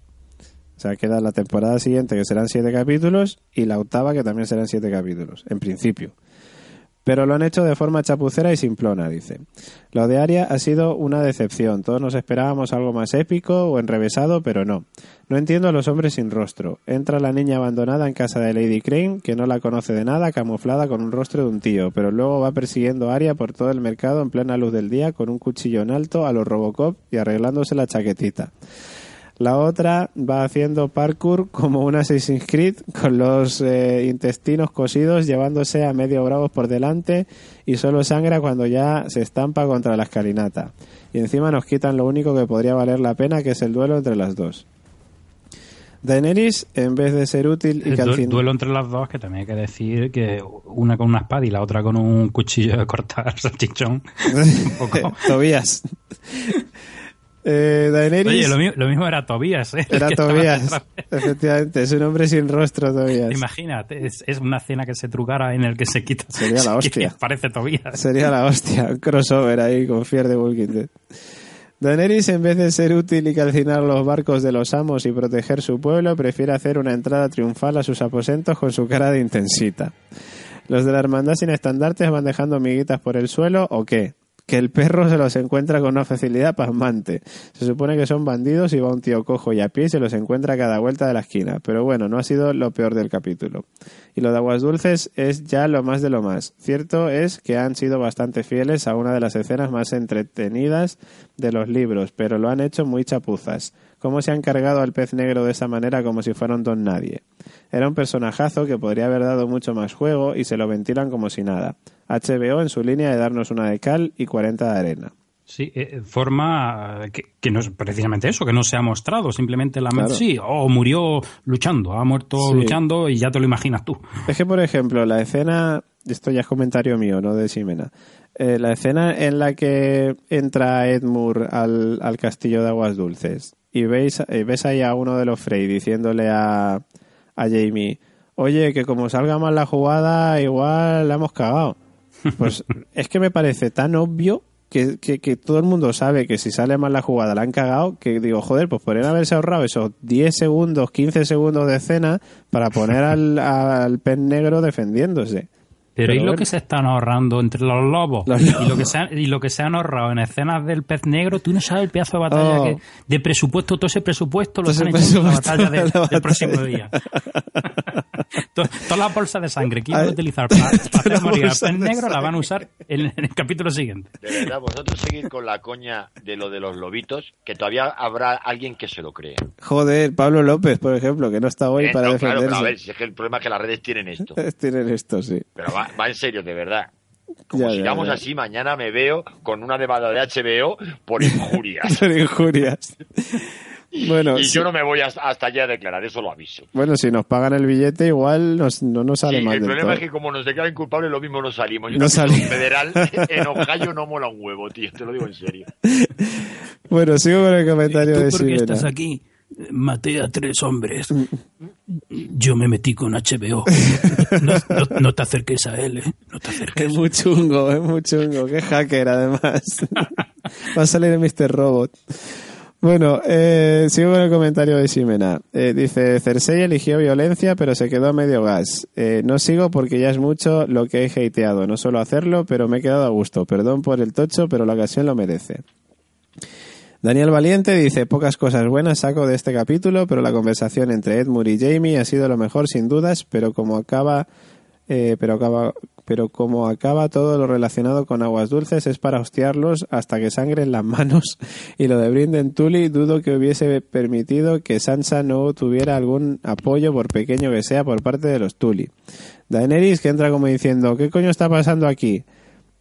O sea, queda la temporada siguiente que serán siete capítulos y la octava que también serán siete capítulos, en principio. Pero lo han hecho de forma chapucera y simplona, dice. Lo de Aria ha sido una decepción. Todos nos esperábamos algo más épico o enrevesado, pero no. No entiendo a los hombres sin rostro. Entra la niña abandonada en casa de Lady Crane, que no la conoce de nada, camuflada con un rostro de un tío, pero luego va persiguiendo a Aria por todo el mercado en plena luz del día con un cuchillo en alto a los Robocop y arreglándose la chaquetita. La otra va haciendo parkour como un Assassin's Creed con los eh, intestinos cosidos llevándose a medio bravos por delante y solo sangra cuando ya se estampa contra la escalinata. Y encima nos quitan lo único que podría valer la pena que es el duelo entre las dos. Daenerys, en vez de ser útil y El duelo entre las dos, que también hay que decir que una con una espada y la otra con un cuchillo de cortar [laughs] salchichón. [laughs] Tobías. Eh, Daenerys Oye, lo, mi- lo mismo era Tobías, ¿eh? era [laughs] Tobías, efectivamente, es un hombre sin rostro Tobías. Imagínate, es, es una escena que se trucara en el que se quita. Sería la [laughs] hostia. Parece Tobías. Sería la hostia, un crossover ahí con Fear de Walking Dead. Daenerys, en vez de ser útil y calcinar los barcos de los amos y proteger su pueblo, prefiere hacer una entrada triunfal a sus aposentos con su cara de intensita. ¿Los de la hermandad sin estandartes van dejando miguitas por el suelo o qué? Que el perro se los encuentra con una facilidad pasmante. Se supone que son bandidos y va un tío cojo y a pie se los encuentra a cada vuelta de la esquina. Pero bueno, no ha sido lo peor del capítulo. Y lo de Aguas Dulces es ya lo más de lo más. Cierto es que han sido bastante fieles a una de las escenas más entretenidas de los libros, pero lo han hecho muy chapuzas. ¿Cómo se han cargado al pez negro de esa manera como si fuera un don nadie? Era un personajazo que podría haber dado mucho más juego y se lo ventilan como si nada. HBO en su línea de darnos una de cal y 40 de arena. Sí, eh, forma que, que no es precisamente eso, que no se ha mostrado, simplemente la Claro. sí, o murió luchando, ha muerto Sí. luchando y ya te lo imaginas tú. Es que, por ejemplo, la escena, esto ya es comentario mío, no de Ximena, Eh, la escena en la que entra Edmure al, al castillo de aguas dulces y veis, eh, ves ahí a uno de los Frey diciéndole a, a Jamie, oye, que como salga mal la jugada, igual la hemos cagado. [laughs] Pues es que me parece tan obvio que, que, que todo el mundo sabe que si sale mal la jugada la han cagado, que digo, joder, pues podrían haberse ahorrado esos 10 segundos, 15 segundos de escena para poner al, [laughs] al pez negro defendiéndose. Pero, Pero ¿y lo que se están ahorrando entre los lobos? Los Y, lobos. lo que se han, y lo que se han ahorrado en escenas del pez negro, tú no sabes el pedazo de batalla Oh. que, de presupuesto, todo ese presupuesto lo ese echando en la batalla de- [laughs] de la del batalla. próximo día. [laughs] To- Todas las bolsas de sangre que iban a utilizar [laughs] para, para hacer morir al pez negro la van a usar en, en el capítulo siguiente. De verdad, vosotros seguir con la coña de lo de los lobitos, que todavía habrá alguien que se lo crea. Joder, Pablo López, por ejemplo, que no está hoy Eh, para no, claro, defenderse. pero a ver, si es que el problema es que las redes tienen esto. Tienen esto, sí. Pero va, va en serio, de verdad. Como Ya, ya, sigamos ya. así, mañana me veo con una demanda de HBO por injurias. [laughs] Son injurias. Bueno, y sí. yo no me voy hasta, allá a declarar, eso lo aviso. bueno, si nos pagan el billete, igual nos, no nos sale Sí, mal el del problema todo. es que como nos declaren culpables, lo mismo no salimos. Y No un capítulo sali- federal [laughs] en Ohio no mola un huevo, tío, te lo digo en serio. Bueno, sigo con el comentario de ¿Tú por qué estás aquí? Maté a tres hombres. Yo me metí con HBO. No, no- no te acerques a él, ¿eh? No te acerques. Es muy chungo, es muy chungo. Qué hacker, además. Va a salir el Mr. Robot. Bueno, eh, sigo con el comentario de Ximena. Eh, dice, Cersei eligió violencia, pero se quedó a medio gas. Eh, no sigo porque ya es mucho lo que he hateado. No suelo hacerlo, pero me he quedado a gusto. Perdón por el tocho, pero la ocasión lo merece. Daniel Valiente dice, pocas cosas buenas saco de este capítulo, pero la conversación entre Edmure y Jamie ha sido lo mejor sin dudas, pero como acaba, eh, pero acaba, pero como acaba todo lo relacionado con aguas dulces es para hostiarlos hasta que sangren las manos [laughs] y lo de Brinden Tully dudo que hubiese permitido que Sansa no tuviera algún apoyo por pequeño que sea por parte de los Tully. Daenerys que entra como diciendo, ¿qué coño está pasando aquí?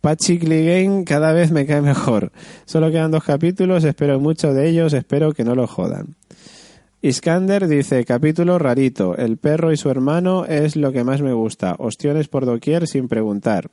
Patrick Clegane cada vez me cae mejor. Solo quedan dos capítulos, espero mucho de ellos, espero que no lo jodan. Iskander dice, capítulo rarito, el perro y su hermano es lo que más me gusta, ostiones por doquier sin preguntar.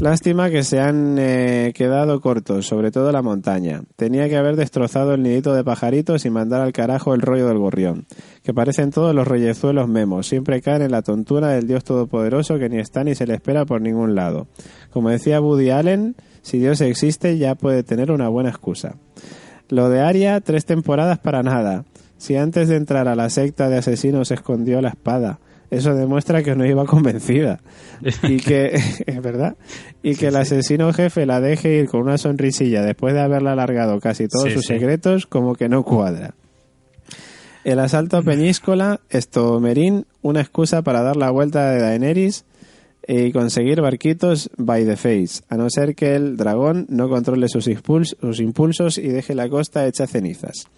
Lástima que se han eh, quedado cortos, sobre todo la montaña. Tenía que haber destrozado el nidito de pajaritos y mandar al carajo el rollo del gorrión. Que parecen todos los reyezuelos memos, siempre caen en la tontura del Dios Todopoderoso que ni está ni se le espera por ningún lado. Como decía Woody Allen, si Dios existe ya puede tener una buena excusa. Lo de Aria, tres temporadas para nada. Si antes de entrar a la secta de asesinos escondió la espada, eso demuestra que no iba convencida. Y que, [laughs] [laughs] es verdad, y que el asesino jefe la deje ir con una sonrisilla después de haberla alargado casi todos Sí, sus sí. secretos, como que no cuadra. El asalto a Peñíscola, esto Merín, una excusa para dar la vuelta de Daenerys y conseguir barquitos by the face, a no ser que el dragón no controle sus impulsos y deje la costa hecha cenizas.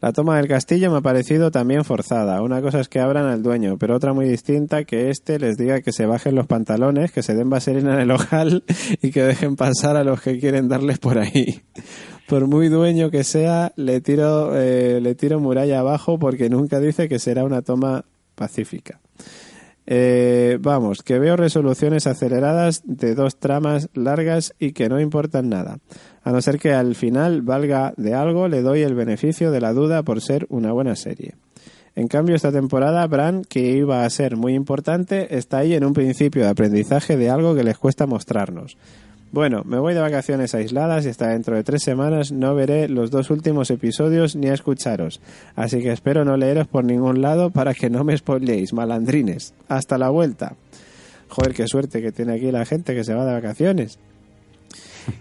La toma del castillo me ha parecido también forzada. Una cosa es que abran al dueño, pero otra muy distinta que éste les diga que se bajen los pantalones, que se den vaselina en el ojal y que dejen pasar a los que quieren darles por ahí. Por muy dueño que sea, le tiro, eh, le tiro muralla abajo porque nunca dice que será una toma pacífica. Eh, vamos, que veo resoluciones aceleradas de dos tramas largas y que no importan nada. A no ser que al final valga de algo, le doy el beneficio de la duda por ser una buena serie. En cambio, esta temporada, Bran, que iba a ser muy importante, está ahí en un principio de aprendizaje de algo que les cuesta mostrarnos. Bueno, me voy de vacaciones aisladas y hasta dentro de tres semanas no veré los dos últimos episodios ni a escucharos. Así que espero no leeros por ningún lado para que no me spoiléis, malandrines. Hasta la vuelta. Joder, qué suerte que tiene aquí la gente que se va de vacaciones. [laughs]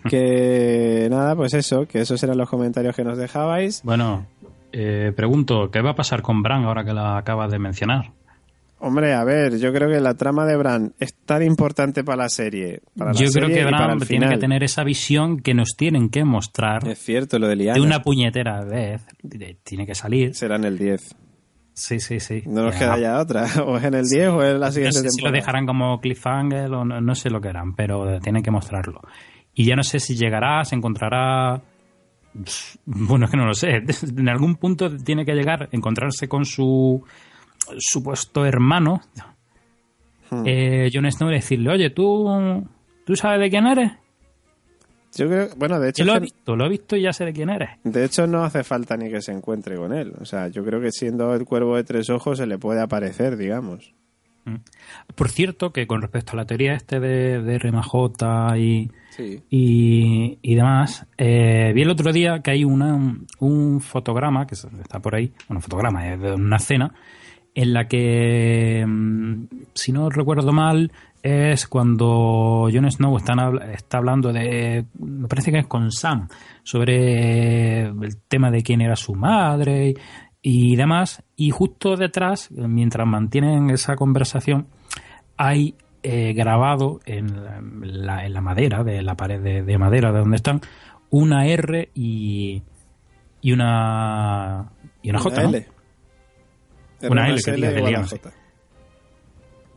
Que nada, pues eso, que esos eran los comentarios que nos dejabais. Bueno, eh, pregunto, ¿qué va a pasar con Bran ahora que la acabas de mencionar? Hombre, a ver, yo creo que la trama de Bran es tan importante para la serie. Para la Yo creo serie que Bran tiene que tener esa visión que nos tienen que mostrar Es cierto, lo de Liana. de una puñetera vez. Tiene que salir. Será en el 10. Sí, sí, sí. No nos Ya. queda ya otra. [laughs] O es en el 10 o es la No siguiente sé si lo dejarán como cliffhanger o no, no sé lo que harán, pero tienen que mostrarlo. Y ya no sé si llegará, se encontrará. Bueno, es que no lo sé. [laughs] En algún punto tiene que llegar, encontrarse con su supuesto hermano, Hmm. eh, Jon Snow, decirle: Oye, ¿tú, ¿tú sabes de quién eres? Yo creo, bueno, de hecho, lo que- visto, lo visto y ya sé de quién eres. de hecho no hace falta ni que se encuentre con él. O sea, yo creo que siendo el cuervo de tres ojos se le puede aparecer, digamos. Por cierto, que con respecto a la teoría este de, de RMJ y, Sí. y, y demás, eh, vi el otro día que hay una, un fotograma, que está por ahí, bueno, fotograma, es de una cena, en la que, mm, si no recuerdo mal, es cuando Jon Snow está, está hablando de, me parece que es con Sam, sobre el tema de quién era su madre y, y demás, y justo detrás, mientras mantienen esa conversación, hay eh, grabado en la, en la madera, de la pared de, de madera de donde están, una R y, y una y una J, ¿no? L. Una R L más que diga, que igual a digan, J.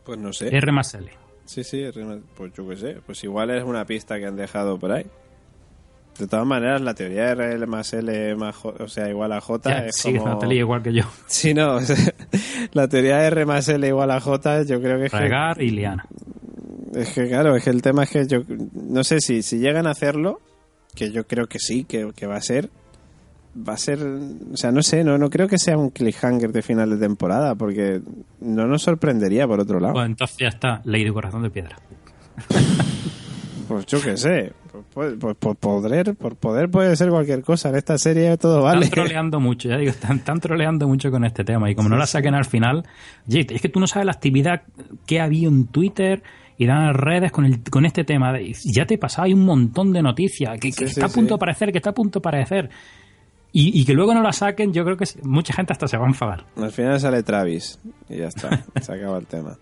Pues no sé. R más L. Sí, sí, R más- pues yo qué sé. Pues igual es una pista que han dejado por ahí. De todas maneras, la teoría de R más L más J, o sea, igual a J Ya, es sí, como... igual que yo. [laughs] Sí, no. [laughs] la teoría de R más L igual a J, yo creo que es que, Regar y liana. es que, claro, es que el tema es que yo no sé si, si llegan a hacerlo, que yo creo que sí, que, que va a ser, va a ser, o sea, no sé, no, no creo que sea un cliffhanger de final de temporada, porque no nos sorprendería por otro lado. Pues entonces ya está, Ley de Corazón de Piedra. [laughs] Pues yo qué sé, pues, pues- por poder, por poder puede ser cualquier cosa, en esta serie todo vale. Están troleando mucho, ya digo, están, están troleando mucho con este tema. Y como no la saquen al final, es que tú no sabes la actividad que ha habido en Twitter y las redes con, el, con este tema. de- ya te pasa, hay un montón de noticias que, que Sí, sí, está a punto sí. de aparecer, que está a punto de aparecer. Y, que luego no la saquen, yo creo que mucha gente hasta se va a enfadar. Al final sale Travis y ya está, se acaba el tema.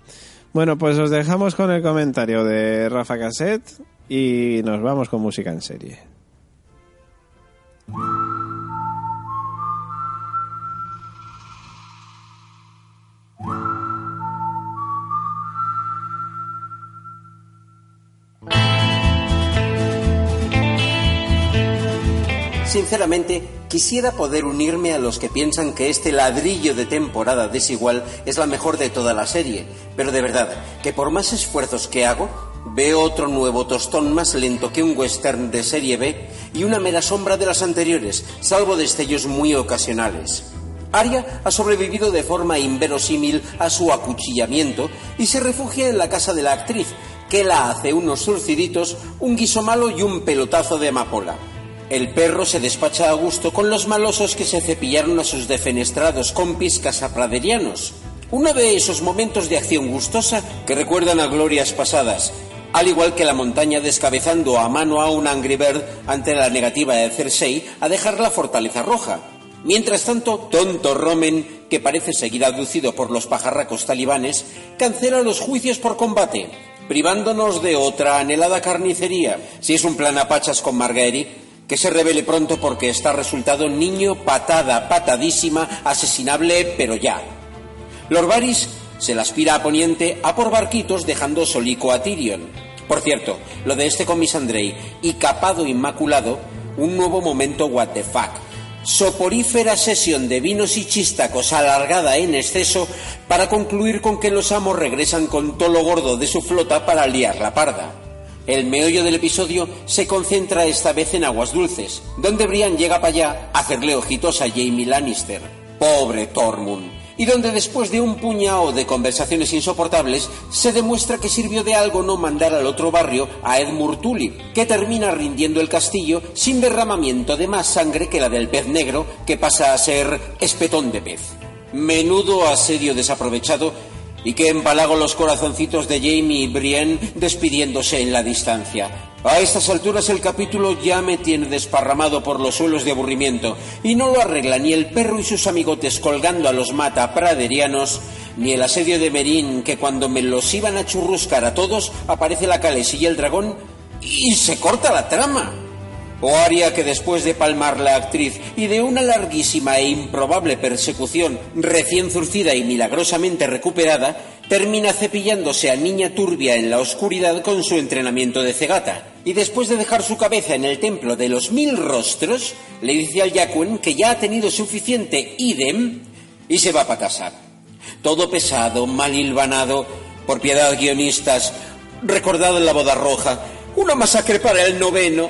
Bueno, pues os dejamos con el comentario de Rafa Cassette y nos vamos con música en serie. Sinceramente, quisiera poder unirme a los que piensan que este ladrillo de temporada desigual es la mejor de toda la serie, pero de verdad, que por más esfuerzos que hago, veo otro nuevo tostón más lento que un western de serie B y una mera sombra de las anteriores, salvo destellos muy ocasionales. Arya ha sobrevivido de forma inverosímil a su acuchillamiento y se refugia en la casa de la actriz, que la hace unos surciditos, un guiso malo y un pelotazo de amapola. El perro se despacha a gusto con los malosos que se cepillaron a sus defenestrados compis casapraderianos. Uno de esos momentos de acción gustosa que recuerdan a glorias pasadas, al igual que la montaña descabezando a mano a un Angry Bird ante la negativa de Cersei a dejar la fortaleza roja. Mientras tanto, tonto Romen, que parece seguir aducido por los pajarracos talibanes, cancela los juicios por combate, privándonos de otra anhelada carnicería, si es un plan a pachas con Margaery, que se revele pronto porque está resultado niño patada, patadísima, asesinable, pero ya. Lord Varys se la aspira a Poniente a por barquitos dejando solico a Tyrion. Por cierto, lo de este Andrei y capado inmaculado, un nuevo momento what the fuck. Soporífera sesión de vinos y chistacos alargada en exceso para concluir con que los amos regresan con todo lo gordo de su flota para liar la parda. El meollo del episodio se concentra esta vez en Aguas Dulces, donde Brian llega para allá a hacerle ojitos a Jamie Lannister. Pobre Tormund. Y donde después de un puñado de conversaciones insoportables, se demuestra que sirvió de algo no mandar al otro barrio a Edmure Tulip, que termina rindiendo el castillo sin derramamiento de más sangre que la del pez negro, que pasa a ser espetón de pez. Menudo asedio desaprovechado y que empalago los corazoncitos de Jamie y Brienne despidiéndose en la distancia. A estas alturas el capítulo ya me tiene desparramado por los suelos de aburrimiento y no lo arregla ni el perro y sus amigotes colgando a los mata praderianos, ni el asedio de Merín que cuando me los iban a churruscar a todos aparece la Calesi y el dragón y se corta la trama. O Aria que después de palmar la actriz y de una larguísima e improbable persecución recién zurcida y milagrosamente recuperada, termina cepillándose a niña turbia en la oscuridad con su entrenamiento de cegata. Y después de dejar su cabeza en el templo de los mil rostros, le dice al Yaquen que ya ha tenido suficiente idem y se va para casa. Todo pesado, mal hilvanado, por piedad guionistas, recordado en la boda roja, una masacre para el noveno.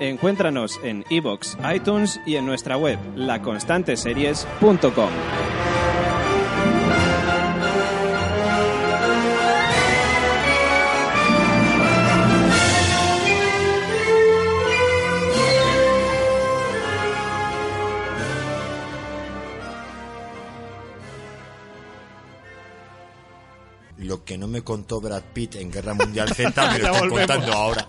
Encuéntranos en iBox, iTunes y en nuestra web, laconstanteseries.com. Lo lo que no me contó Brad Pitt en Guerra Mundial Z, [laughs] me lo está contando ahora.